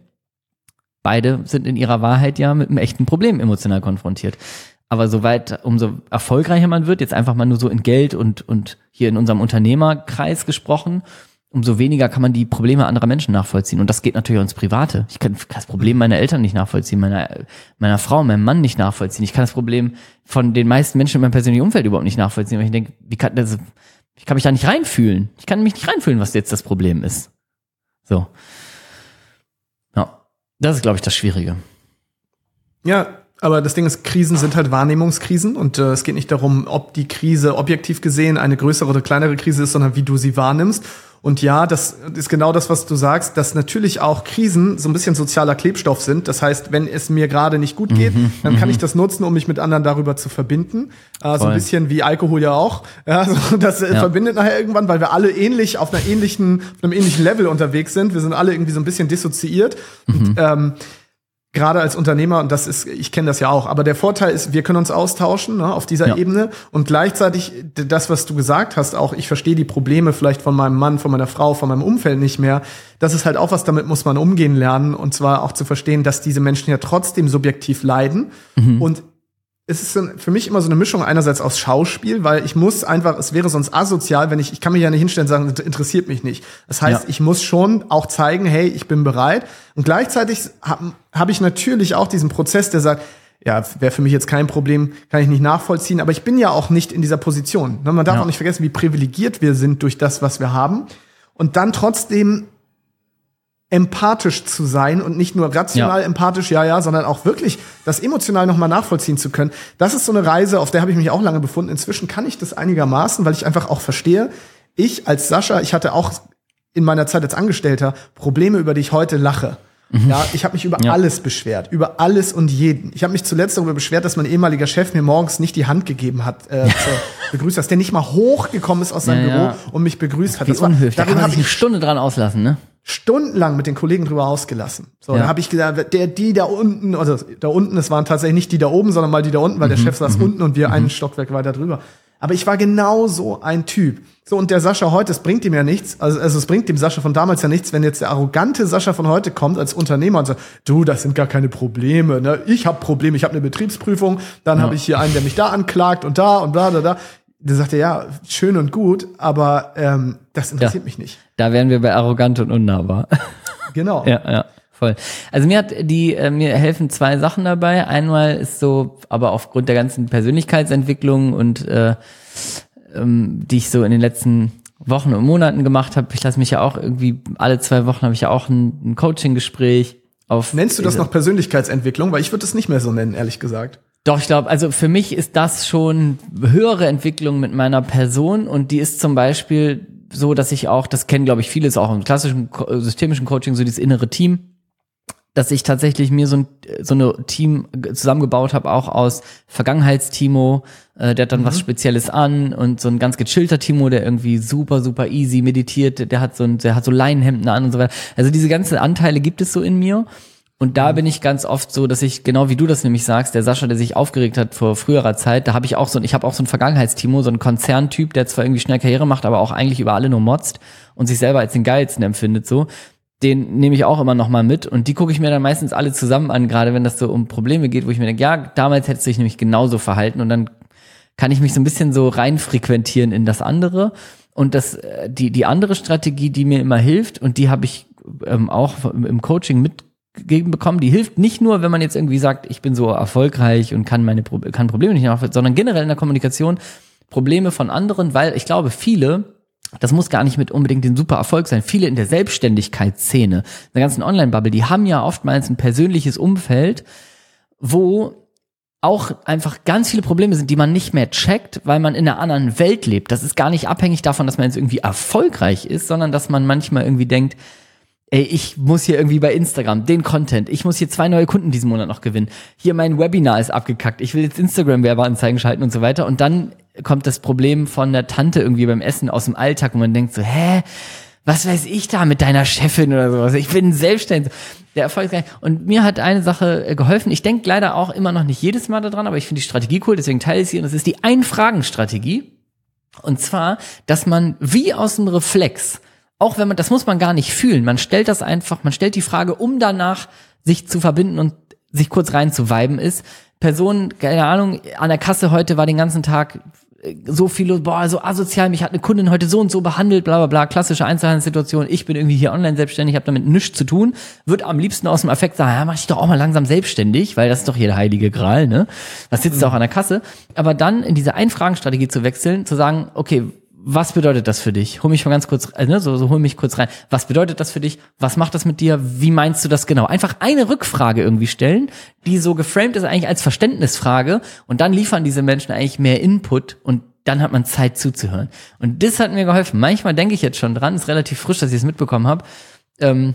Beide sind in ihrer Wahrheit ja mit einem echten Problem emotional konfrontiert. Aber soweit, umso erfolgreicher man wird, jetzt einfach mal nur so in Geld und, und hier in unserem Unternehmerkreis gesprochen, umso weniger kann man die Probleme anderer Menschen nachvollziehen. Und das geht natürlich auch ins Private. Ich kann das Problem meiner Eltern nicht nachvollziehen, meiner, meiner Frau, meinem Mann nicht nachvollziehen. Ich kann das Problem von den meisten Menschen in meinem persönlichen Umfeld überhaupt nicht nachvollziehen, weil ich denke, wie kann das, ich kann mich da nicht reinfühlen. Ich kann mich nicht reinfühlen, was jetzt das Problem ist. So. Ja. Das ist, glaube ich, das Schwierige. Ja, aber das Ding ist, Krisen sind halt Wahrnehmungskrisen und äh, es geht nicht darum, ob die Krise objektiv gesehen eine größere oder kleinere Krise ist, sondern wie du sie wahrnimmst. Und ja, das ist genau das, was du sagst, dass natürlich auch Krisen so ein bisschen sozialer Klebstoff sind. Das heißt, wenn es mir gerade nicht gut geht, mhm, dann kann mhm. ich das nutzen, um mich mit anderen darüber zu verbinden. Äh, so ein bisschen wie Alkohol ja auch. Ja, so, das äh, ja. verbindet nachher irgendwann, weil wir alle ähnlich auf einer ähnlichen, auf einem ähnlichen Level unterwegs sind. Wir sind alle irgendwie so ein bisschen dissoziiert. Mhm. Und, ähm, gerade als Unternehmer, und das ist, ich kenne das ja auch, aber der Vorteil ist, wir können uns austauschen ne, auf dieser ja. Ebene und gleichzeitig das, was du gesagt hast, auch ich verstehe die Probleme vielleicht von meinem Mann, von meiner Frau, von meinem Umfeld nicht mehr. Das ist halt auch was, damit muss man umgehen lernen und zwar auch zu verstehen, dass diese Menschen ja trotzdem subjektiv leiden mhm. und es ist für mich immer so eine Mischung einerseits aus Schauspiel, weil ich muss einfach, es wäre sonst asozial, wenn ich, ich kann mich ja nicht hinstellen und sagen, das interessiert mich nicht. Das heißt, ja. ich muss schon auch zeigen, hey, ich bin bereit. Und gleichzeitig habe hab ich natürlich auch diesen Prozess, der sagt, ja, wäre für mich jetzt kein Problem, kann ich nicht nachvollziehen, aber ich bin ja auch nicht in dieser Position. Ne, man darf ja. auch nicht vergessen, wie privilegiert wir sind durch das, was wir haben. Und dann trotzdem empathisch zu sein und nicht nur rational ja. empathisch, ja, ja, sondern auch wirklich das emotional nochmal nachvollziehen zu können. Das ist so eine Reise, auf der habe ich mich auch lange befunden. Inzwischen kann ich das einigermaßen, weil ich einfach auch verstehe, ich als Sascha, ich hatte auch in meiner Zeit als Angestellter Probleme, über die ich heute lache. Mhm. Ja, ich habe mich über ja. alles beschwert, über alles und jeden. Ich habe mich zuletzt darüber beschwert, dass mein ehemaliger Chef mir morgens nicht die Hand gegeben hat, äh, zur begrüßt, dass der nicht mal hochgekommen ist aus seinem ja, Büro und mich begrüßt hat. Wie das unhöflich. War, da kann man sich eine Stunde dran auslassen, ne? Stundenlang mit den Kollegen drüber ausgelassen. So, ja. dann habe ich gesagt, der, die da unten, also da unten, es waren tatsächlich nicht die da oben, sondern mal die da unten, weil mhm. der Chef saß mhm. unten und wir mhm. einen Stockwerk weiter drüber. Aber ich war genau so ein Typ. So, und der Sascha heute, es bringt ihm ja nichts, also, also es bringt dem Sascha von damals ja nichts, wenn jetzt der arrogante Sascha von heute kommt als Unternehmer und sagt, du, das sind gar keine Probleme, ne? Ich habe Probleme, ich habe eine Betriebsprüfung, dann ja. habe ich hier einen, der mich da anklagt und da und da, da, da. Der sagte, ja, schön und gut, aber ähm, das interessiert ja. mich nicht. Da wären wir bei arrogant und unnahbar. Genau. ja, ja. Voll. Also mir hat die, äh, mir helfen zwei Sachen dabei. Einmal ist so, aber aufgrund der ganzen Persönlichkeitsentwicklung und äh, ähm, die ich so in den letzten Wochen und Monaten gemacht habe, ich lasse mich ja auch irgendwie, alle zwei Wochen habe ich ja auch ein, ein Coaching-Gespräch auf. Nennst du das noch Persönlichkeitsentwicklung? Weil ich würde es nicht mehr so nennen, ehrlich gesagt. Doch, ich glaube, also für mich ist das schon höhere Entwicklung mit meiner Person und die ist zum Beispiel so, dass ich auch, das kennen glaube ich viele, ist auch im klassischen systemischen Coaching so dieses innere Team, dass ich tatsächlich mir so ein so eine Team zusammengebaut habe, auch aus Vergangenheitstimo, äh, der hat dann mhm. was Spezielles an und so ein ganz gechillter Timo, der irgendwie super super easy meditiert, der hat so ein, der hat so Leinenhemden an und so weiter. Also diese ganzen Anteile gibt es so in mir und da bin ich ganz oft so, dass ich, genau wie du das nämlich sagst, der Sascha, der sich aufgeregt hat vor früherer Zeit, da habe ich auch so, ich habe auch so ein Vergangenheitstimo, so ein Konzerntyp, der zwar irgendwie schnell Karriere macht, aber auch eigentlich über alle nur motzt und sich selber als den geilsten empfindet, so. Den nehme ich auch immer noch mal mit und die gucke ich mir dann meistens alle zusammen an, gerade wenn das so um Probleme geht, wo ich mir denke, ja, damals hättest du dich nämlich genauso verhalten und dann kann ich mich so ein bisschen so reinfrequentieren in das andere. Und das, äh, die, die andere Strategie, die mir immer hilft, und die habe ich ähm, auch im Coaching mit gegeben bekommen. Die hilft nicht nur, wenn man jetzt irgendwie sagt, ich bin so erfolgreich und kann meine kann Probleme nicht nachvollziehen, sondern generell in der Kommunikation Probleme von anderen, weil ich glaube, viele das muss gar nicht mit unbedingt den super Erfolg sein. Viele in der Selbstständigkeitsszene, in der ganzen Online-Bubble, die haben ja oftmals ein persönliches Umfeld, wo auch einfach ganz viele Probleme sind, die man nicht mehr checkt, weil man in einer anderen Welt lebt. Das ist gar nicht abhängig davon, dass man jetzt irgendwie erfolgreich ist, sondern dass man manchmal irgendwie denkt, ey, ich muss hier irgendwie bei Instagram den Content, ich muss hier zwei neue Kunden diesen Monat noch gewinnen. Hier mein Webinar ist abgekackt, ich will jetzt Instagram Werbeanzeigen schalten und so weiter und dann kommt das Problem von der Tante irgendwie beim Essen aus dem Alltag und man denkt so, hä, was weiß ich da mit deiner Chefin oder sowas? Ich bin selbstständig. Der Erfolg und mir hat eine Sache äh, geholfen. Ich denke leider auch immer noch nicht jedes Mal daran, aber ich finde die Strategie cool, deswegen teile ich sie und das ist die Ein-Fragen-Strategie. Und zwar, dass man wie aus dem Reflex auch wenn man, das muss man gar nicht fühlen. Man stellt das einfach, man stellt die Frage, um danach sich zu verbinden und sich kurz reinzuweiben ist. Person, keine Ahnung, an der Kasse heute war den ganzen Tag äh, so viel, boah, so asozial, mich hat eine Kundin heute so und so behandelt, bla bla bla, klassische Einzelhandelssituation, ich bin irgendwie hier online selbstständig, habe damit nichts zu tun, wird am liebsten aus dem Affekt sagen, ja, mach dich doch auch mal langsam selbstständig, weil das ist doch hier der heilige Gral, ne? Das sitzt mhm. auch an der Kasse. Aber dann in diese Einfragenstrategie zu wechseln, zu sagen, okay, was bedeutet das für dich? Hol mich mal ganz kurz, ne, so, so hol mich kurz rein. Was bedeutet das für dich? Was macht das mit dir? Wie meinst du das genau? Einfach eine Rückfrage irgendwie stellen, die so geframed ist eigentlich als Verständnisfrage und dann liefern diese Menschen eigentlich mehr Input und dann hat man Zeit zuzuhören. Und das hat mir geholfen. Manchmal denke ich jetzt schon dran, ist relativ frisch, dass ich es mitbekommen habe. Ähm,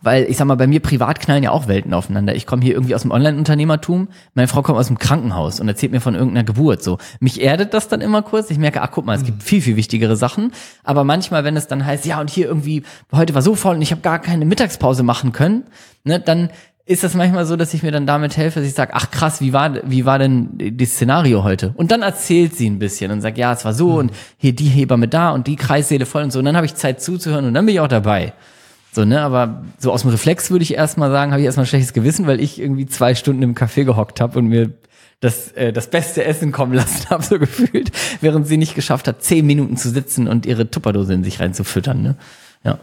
weil ich sag mal, bei mir privat knallen ja auch Welten aufeinander. Ich komme hier irgendwie aus dem Online-Unternehmertum, meine Frau kommt aus dem Krankenhaus und erzählt mir von irgendeiner Geburt. So, mich erdet das dann immer kurz. Ich merke, ach guck mal, es gibt viel viel wichtigere Sachen. Aber manchmal, wenn es dann heißt, ja und hier irgendwie heute war so voll und ich habe gar keine Mittagspause machen können, ne, dann ist das manchmal so, dass ich mir dann damit helfe, dass ich sage, ach krass, wie war, wie war denn das Szenario heute? Und dann erzählt sie ein bisschen und sagt, ja, es war so mhm. und hier die Hebamme da und die Kreissäle voll und so. Und dann habe ich Zeit zuzuhören und dann bin ich auch dabei. So, ne, aber so aus dem Reflex würde ich erstmal sagen, habe ich erstmal ein schlechtes Gewissen, weil ich irgendwie zwei Stunden im Café gehockt habe und mir das, äh, das beste Essen kommen lassen habe, so gefühlt, während sie nicht geschafft hat, zehn Minuten zu sitzen und ihre Tupperdose in sich reinzufüttern. Ne? Ja.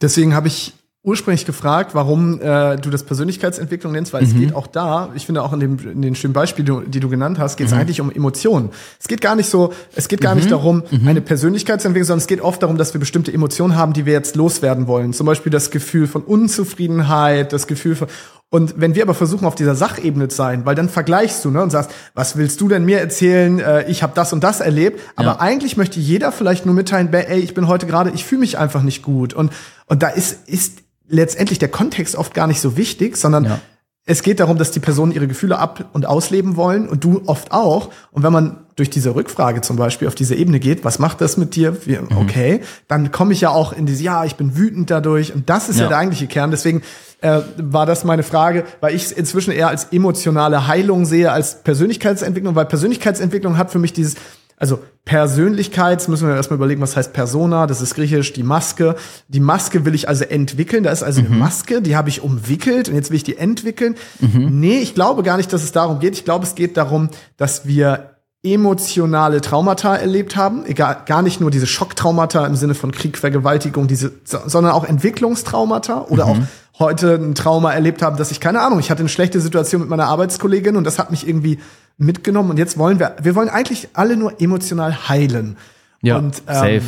Deswegen habe ich ursprünglich gefragt, warum äh, du das Persönlichkeitsentwicklung nennst, weil mhm. es geht auch da, ich finde auch in, dem, in den schönen Beispielen, die du genannt hast, geht es mhm. eigentlich um Emotionen. Es geht gar nicht so, es geht gar mhm. nicht darum, mhm. eine Persönlichkeitsentwicklung, sondern es geht oft darum, dass wir bestimmte Emotionen haben, die wir jetzt loswerden wollen. Zum Beispiel das Gefühl von Unzufriedenheit, das Gefühl von und wenn wir aber versuchen, auf dieser Sachebene zu sein, weil dann vergleichst du ne, und sagst, was willst du denn mir erzählen? Äh, ich habe das und das erlebt. Aber ja. eigentlich möchte jeder vielleicht nur mitteilen, ey, ich bin heute gerade, ich fühle mich einfach nicht gut. Und, und da ist, ist letztendlich der Kontext oft gar nicht so wichtig, sondern ja. es geht darum, dass die Personen ihre Gefühle ab- und ausleben wollen und du oft auch. Und wenn man durch diese Rückfrage zum Beispiel auf diese Ebene geht, was macht das mit dir? Wie, mhm. okay, dann komme ich ja auch in diese, ja, ich bin wütend dadurch. Und das ist ja, ja der eigentliche Kern. Deswegen äh, war das meine Frage, weil ich es inzwischen eher als emotionale Heilung sehe als Persönlichkeitsentwicklung, weil Persönlichkeitsentwicklung hat für mich dieses also Persönlichkeit, müssen wir erstmal überlegen, was heißt Persona, das ist griechisch die Maske. Die Maske will ich also entwickeln, da ist also mhm. eine Maske, die habe ich umwickelt und jetzt will ich die entwickeln. Mhm. Nee, ich glaube gar nicht, dass es darum geht. Ich glaube, es geht darum, dass wir emotionale Traumata erlebt haben, egal, gar nicht nur diese Schocktraumata im Sinne von Krieg, Vergewaltigung, diese, sondern auch Entwicklungstraumata oder mhm. auch heute ein Trauma erlebt haben, dass ich keine Ahnung, ich hatte eine schlechte Situation mit meiner Arbeitskollegin und das hat mich irgendwie mitgenommen und jetzt wollen wir, wir wollen eigentlich alle nur emotional heilen. Ja, und, ähm, safe.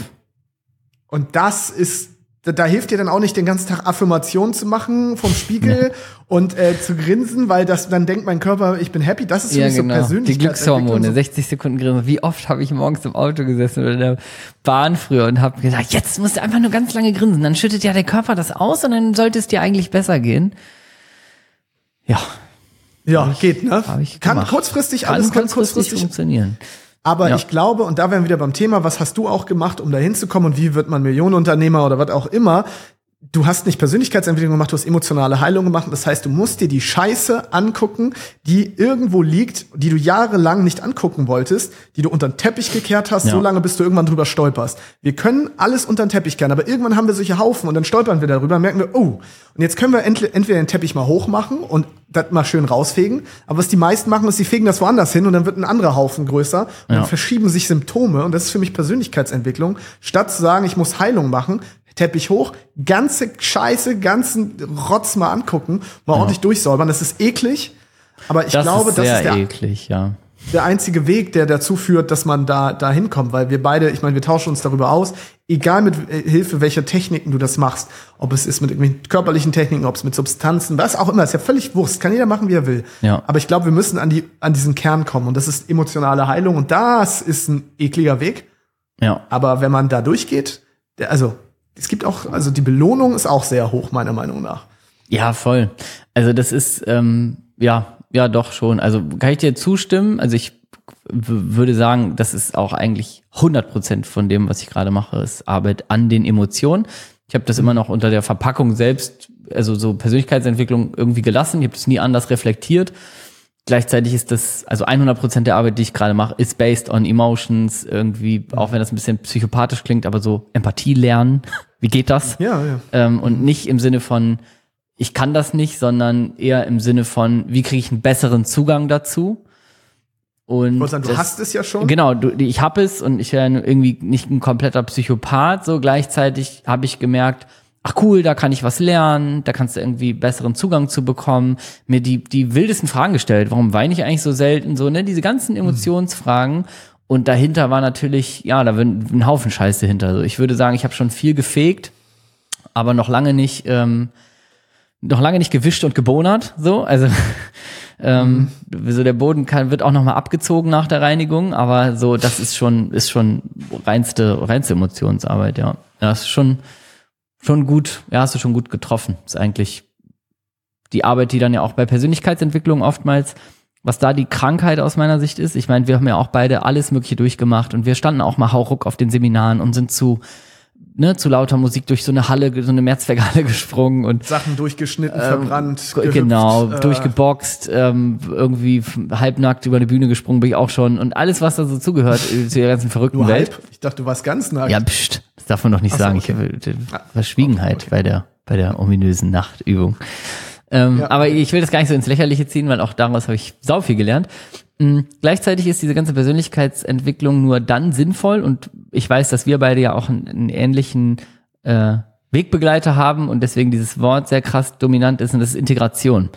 Und das ist, da, da, hilft dir dann auch nicht den ganzen Tag Affirmationen zu machen vom Spiegel und äh, zu grinsen, weil das dann denkt mein Körper, ich bin happy. Das ist für ja, mich genau. so persönlich. Die Glückshormone, 60 Sekunden grinsen. Wie oft habe ich morgens im Auto gesessen oder in der Bahn früher und habe gesagt, jetzt musst du einfach nur ganz lange grinsen. Dann schüttet ja der Körper das aus und dann sollte es dir eigentlich besser gehen. Ja, ja, ich, geht, ne? Kann gemacht. kurzfristig alles kann kurzfristig, kurzfristig funktionieren. Aber ja. ich glaube, und da wären wir wieder beim Thema, was hast du auch gemacht, um da hinzukommen und wie wird man Millionenunternehmer oder was auch immer, du hast nicht Persönlichkeitsentwicklung gemacht, du hast emotionale Heilung gemacht. Das heißt, du musst dir die Scheiße angucken, die irgendwo liegt, die du jahrelang nicht angucken wolltest, die du unter den Teppich gekehrt hast, ja. so lange, bis du irgendwann drüber stolperst. Wir können alles unter den Teppich kehren, aber irgendwann haben wir solche Haufen und dann stolpern wir darüber, merken wir, oh, und jetzt können wir entweder den Teppich mal hoch machen und das mal schön rausfegen. Aber was die meisten machen, ist, sie fegen das woanders hin und dann wird ein anderer Haufen größer und ja. dann verschieben sich Symptome. Und das ist für mich Persönlichkeitsentwicklung. Statt zu sagen, ich muss Heilung machen, Teppich hoch, ganze Scheiße, ganzen Rotz mal angucken, mal ordentlich durchsäubern. Das ist eklig, aber ich Das glaube, ist das ist der, eklig, ja. der einzige Weg, der dazu führt, dass man da, da hinkommt, weil wir beide, ich meine, wir tauschen uns darüber aus, egal mit äh, Hilfe welcher Techniken du das machst, ob es ist mit irgendwelchen körperlichen Techniken, ob es mit Substanzen, was auch immer, ist ja völlig Wurst, kann jeder machen, wie er will. Ja. Aber ich glaube, wir müssen an die, an diesen Kern kommen und das ist emotionale Heilung und das ist ein ekliger Weg. Ja. Aber wenn man da durchgeht, also, es gibt auch, also die Belohnung ist auch sehr hoch, meiner Meinung nach. Ja, voll. Also das ist, ähm, ja, ja, doch schon. Also kann ich dir zustimmen? Also ich würde sagen, das ist auch eigentlich 100 Prozent von dem, was ich gerade mache, ist Arbeit an den Emotionen. Ich habe das immer noch unter der Verpackung selbst, also so Persönlichkeitsentwicklung irgendwie gelassen. Ich habe das nie anders reflektiert. Gleichzeitig ist das, also 100 Prozent der Arbeit, die ich gerade mache, ist based on emotions, irgendwie, auch wenn das ein bisschen psychopathisch klingt, aber so Empathie lernen. Wie geht das? Ja, ja. ähm, und nicht im Sinne von, ich kann das nicht, sondern eher im Sinne von, wie kriege ich einen besseren Zugang dazu? Und Ich sagen, du das- hast es ja schon. Genau, du, ich habe es und ich wäre irgendwie nicht ein kompletter Psychopath. So gleichzeitig habe ich gemerkt, ach cool, da kann ich was lernen, da kannst du irgendwie besseren Zugang zu bekommen. Mir die die wildesten Fragen gestellt. Warum weine ich eigentlich so selten? So ne, diese ganzen Emotionsfragen. Und dahinter war natürlich, ja, da war ein Haufen Scheiße hinter. Also ich würde sagen, ich habe schon viel gefegt, aber noch lange nicht, ähm, noch lange nicht gewischt und gebonert. So, also ähm, so der Boden kann, wird auch nochmal abgezogen nach der Reinigung, aber so, das ist schon, ist schon reinste, reinste Emotionsarbeit, ja. Ja, ist schon, schon gut, ja, hast du schon gut getroffen. Ist eigentlich die Arbeit, die dann ja auch bei Persönlichkeitsentwicklung oftmals, was da die Krankheit aus meiner Sicht ist. Ich meine, wir haben ja auch beide alles Mögliche durchgemacht und wir standen auch mal hauruck auf den Seminaren und sind zu, ne, zu lauter Musik durch so eine Halle, so eine Mehrzweckhalle gesprungen und Sachen durchgeschnitten, verbrannt, G- gehüpft, genau, äh, durchgeboxt, ähm, irgendwie halbnackt über eine Bühne gesprungen bin ich auch schon und alles, was da so zugehört äh, zu der ganzen verrückten Nur Welt. halb. Ich dachte, du warst ganz nackt. Ja, pst, das darf man doch nicht Ach sagen. okay. Ich habe äh, Verschwiegenheit bei der bei der ominösen Nachtübung. Ähm, Ja. Aber ich will das gar nicht so ins Lächerliche ziehen, weil auch daraus habe ich sau viel gelernt. Mhm. Gleichzeitig ist diese ganze Persönlichkeitsentwicklung nur dann sinnvoll und ich weiß, dass wir beide ja auch einen, einen ähnlichen äh, Wegbegleiter haben und deswegen dieses Wort sehr krass dominant ist und das ist Integration.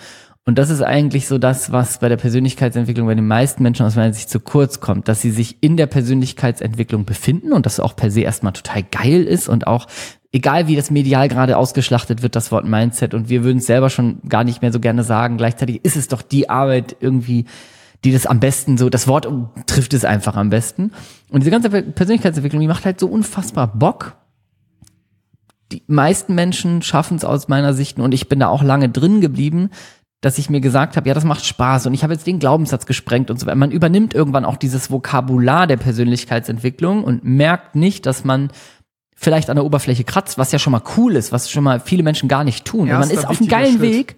Und das ist eigentlich so das, was bei der Persönlichkeitsentwicklung bei den meisten Menschen aus meiner Sicht zu kurz kommt, dass sie sich in der Persönlichkeitsentwicklung befinden und das auch per se erstmal total geil ist und auch egal wie das medial gerade ausgeschlachtet wird, das Wort Mindset. Und wir würden es selber schon gar nicht mehr so gerne sagen, gleichzeitig ist es doch die Arbeit irgendwie, die das am besten so, das Wort trifft es einfach am besten. Und diese ganze Persönlichkeitsentwicklung, die macht halt so unfassbar Bock. Die meisten Menschen schaffen es aus meiner Sicht und ich bin da auch lange drin geblieben, dass ich mir gesagt habe, ja, das macht Spaß und ich habe jetzt den Glaubenssatz gesprengt und so weiter. Man übernimmt irgendwann auch dieses Vokabular der Persönlichkeitsentwicklung und merkt nicht, dass man vielleicht an der Oberfläche kratzt, was ja schon mal cool ist, was schon mal viele Menschen gar nicht tun. Man ist auf einem geilen Schritt. Weg,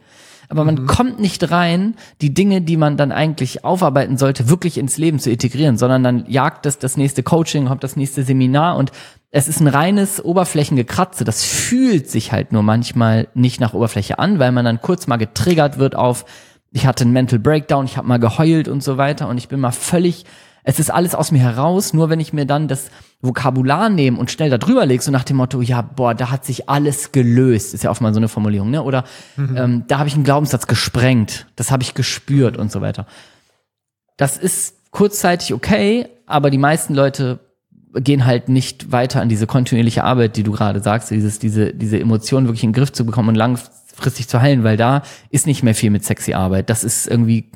aber man kommt nicht rein, die Dinge, die man dann eigentlich aufarbeiten sollte, wirklich ins Leben zu integrieren, sondern dann jagt es das nächste Coaching, kommt das nächste Seminar und es ist ein reines Oberflächengekratze. Das fühlt sich halt nur manchmal nicht nach Oberfläche an, weil man dann kurz mal getriggert wird auf, ich hatte einen Mental Breakdown, ich habe mal geheult und so weiter und ich bin mal völlig, es ist alles aus mir heraus, nur wenn ich mir dann das Vokabular nehme und schnell da drüber lege, so nach dem Motto, ja, boah, da hat sich alles gelöst, ist ja oft mal so eine Formulierung, ne? Oder ähm, da habe ich einen Glaubenssatz gesprengt, das habe ich gespürt und so weiter. Das ist kurzzeitig okay, aber die meisten Leute gehen halt nicht weiter an diese kontinuierliche Arbeit, die du gerade sagst, dieses, diese, diese Emotionen wirklich in den Griff zu bekommen und langfristig zu heilen, weil da ist nicht mehr viel mit sexy Arbeit. Das ist irgendwie,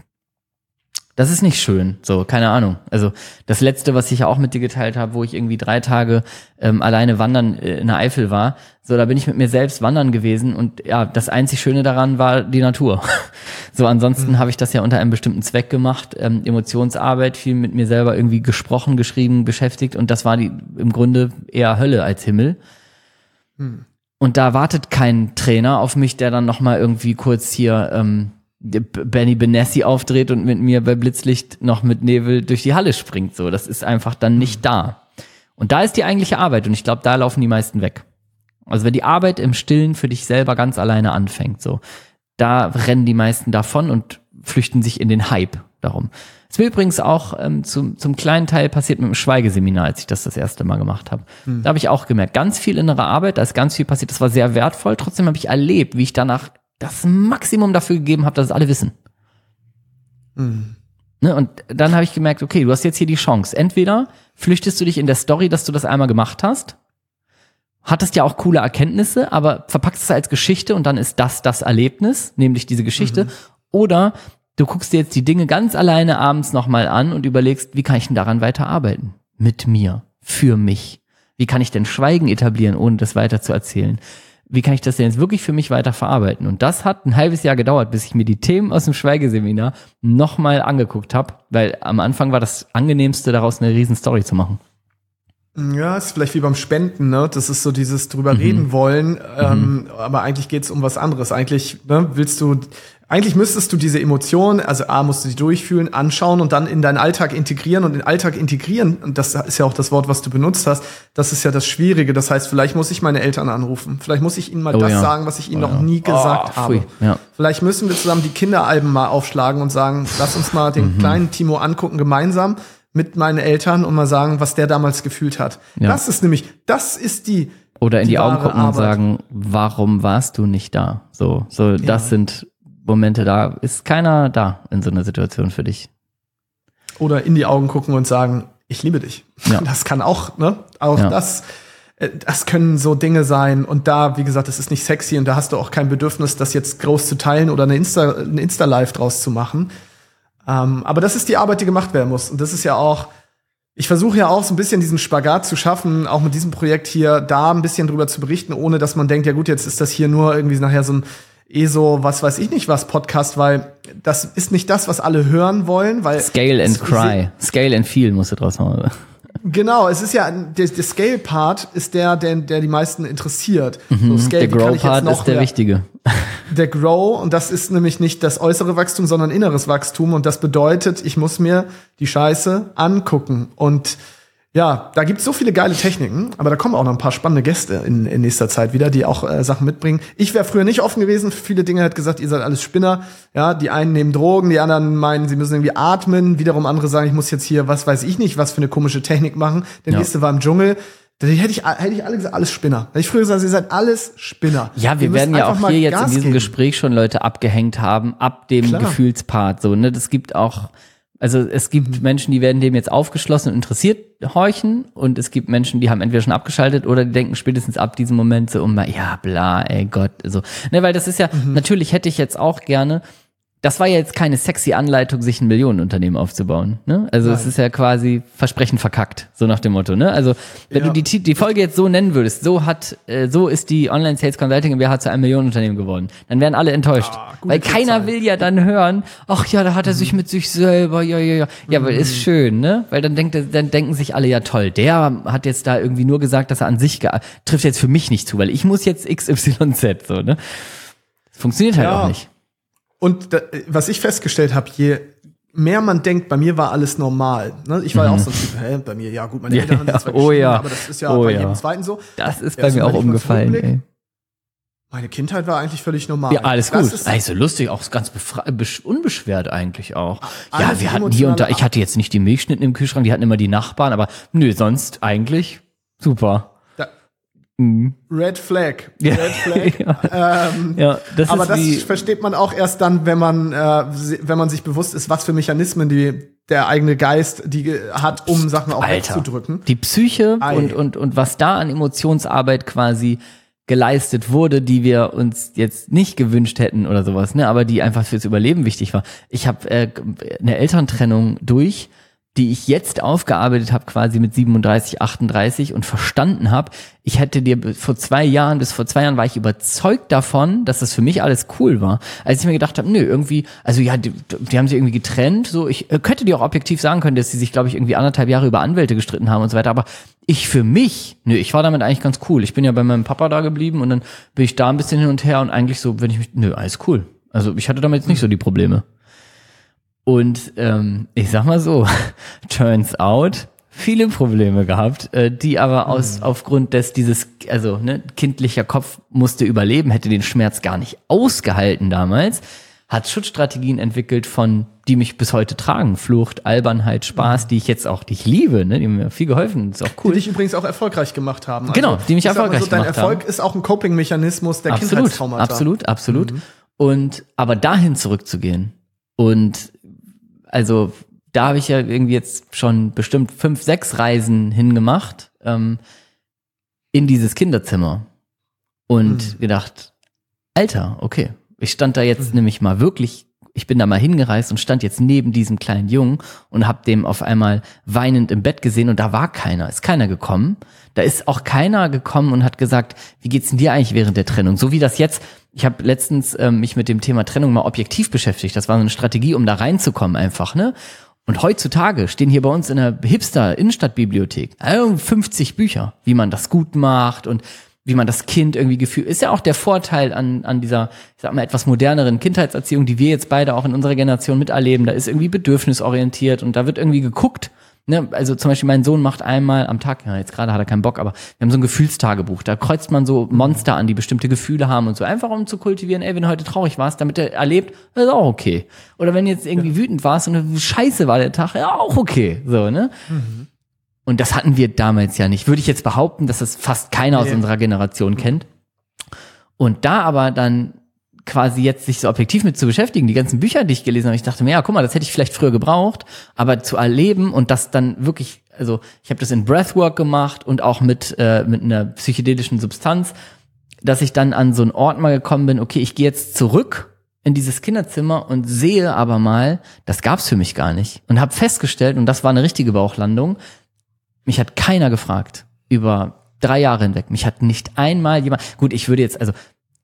das ist nicht schön. So, keine Ahnung. Also das letzte, was ich ja auch mit dir geteilt habe, wo ich irgendwie drei Tage ähm, alleine wandern äh, in der Eifel war, so da bin ich mit mir selbst wandern gewesen und ja, das einzig Schöne daran war die Natur. so, ansonsten habe ich das ja unter einem bestimmten Zweck gemacht, ähm, Emotionsarbeit, viel mit mir selber irgendwie gesprochen, geschrieben, beschäftigt und das war die im Grunde eher Hölle als Himmel. Und da wartet kein Trainer auf mich, der dann nochmal irgendwie kurz hier ähm, Benny Benassi aufdreht und mit mir bei Blitzlicht noch mit Nebel durch die Halle springt. So, das ist einfach dann nicht da. Und da ist die eigentliche Arbeit und ich glaube, da laufen die meisten weg. Also wenn die Arbeit im Stillen für dich selber ganz alleine anfängt, so, da rennen die meisten davon und flüchten sich in den Hype darum. Das ist übrigens auch ähm, zum, zum kleinen Teil passiert mit dem Schweigeseminar, als ich das das erste Mal gemacht habe. Da habe ich auch gemerkt, ganz viel innere Arbeit, da ist ganz viel passiert, das war sehr wertvoll. Trotzdem habe ich erlebt, wie ich danach das Maximum dafür gegeben habe, dass es alle wissen. Ne, und dann habe ich gemerkt, okay, du hast jetzt hier die Chance. Entweder flüchtest du dich in der Story, dass du das einmal gemacht hast, hattest ja auch coole Erkenntnisse, aber verpackst es als Geschichte und dann ist das das Erlebnis, nämlich diese Geschichte. Oder du guckst dir jetzt die Dinge ganz alleine abends nochmal an und überlegst, wie kann ich denn daran weiterarbeiten? Mit mir, für mich. Wie kann ich denn Schweigen etablieren, ohne das weiter zu erzählen? Wie kann ich das denn jetzt wirklich für mich weiter verarbeiten? Und das hat ein halbes Jahr gedauert, bis ich mir die Themen aus dem Schweigeseminar nochmal angeguckt habe, weil am Anfang war das angenehmste, daraus eine riesen Story zu machen. Ja, ist vielleicht wie beim Spenden, ne? Das ist so dieses drüber reden wollen, ähm, aber eigentlich geht's um was anderes. Eigentlich ne, willst du, eigentlich müsstest du diese Emotion, also A, musst du sie durchfühlen, anschauen und dann in deinen Alltag integrieren und in den Alltag integrieren, und das ist ja auch das Wort, was du benutzt hast, das ist ja das Schwierige. Das heißt, vielleicht muss ich meine Eltern anrufen, vielleicht muss ich ihnen mal Oh das ja. sagen, was ich ihnen Oh noch ja. nie gesagt Oh, habe. Ja. Vielleicht müssen wir zusammen die Kinderalben mal aufschlagen und sagen, lass uns mal Mhm. den kleinen Timo angucken gemeinsam mit meinen Eltern und mal sagen, was der damals gefühlt hat. Ja. Das ist nämlich, das ist die Oder in die, Augen wahre gucken und Arbeit. sagen, warum warst du nicht da? So, so, das sind Momente, da ist keiner da in so einer Situation für dich. oder in die Augen gucken und sagen, ich liebe dich. Ja. Das kann auch, ne? Auch Ja. das, äh, das können so Dinge sein. Und da, wie gesagt, das ist nicht sexy und da hast du auch kein Bedürfnis, das jetzt groß zu teilen oder eine Insta, ein Insta-Live draus zu machen. Ähm, aber das ist die Arbeit, die gemacht werden muss. Und das ist ja auch, ich versuche ja auch so ein bisschen diesen Spagat zu schaffen, auch mit diesem Projekt hier, da ein bisschen drüber zu berichten, ohne dass man denkt, ja gut, jetzt ist das hier nur irgendwie nachher so ein ESO, was weiß ich nicht was Podcast, weil das ist nicht das, was alle hören wollen, weil Scale and cry. Scale and feel musst du draus machen. Genau, es ist ja der, der Scale-Part ist der, der, der die meisten interessiert. So, Scale, Mhm. Der ich jetzt Grow-Part noch ist der mehr- wichtige. Der Grow und das ist nämlich nicht das äußere Wachstum, sondern inneres Wachstum und das bedeutet, ich muss mir die Scheiße angucken und ja, da gibt's so viele geile Techniken, aber da kommen auch noch ein paar spannende Gäste in, in nächster Zeit wieder, die auch äh, Sachen mitbringen. Ich wäre früher nicht offen gewesen, viele Dinge hat gesagt, ihr seid alles Spinner. Ja, die einen nehmen Drogen, die anderen meinen, sie müssen irgendwie atmen, wiederum andere sagen, ich muss jetzt hier, was weiß ich nicht, was für eine komische Technik machen. Der Ja. nächste war im Dschungel. Da hätte ich, hätte ich alle gesagt, alles Spinner. Hätte ich früher gesagt, ihr seid alles Spinner. Ja, wir werden ja auch hier jetzt Gas in diesem geben. Gespräch schon Leute abgehängt haben, ab dem Klar. Gefühlspart. So, ne? Das gibt auch, also es gibt. Menschen, die werden dem jetzt aufgeschlossen und interessiert horchen und es gibt Menschen, die haben entweder schon abgeschaltet oder die denken spätestens ab diesem Moment so um, ja, bla, ey Gott, so. Ne, weil das ist ja, Mhm. natürlich hätte ich jetzt auch gerne, das war ja jetzt keine sexy Anleitung, sich ein Millionenunternehmen aufzubauen. Ne? Also es Nein. ist ja quasi Versprechen verkackt, so nach dem Motto. Ne? Also wenn Ja. du die, die Folge jetzt so nennen würdest, so hat, äh, so ist die Online Sales Consulting GmbH zu einem Millionenunternehmen geworden, dann wären alle enttäuscht, Ah, weil keiner Kennzahl. will ja dann hören, ach ja, da hat er sich mit sich selber, ja, ja, ja, ja, aber ist schön, ne? Weil dann denkt, dann denken sich alle ja toll, der hat jetzt da irgendwie nur gesagt, dass er an sich trifft jetzt für mich nicht zu, weil ich muss jetzt XYZ so, ne? Das funktioniert halt Ja. auch nicht. Und da, was ich festgestellt habe, je mehr man denkt, bei mir war alles normal. Ne? Ich war ja auch so ein Typ, hä, bei mir, ja gut, meine Mhm. Ja, Eltern haben ja, das zwar oh ja. aber das ist ja Oh bei ja. jedem Zweiten so. Das ist Ja, bei so, mir auch umgefallen, ey. Meine Kindheit war eigentlich völlig normal. Ja, alles Das gut. Also lustig, auch ganz unbeschwert eigentlich auch. Ja, Alles wir hatten hier und da, ich hatte jetzt nicht die Milchschnitten im Kühlschrank, die hatten immer die Nachbarn, aber nö, sonst eigentlich super. Mhm. Red Flag. Ja. Red Flag. ja. Ähm, ja, das aber das versteht man auch erst dann, wenn man, äh, wenn man sich bewusst ist, was für Mechanismen die, der eigene Geist die hat, um Sachen auch Alter, wegzudrücken. die Psyche Ei. und, und, und was da an Emotionsarbeit quasi geleistet wurde, die wir uns jetzt nicht gewünscht hätten oder sowas, ne, aber die einfach fürs Überleben wichtig war. Ich habe äh, eine Elterntrennung durch, die ich jetzt aufgearbeitet habe, quasi mit 37, 38 und verstanden habe. Ich hätte dir vor zwei Jahren, bis vor zwei Jahren war ich überzeugt davon, dass das für mich alles cool war. Als ich mir gedacht habe, nö, irgendwie, also ja, die, die haben sich irgendwie getrennt, so, ich äh, könnte dir auch objektiv sagen können, dass sie sich, glaube ich, irgendwie anderthalb Jahre über Anwälte gestritten haben und so weiter, aber ich für mich, nö, ich war damit eigentlich ganz cool. Ich bin ja bei meinem Papa da geblieben und dann bin ich da ein bisschen hin und her und eigentlich so, wenn ich mich, nö, alles cool. Also ich hatte damit jetzt nicht so die Probleme. Und ähm, ich sag mal so, turns out, viele Probleme gehabt, äh, die aber aus aufgrund des dieses, also ne, kindlicher Kopf musste überleben, hätte den Schmerz gar nicht ausgehalten damals, hat Schutzstrategien entwickelt von die mich bis heute tragen. Flucht, Albernheit, Spaß, die ich jetzt auch, die ich liebe, ne? die mir viel geholfen, ist auch cool. Die dich übrigens auch erfolgreich gemacht haben. Also, Genau, die mich erfolgreich so, Dein gemacht Erfolg haben. ist auch ein Coping-Mechanismus der absolut, Kindheitstraumata. absolut, absolut. Mhm. Und aber dahin zurückzugehen und also da habe ich ja irgendwie jetzt schon bestimmt fünf, sechs Reisen hingemacht ähm, in dieses Kinderzimmer und Mhm. gedacht, Alter, okay, ich stand da jetzt Mhm. nämlich mal wirklich, ich bin da mal hingereist und stand jetzt neben diesem kleinen Jungen und hab dem auf einmal weinend im Bett gesehen und da war keiner, ist keiner gekommen. Da ist auch keiner gekommen und hat gesagt, wie geht's denn dir eigentlich während der Trennung? So wie das jetzt, ich habe letztens ähm, mich mit dem Thema Trennung mal objektiv beschäftigt. Das war so eine Strategie, um da reinzukommen einfach, ne? Und heutzutage stehen hier bei uns in der Hipster Innenstadtbibliothek äh, 50 Bücher, wie man das gut macht und wie man das Kind irgendwie gefühlt. Ist ja auch der Vorteil an, an dieser, ich sag mal, etwas moderneren Kindheitserziehung, die wir jetzt beide auch in unserer Generation miterleben. Da ist irgendwie bedürfnisorientiert und da wird irgendwie geguckt. Ne? Also zum Beispiel mein Sohn macht einmal am Tag, ja, jetzt gerade hat er keinen Bock, aber wir haben so ein Gefühlstagebuch. Da kreuzt man so Monster an, die bestimmte Gefühle haben und so. Einfach um zu kultivieren, ey, wenn du heute traurig warst, damit er erlebt, ist auch okay. Oder wenn jetzt irgendwie wütend warst und Scheiße war der Tag, ja, auch okay. So, ne? Und das hatten wir damals ja nicht. Würde ich jetzt behaupten, dass das fast keiner aus unserer Generation kennt. Und da aber dann quasi jetzt sich so objektiv mit zu beschäftigen, die ganzen Bücher, die ich gelesen habe, ich dachte mir, ja, guck mal, das hätte ich vielleicht früher gebraucht, aber zu erleben und das dann wirklich, also ich habe das in Breathwork gemacht und auch mit, äh, mit einer psychedelischen Substanz, dass ich dann an so einen Ort mal gekommen bin, okay, ich gehe jetzt zurück in dieses Kinderzimmer und sehe aber mal, das gab's für mich gar nicht. Und habe festgestellt, und das war eine richtige Bauchlandung, mich hat keiner gefragt über drei Jahre hinweg. Mich hat nicht einmal jemand, gut, ich würde jetzt, also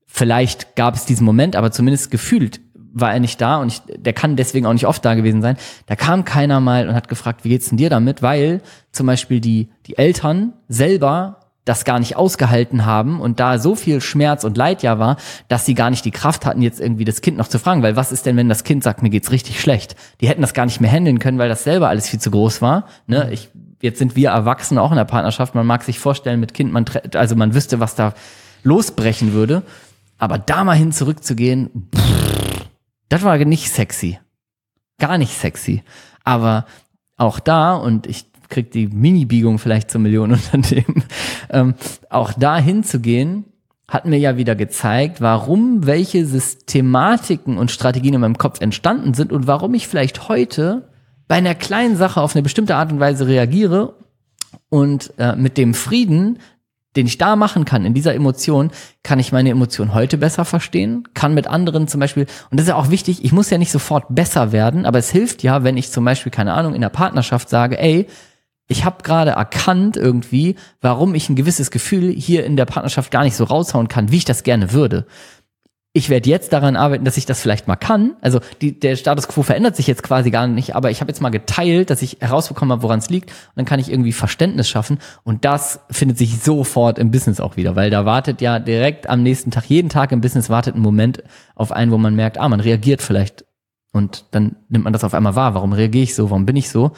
vielleicht gab es diesen Moment, aber zumindest gefühlt war er nicht da und ich, der kann deswegen auch nicht oft da gewesen sein. Da kam keiner mal und hat gefragt, wie geht's denn dir damit? Weil zum Beispiel die, die Eltern selber das gar nicht ausgehalten haben und da so viel Schmerz und Leid ja war, dass sie gar nicht die Kraft hatten, jetzt irgendwie das Kind noch zu fragen, weil was ist denn, wenn das Kind sagt, mir geht's richtig schlecht? Die hätten das gar nicht mehr handeln können, weil das selber alles viel zu groß war. Ne? Ich, jetzt sind wir Erwachsene auch in der Partnerschaft, man mag sich vorstellen mit Kind, man, also man wüsste, was da losbrechen würde. Aber da mal hin zurückzugehen, das war nicht sexy. Gar nicht sexy. Aber auch da, und ich krieg die Mini-Biegung vielleicht zur Millionenunternehmen, ähm, auch da hinzugehen, hat mir ja wieder gezeigt, warum welche Systematiken und Strategien in meinem Kopf entstanden sind und warum ich vielleicht heute bei einer kleinen Sache auf eine bestimmte Art und Weise reagiere und äh, mit dem Frieden, den ich da machen kann, in dieser Emotion, kann ich meine Emotion heute besser verstehen, kann mit anderen zum Beispiel, und das ist ja auch wichtig, ich muss ja nicht sofort besser werden, aber es hilft ja, wenn ich zum Beispiel, keine Ahnung, in der Partnerschaft sage, ey, ich habe gerade erkannt irgendwie, warum ich ein gewisses Gefühl hier in der Partnerschaft gar nicht so raushauen kann, wie ich das gerne würde. Ich werde jetzt daran arbeiten, dass ich das vielleicht mal kann. Also die, der Status quo verändert sich jetzt quasi gar nicht, aber ich habe jetzt mal geteilt, dass ich herausbekommen habe, woran es liegt. Und dann kann ich irgendwie Verständnis schaffen. Und das findet sich sofort im Business auch wieder, weil da wartet ja direkt am nächsten Tag, jeden Tag im Business wartet ein Moment auf einen, wo man merkt, ah, man reagiert vielleicht. Und dann nimmt man das auf einmal wahr. Warum reagiere ich so? Warum bin ich so?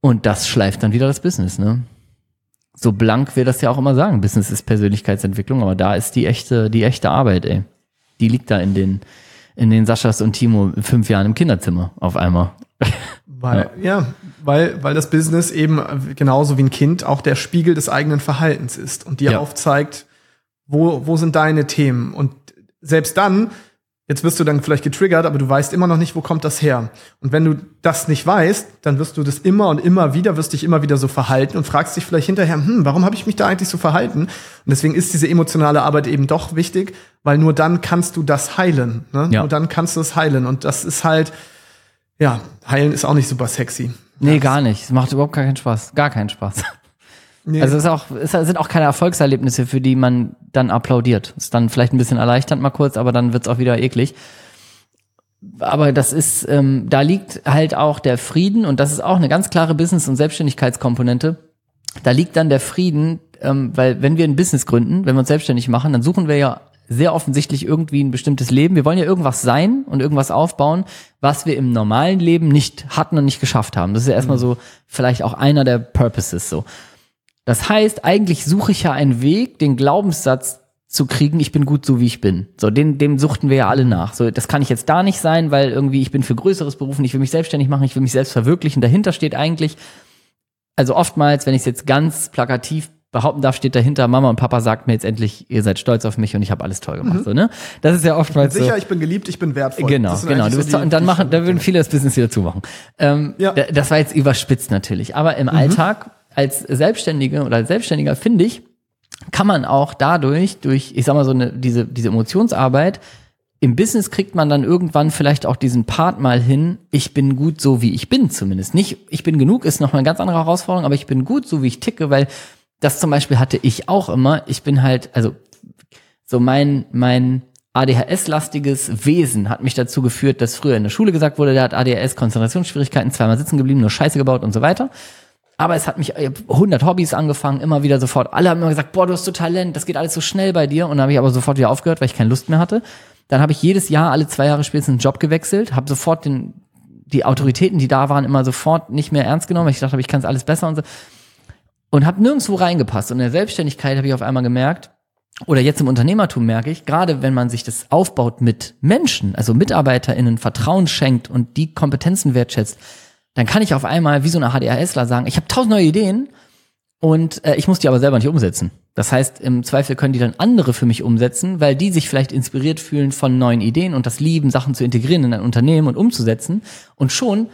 Und das schleift dann wieder das Business, ne? So blank wir das ja auch immer sagen. Business ist Persönlichkeitsentwicklung, aber da ist die echte, die echte Arbeit, ey. Die liegt da in den, in den Saschas und Timo fünf Jahren im Kinderzimmer auf einmal. Weil, ja. weil, weil das Business eben genauso wie ein Kind auch der Spiegel des eigenen Verhaltens ist und dir Ja. aufzeigt, wo, wo sind deine Themen. Und selbst dann, jetzt wirst du dann vielleicht getriggert, aber du weißt immer noch nicht, wo kommt das her. Und wenn du das nicht weißt, dann wirst du das immer und immer wieder, wirst dich immer wieder so verhalten und fragst dich vielleicht hinterher, hm, warum habe ich mich da eigentlich so verhalten? Und deswegen ist diese emotionale Arbeit eben doch wichtig, weil nur dann kannst du das heilen. Ne? Ja. Nur dann kannst du es heilen. Und das ist halt, ja, heilen ist auch nicht super sexy. Nee, gar nicht. Es macht überhaupt gar keinen Spaß. Gar keinen Spaß. Nee. Also es ist auch, es sind auch keine Erfolgserlebnisse, für die man dann applaudiert. Ist dann vielleicht ein bisschen erleichternd mal kurz, aber dann wird's auch wieder eklig. Aber das ist, ähm, da liegt halt auch der Frieden und das ist auch eine ganz klare Business- und Selbstständigkeitskomponente. Da liegt dann der Frieden, ähm, weil wenn wir ein Business gründen, wenn wir uns selbstständig machen, dann suchen wir ja sehr offensichtlich irgendwie ein bestimmtes Leben. Wir wollen ja irgendwas sein und irgendwas aufbauen, was wir im normalen Leben nicht hatten und nicht geschafft haben. Das ist ja erstmal so vielleicht auch einer der Purposes so. Das heißt, eigentlich suche ich ja einen Weg, den Glaubenssatz zu kriegen, ich bin gut so wie ich bin. So, den, dem suchten wir ja alle nach. So, das kann ich jetzt da nicht sein, weil irgendwie ich bin für Größeres berufen, ich will mich selbstständig machen, ich will mich selbst verwirklichen. Dahinter steht eigentlich, also oftmals, wenn ich es jetzt ganz plakativ behaupten darf, steht dahinter, Mama und Papa sagt mir jetzt endlich, ihr seid stolz auf mich und ich habe alles toll gemacht. Mhm. So, ne? Das ist ja oftmals Sicher, so. ich bin geliebt, ich bin wertvoll. Genau, genau. So die, und dann machen, da würden viele das Business wieder zumachen. Ähm, ja. Das war jetzt überspitzt natürlich. Aber im mhm. Alltag als Selbstständige oder als Selbstständiger finde ich, kann man auch dadurch, durch, ich sag mal so eine, diese, diese Emotionsarbeit, im Business kriegt man dann irgendwann vielleicht auch diesen Part mal hin, ich bin gut so, wie ich bin zumindest. Nicht, ich bin genug, ist noch eine ganz andere Herausforderung, aber ich bin gut so, wie ich ticke, weil das zum Beispiel hatte ich auch immer. Ich bin halt, also so mein, mein ADHS-lastiges Wesen hat mich dazu geführt, dass früher in der Schule gesagt wurde, der hat ADHS, Konzentrationsschwierigkeiten, zweimal sitzen geblieben, nur Scheiße gebaut und so weiter. Aber es hat mich 100 Hobbys angefangen, immer wieder sofort. Alle haben immer gesagt, boah, du hast so Talent, das geht alles so schnell bei dir. Und dann habe ich aber sofort wieder aufgehört, weil ich keine Lust mehr hatte. Dann habe ich jedes Jahr, alle zwei Jahre spätestens einen Job gewechselt, habe sofort den, die Autoritäten, die da waren, immer sofort nicht mehr ernst genommen. Ich dachte, ich kann es alles besser und so. Und habe nirgendwo reingepasst. Und in der Selbstständigkeit habe ich auf einmal gemerkt, oder jetzt im Unternehmertum merke ich, gerade wenn man sich das aufbaut mit Menschen, also MitarbeiterInnen Vertrauen schenkt und die Kompetenzen wertschätzt, dann kann ich auf einmal wie so eine HDRSler sagen, ich habe tausend neue Ideen und äh, ich muss die aber selber nicht umsetzen. Das heißt, im Zweifel können die dann andere für mich umsetzen, weil die sich vielleicht inspiriert fühlen von neuen Ideen und das lieben, Sachen zu integrieren in ein Unternehmen und umzusetzen. Und schon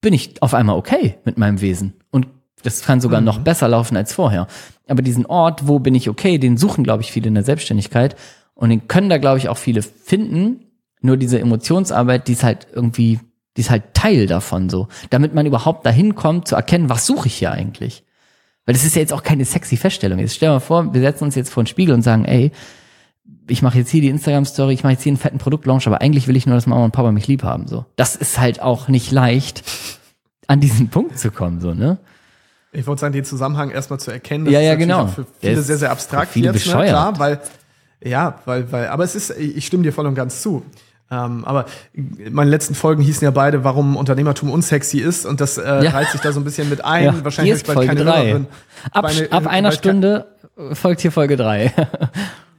bin ich auf einmal okay mit meinem Wesen. Und das kann sogar mhm. noch besser laufen als vorher. Aber diesen Ort, wo bin ich okay, den suchen, glaube ich, viele in der Selbstständigkeit. Und den können da, glaube ich, auch viele finden. Nur diese Emotionsarbeit, die ist halt irgendwie die ist halt Teil davon so, damit man überhaupt dahin kommt zu erkennen, was suche ich hier eigentlich. Weil das ist ja jetzt auch keine sexy Feststellung. Jetzt stell dir mal vor, wir setzen uns jetzt vor den Spiegel und sagen, ey, ich mache jetzt hier die Instagram-Story, ich mache jetzt hier einen fetten Produktlaunch, aber eigentlich will ich nur, dass Mama und Papa mich lieb haben. So, das ist halt auch nicht leicht, an diesen Punkt zu kommen, so ne. Ich wollte sagen, den Zusammenhang erstmal zu erkennen. Das ja, ja, genau. Für viele sehr, sehr abstrakt viele jetzt, ne? bescheuert. Klar, weil ja, weil, weil, aber es ist, ich stimme dir voll und ganz zu. Ähm, aber meine letzten Folgen hießen ja beide, warum Unternehmertum unsexy ist und das äh, ja. reiht sich da so ein bisschen mit ein. Ja, Wahrscheinlich ist bald keine drei. Hörerin. Ab, eine, ab einer Stunde folgt hier Folge drei.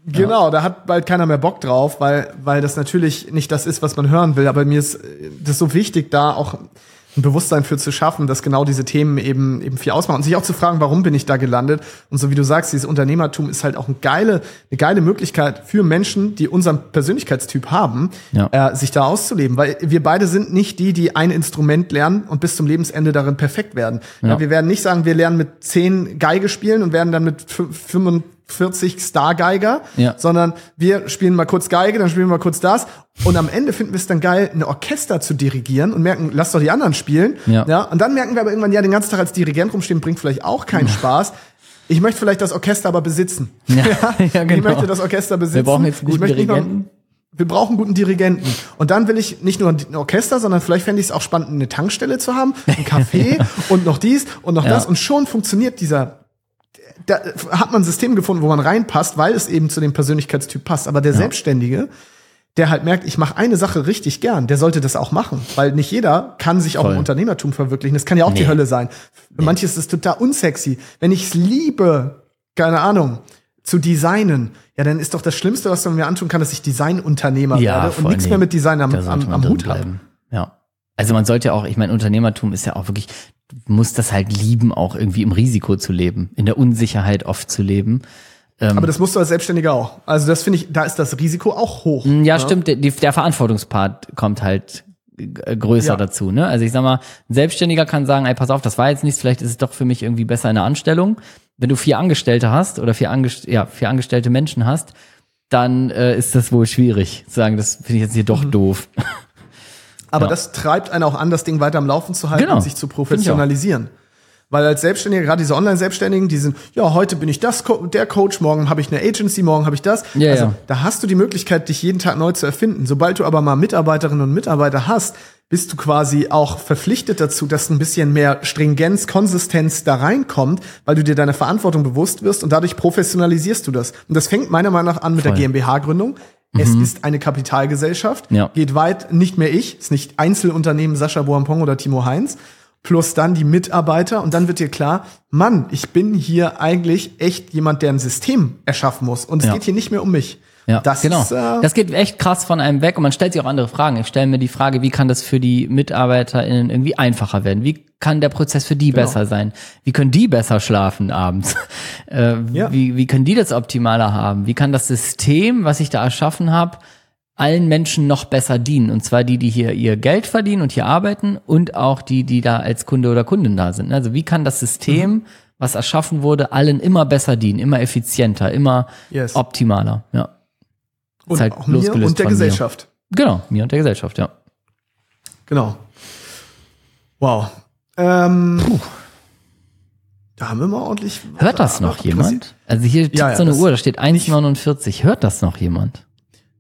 Genau, da hat bald keiner mehr Bock drauf, weil, weil das natürlich nicht das ist, was man hören will. Aber mir ist das so wichtig, da auch ein Bewusstsein für zu schaffen, dass genau diese Themen eben eben viel ausmachen und sich auch zu fragen, warum bin ich da gelandet? Und so wie du sagst, dieses Unternehmertum ist halt auch eine geile eine geile Möglichkeit für Menschen, die unseren Persönlichkeitstyp haben, ja. äh, sich da auszuleben, weil wir beide sind nicht die, die ein Instrument lernen und bis zum Lebensende darin perfekt werden. Ja. Ja, wir werden nicht sagen, wir lernen mit zehn Geige spielen und werden dann mit 40 Stargeiger, ja. sondern wir spielen mal kurz Geige, dann spielen wir mal kurz das und am Ende finden wir es dann geil, ein Orchester zu dirigieren und merken, lass doch die anderen spielen. Ja. ja. Und dann merken wir aber irgendwann, ja, den ganzen Tag als Dirigent rumstehen bringt vielleicht auch keinen. Spaß. Ich möchte vielleicht das Orchester aber besitzen. Ja, ja, genau. Ich möchte das Orchester besitzen. Wir brauchen jetzt guten Dirigenten. wir brauchen einen guten Dirigenten. Und dann will ich nicht nur ein Orchester, sondern vielleicht fände ich es auch spannend, eine Tankstelle zu haben, ein Café ja. und noch dies und noch ja. das. Und schon funktioniert dieser da hat man ein System gefunden, wo man reinpasst, weil es eben zu dem Persönlichkeitstyp passt. Aber der ja. Selbstständige, der halt merkt, ich mache eine Sache richtig gern, der sollte das auch machen, weil nicht jeder kann sich Voll. auch im Unternehmertum verwirklichen. Das kann ja auch nee. die Hölle sein. Für nee. manche ist es total unsexy. Wenn ich es liebe, keine Ahnung, zu designen, ja, dann ist doch das Schlimmste, was man mir antun kann, dass ich Designunternehmer ja, werde und nichts nee. mehr mit Design am, am, am Hut habe. Ja. Also man sollte auch, ich meine, Unternehmertum ist ja auch wirklich, du musst das halt lieben, auch irgendwie im Risiko zu leben, in der Unsicherheit oft zu leben. Ähm, Aber das musst du als Selbstständiger auch. Also das finde ich, da ist das Risiko auch hoch. Ja, ja? Ne? stimmt. Der, der Verantwortungspart kommt halt größer ja. dazu. Ne? Also ich sag mal, ein Selbstständiger kann sagen, ey, pass auf, das war jetzt nichts, vielleicht ist es doch für mich irgendwie besser in der Anstellung. Wenn du vier Angestellte hast oder vier, Angest ja, vier angestellte Menschen hast, dann äh, ist das wohl schwierig. Zu sagen, das finde ich jetzt hier doch mhm. doof. Aber ja. das treibt einen auch an, das Ding weiter am Laufen zu halten genau. und sich zu professionalisieren. Weil als Selbstständiger, gerade diese Online-Selbstständigen, die sind, ja, heute bin ich das, der Coach, morgen habe ich eine Agency, morgen habe ich das. Ja, also ja. da hast du die Möglichkeit, dich jeden Tag neu zu erfinden. Sobald du aber mal Mitarbeiterinnen und Mitarbeiter hast, bist du quasi auch verpflichtet dazu, dass ein bisschen mehr Stringenz, Konsistenz da reinkommt, weil du dir deiner Verantwortung bewusst wirst und dadurch professionalisierst du das. Und das fängt meiner Meinung nach an mit Voll. der GmbH-Gründung. Es mhm. ist eine Kapitalgesellschaft, ja. geht weit, nicht mehr ich, ist nicht Einzelunternehmen Sascha Boampong oder Timo Heinz. plus dann die Mitarbeiter und dann wird dir klar, Mann, ich bin hier eigentlich echt jemand, der ein System erschaffen muss und es Ja. geht hier nicht mehr um mich. Ja, das genau. Ist, äh, das geht echt krass von einem weg und man stellt sich auch andere Fragen. Ich stelle mir die Frage, wie kann das für die MitarbeiterInnen irgendwie einfacher werden? Wie kann der Prozess für die Genau. besser sein? Wie können die besser schlafen abends? Äh, Ja. wie, wie können die das optimaler haben? Wie kann das System, was ich da erschaffen habe, allen Menschen noch besser dienen? Und zwar die, die hier ihr Geld verdienen und hier arbeiten und auch die, die da als Kunde oder Kundin da sind. Also wie kann das System, Mhm. was erschaffen wurde, allen immer besser dienen, immer effizienter, immer Yes. optimaler? Ja. Und halt auch mir und der von mir. Gesellschaft. Genau, mir und der Gesellschaft, ja. Genau. Wow. Ähm, da haben wir mal ordentlich. Hört das noch jemand? Also hier tickt Ja, ja, so eine Uhr, da steht 1,49. Hört das noch jemand?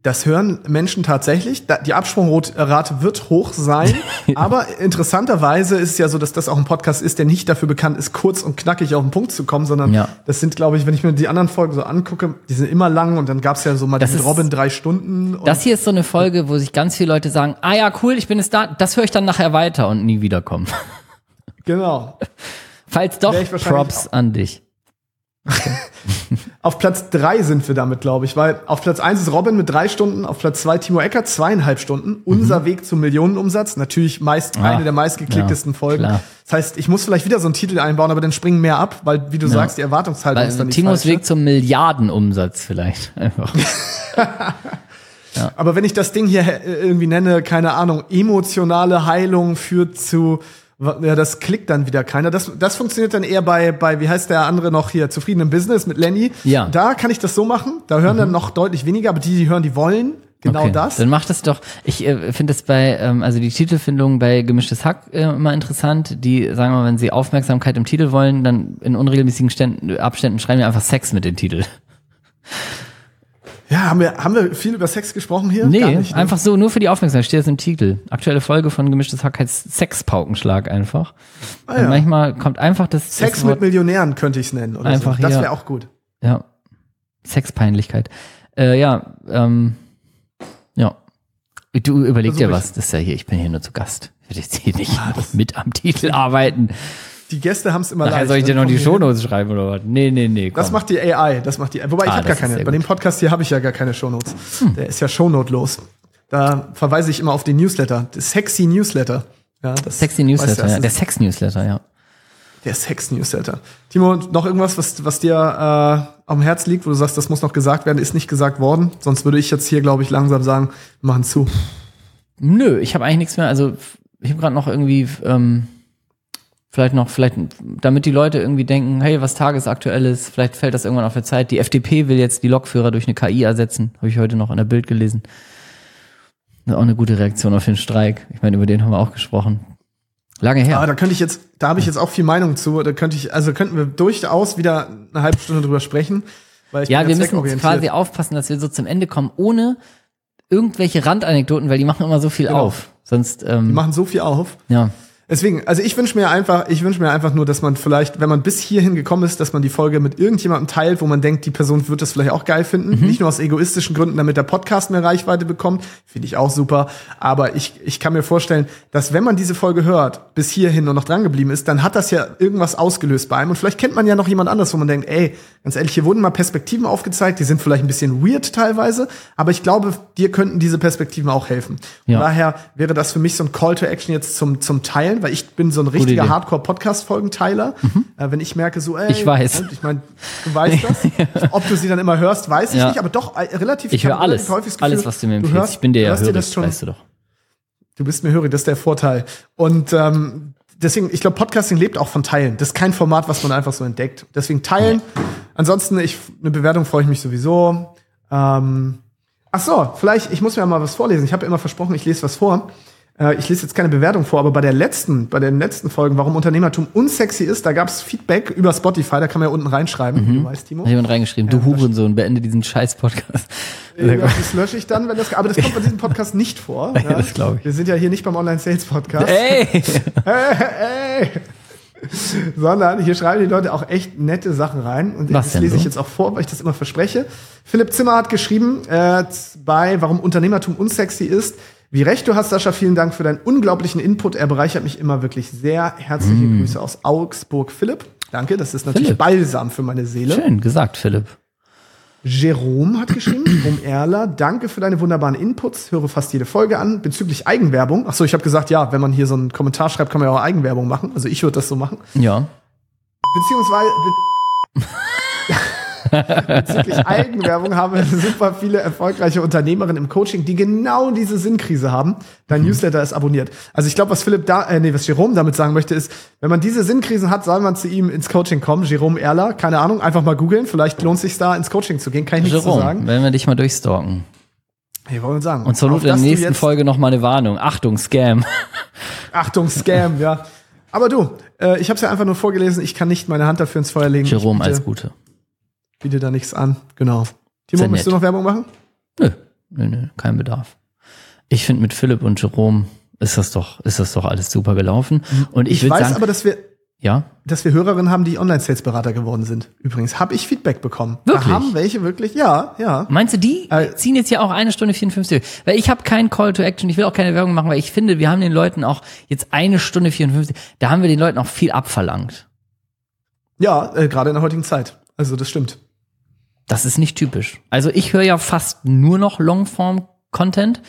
Das hören Menschen tatsächlich. Die Absprungrate wird hoch sein. Aber interessanterweise ist es ja so, dass das auch ein Podcast ist, der nicht dafür bekannt ist, kurz und knackig auf den Punkt zu kommen, sondern Ja. das sind, glaube ich, wenn ich mir die anderen Folgen so angucke, die sind immer lang und dann gab's ja so mal Das mit ist- Robin drei Stunden. Und Das hier ist so eine Folge, wo sich ganz viele Leute sagen, ah ja, cool, ich bin jetzt da, das höre ich dann nachher weiter und nie wiederkommen. genau. Falls doch, Props an dich. Auf Platz drei sind wir damit, glaube ich, weil auf Platz eins ist Robin mit drei Stunden, auf Platz zwei Timo Ecker zweieinhalb Stunden. Unser Weg zum Millionenumsatz, natürlich meist Mhm. Ah, eine der meistgeklicktesten ja, Folgen. klar. Das heißt, ich muss vielleicht wieder so einen Titel einbauen, aber dann springen mehr ab, weil, wie du sagst, die Erwartungshaltung ist dann Weil nicht Timos falsch. Weg zum Milliardenumsatz vielleicht. Einfach. Aber wenn ich das Ding hier irgendwie nenne, keine Ahnung, emotionale Heilung führt zu, ja, das klickt dann wieder keiner. Das, das funktioniert dann eher bei, bei, wie heißt der andere noch hier, zufrieden im Business mit Lenny. Ja. Mhm. Da kann ich das so machen. Da hören dann noch deutlich weniger, aber die, die hören, die wollen genau okay. das. Dann macht es doch, ich äh, finde es bei, ähm, also die Titelfindung bei Gemischtes Hack äh, immer interessant. Die sagen wir, mal, wenn sie Aufmerksamkeit im Titel wollen, dann in unregelmäßigen Ständen, Abständen schreiben wir einfach Sex mit den Titel. Ja, haben wir, haben wir viel über Sex gesprochen hier? Nee, nicht, ne? einfach so, nur für die Aufmerksamkeit, steht das im Titel. Aktuelle Folge von Gemischtes Hack heißt Sexpaukenschlag einfach. Ah, ja. manchmal kommt einfach das Sex das mit Millionären könnte ich es nennen. Oder Einfach so. Das wäre auch gut. Ja, Sexpeinlichkeit. Äh, ja, ähm, ja. Du überleg Versuch dir was, das ist ja hier, ich bin hier nur zu Gast. Ich will jetzt hier nicht mit am Titel arbeiten. Die Gäste haben es immer Nachher leicht. soll ich ne? dir noch die. Shownotes schreiben oder was? Nee, nee, nee. Komm. Das macht die AI, das macht die Wobei ich Ah, habe gar keine. Bei dem Podcast hier habe ich ja gar keine Shownotes. Der ist ja Shownote-los. Da verweise ich immer auf den Newsletter. Das Sexy Newsletter. Ja, das Sexy weißt du, Newsletter, ja. Der ist Sex-Newsletter, ja. der Sex-Newsletter. Timo, noch irgendwas, was, was dir äh, am Herz liegt, wo du sagst, das muss noch gesagt werden, ist nicht gesagt worden. Sonst würde ich jetzt hier, glaube ich, langsam sagen, machen zu. Nö, ich habe eigentlich nichts mehr. Also ich habe gerade noch irgendwie, ähm, vielleicht noch, vielleicht, damit die Leute irgendwie denken, hey, was tagesaktuell ist, vielleicht fällt das irgendwann auf der Zeit. Die FDP will jetzt die Lokführer durch eine KI ersetzen, habe ich heute noch in der Bild gelesen. Das ist auch eine gute Reaktion auf den Streik. Ich meine, über den haben wir auch gesprochen. Lange her. Aber da könnte ich jetzt, da habe ich jetzt auch viel Meinung zu. Da könnte ich, also könnten wir durchaus wieder eine halbe Stunde drüber sprechen. Weil ich ja, wir müssen quasi aufpassen, dass wir so zum Ende kommen, ohne irgendwelche Randanekdoten, weil die machen immer so viel Genau. auf. Sonst, ähm, Die machen so viel auf. ja. Deswegen, also ich wünsche mir einfach, ich wünsche mir einfach nur, dass man vielleicht, wenn man bis hierhin gekommen ist, dass man die Folge mit irgendjemandem teilt, wo man denkt, die Person wird das vielleicht auch geil finden. Mhm. Nicht nur aus egoistischen Gründen, damit der Podcast mehr Reichweite bekommt, finde ich auch super. Aber ich, ich kann mir vorstellen, dass wenn man diese Folge hört, bis hierhin und noch dran geblieben ist, dann hat das ja irgendwas ausgelöst bei einem. Und vielleicht kennt man ja noch jemand anderes, wo man denkt, ey, ganz ehrlich, hier wurden mal Perspektiven aufgezeigt, die sind vielleicht ein bisschen weird teilweise, aber ich glaube, dir könnten diese Perspektiven auch helfen. Ja. Von daher wäre das für mich so ein Call to Action jetzt zum, zum Teilen, weil ich bin so ein richtiger. Hardcore-Podcast-Folgenteiler. Äh, wenn ich merke, so, ey, Ich weiß. und Ich meine, du weißt das. Ob du sie dann immer hörst, weiß ich Ja. nicht, aber doch äh, relativ. Ich höre alles, Gefühl, alles, was du mir du empfiehlst. hörst- ich bin dir ja hörig, das schon, weißt du doch. Du bist mir hörig, das ist der Vorteil. Und ähm, deswegen, ich glaube, Podcasting lebt auch von Teilen. Das ist kein Format, was man einfach so entdeckt. Deswegen teilen. Ansonsten, ich, eine Bewertung freue ich mich sowieso. Ähm, ach so, vielleicht, ich muss mir mal was vorlesen. Ich habe ja immer versprochen, ich lese was vor. Äh, ich lese jetzt keine Bewertung vor, aber bei der letzten, bei den letzten Folgen, warum Unternehmertum unsexy ist, da gab es Feedback über Spotify, da kann man ja unten reinschreiben, wie du weißt, Timo. Hat jemand reingeschrieben, du Hurensohn, beende diesen scheiß Podcast. Ja, das lösche ich dann, wenn das. Aber das kommt bei diesem Podcast nicht vor. Ja, das glaub ich. Wir sind ja hier nicht beim Online-Sales-Podcast. Ey! Ey. Sondern hier schreiben die Leute auch echt nette Sachen rein. Und Was das lese ich so? jetzt auch vor, weil ich das immer verspreche. Philipp Zimmer hat geschrieben, äh, bei Warum Unternehmertum unsexy ist. Wie recht du hast, Sascha, vielen Dank für deinen unglaublichen Input. Er bereichert mich immer wirklich sehr. Herzliche Mm. Grüße aus Augsburg, Philipp. Danke, das ist natürlich Philipp. Balsam für meine Seele. Schön gesagt, Philipp. Jerome hat geschrieben, Jerome Erler, danke für deine wunderbaren Inputs, höre fast jede Folge an. Bezüglich Eigenwerbung, ach so, ich habe gesagt, ja, wenn man hier so einen Kommentar schreibt, kann man ja auch Eigenwerbung machen. Also ich würde das so machen. Ja. Beziehungsweise be bezüglich Eigenwerbung haben wir super viele erfolgreiche Unternehmerinnen im Coaching, die genau diese Sinnkrise haben. Dein Newsletter ist abonniert. Also ich glaube, was Philipp da, äh, nee, was Jerome damit sagen möchte, ist, wenn man diese Sinnkrisen hat, soll man zu ihm ins Coaching kommen. Jerome Erler, keine Ahnung, einfach mal googeln. Vielleicht lohnt es sich da ins Coaching zu gehen. Kann ich nichts zu Jerome, sagen. werden wir dich mal durchstalken. Hey, wollen wir sagen. Und zur Not in der nächsten Folge noch mal eine Warnung. Achtung, Scam. Achtung, Scam, ja. Aber du, äh, ich habe es ja einfach nur vorgelesen. Ich kann nicht meine Hand dafür ins Feuer legen. Jerome, alles Gute. Biete da nichts an. Genau. Timo, Sehr möchtest du noch Werbung machen? Nö, nö, nö, kein Bedarf. Ich finde mit Philipp und Jerome ist das doch, ist das doch alles super gelaufen. Und ich, Ich, weiß sagen, aber, dass wir, ja, dass wir Hörerinnen haben, die Online-Sales-Berater geworden sind. Übrigens, habe ich Feedback bekommen. Wirklich? Da haben welche wirklich, ja, ja. Meinst du, die Äh, ziehen jetzt ja auch eine Stunde 54? Weil ich habe keinen Call to Action, ich will auch keine Werbung machen, weil ich finde, wir haben den Leuten auch jetzt eine Stunde 54, da haben wir den Leuten auch viel abverlangt. Ja, äh, gerade in der heutigen Zeit. Also das stimmt. Das ist nicht typisch. Also ich höre ja fast nur noch Longform-Content,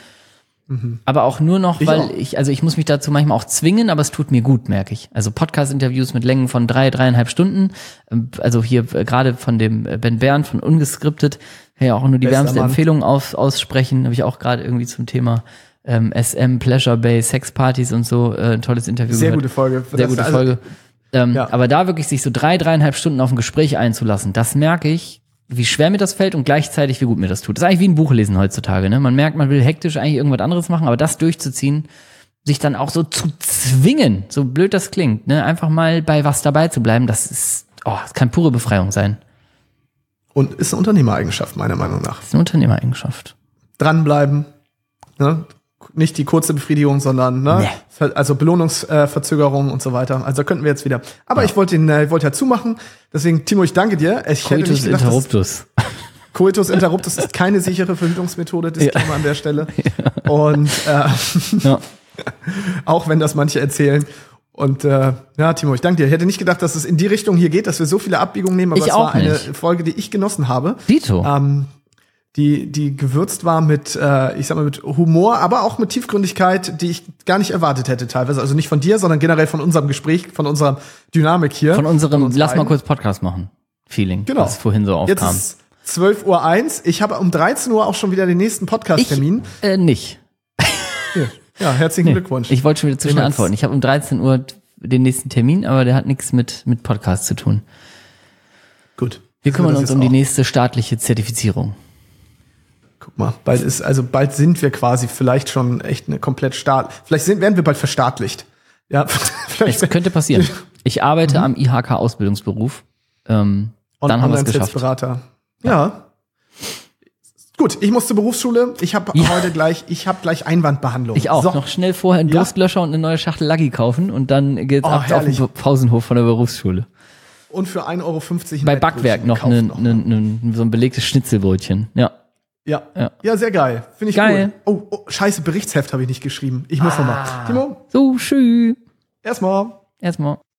aber auch nur noch, Mhm. Ich weil auch. ich, also ich muss mich dazu manchmal auch zwingen, aber es tut mir gut, merke ich. Also Podcast-Interviews mit Längen von drei, dreieinhalb Stunden, ähm, also hier äh, gerade von dem äh, Ben Bern von Ungeskriptet, ja auch nur die Bester wärmste Mann. Empfehlung aus, aussprechen, habe ich auch gerade irgendwie zum Thema ähm, SM, Pleasure Bay, Sexpartys und so äh, ein tolles Interview Sehr gehört. gute Folge. Sehr gute also, Folge. Ähm, ja. Aber da wirklich sich so drei, dreieinhalb Stunden auf ein Gespräch einzulassen, das merke ich, wie schwer mir das fällt und gleichzeitig, wie gut mir das tut. Das ist eigentlich wie ein Buch lesen heutzutage. Ne? Man merkt, man will hektisch eigentlich irgendwas anderes machen, aber das durchzuziehen, sich dann auch so zu zwingen, so blöd das klingt, ne? einfach mal bei was dabei zu bleiben, das ist, oh, das kann pure Befreiung sein. Und ist eine Unternehmereigenschaft, meiner Meinung nach. Das ist eine Unternehmereigenschaft. Dranbleiben. Ne? Nicht die kurze Befriedigung, sondern ne? Nee. Also Belohnungsverzögerung und so weiter. Also könnten wir jetzt wieder. Aber ich wollte ihn, äh, ich wollte ja zumachen. Deswegen, Timo, ich danke dir. Ich hätte Coitus nicht gedacht, dass- interruptus. Coitus interruptus ist keine sichere Verhütungsmethode, Disclaimer an der Stelle. Und äh, Ja. auch wenn das manche erzählen. Und äh, ja, Timo, ich danke dir. Ich hätte nicht gedacht, dass es in die Richtung hier geht, dass wir so viele Abbiegungen nehmen, aber Ich es auch war eine nicht. Folge, die ich genossen habe. Dito. Ähm, die, die gewürzt war mit, äh, ich sag mal, mit Humor, aber auch mit Tiefgründigkeit, die ich gar nicht erwartet hätte teilweise. Also nicht von dir, sondern generell von unserem Gespräch, von unserer Dynamik hier. Von unserem, uns lass mal beiden. kurz Podcast machen. Feeling. Genau. Was vorhin so Jetzt aufkam. ist 12.01 Uhr. eins. Ich habe um 13 Uhr auch schon wieder den nächsten Podcast-Termin. äh, nicht. Ja, herzlichen Nee, Glückwunsch. Ich wollte schon wieder zwischen antworten. Ich habe um 13 Uhr den nächsten Termin, aber der hat nichts mit, mit Podcast zu tun. Gut. Wir kümmern das uns jetzt um die auch. nächste staatliche Zertifizierung. Guck mal, bald ist, also bald sind wir quasi vielleicht schon echt eine komplett staat. Vielleicht sind, werden wir bald verstaatlicht. Ja, vielleicht Es könnte passieren. Ich arbeite am IHK-Ausbildungsberuf. Ähm, On- dann haben wir es geschafft. Online-Sales-Berater. Ja. Gut, ich muss zur Berufsschule. Ich habe Ja. heute gleich, ich habe gleich Einwandbehandlung. Ich auch. So. Noch schnell vorher einen Ja. Durstlöscher und eine neue Schachtel Laggi kaufen und dann geht's Oh, ab auf herrlich. den Pausenhof von der Berufsschule. Und für 1,50 Euro Bei Backwerk noch, gekauft ne, noch. ne, ne, so ein belegtes Schnitzelbrötchen. Ja. Ja. Ja. ja. sehr geil. Finde ich Geil. cool. Oh, oh, scheiße, Berichtsheft habe ich nicht geschrieben. Ich muss Ah. mal. Timo, So, tschüss. erstmal. Erstmal.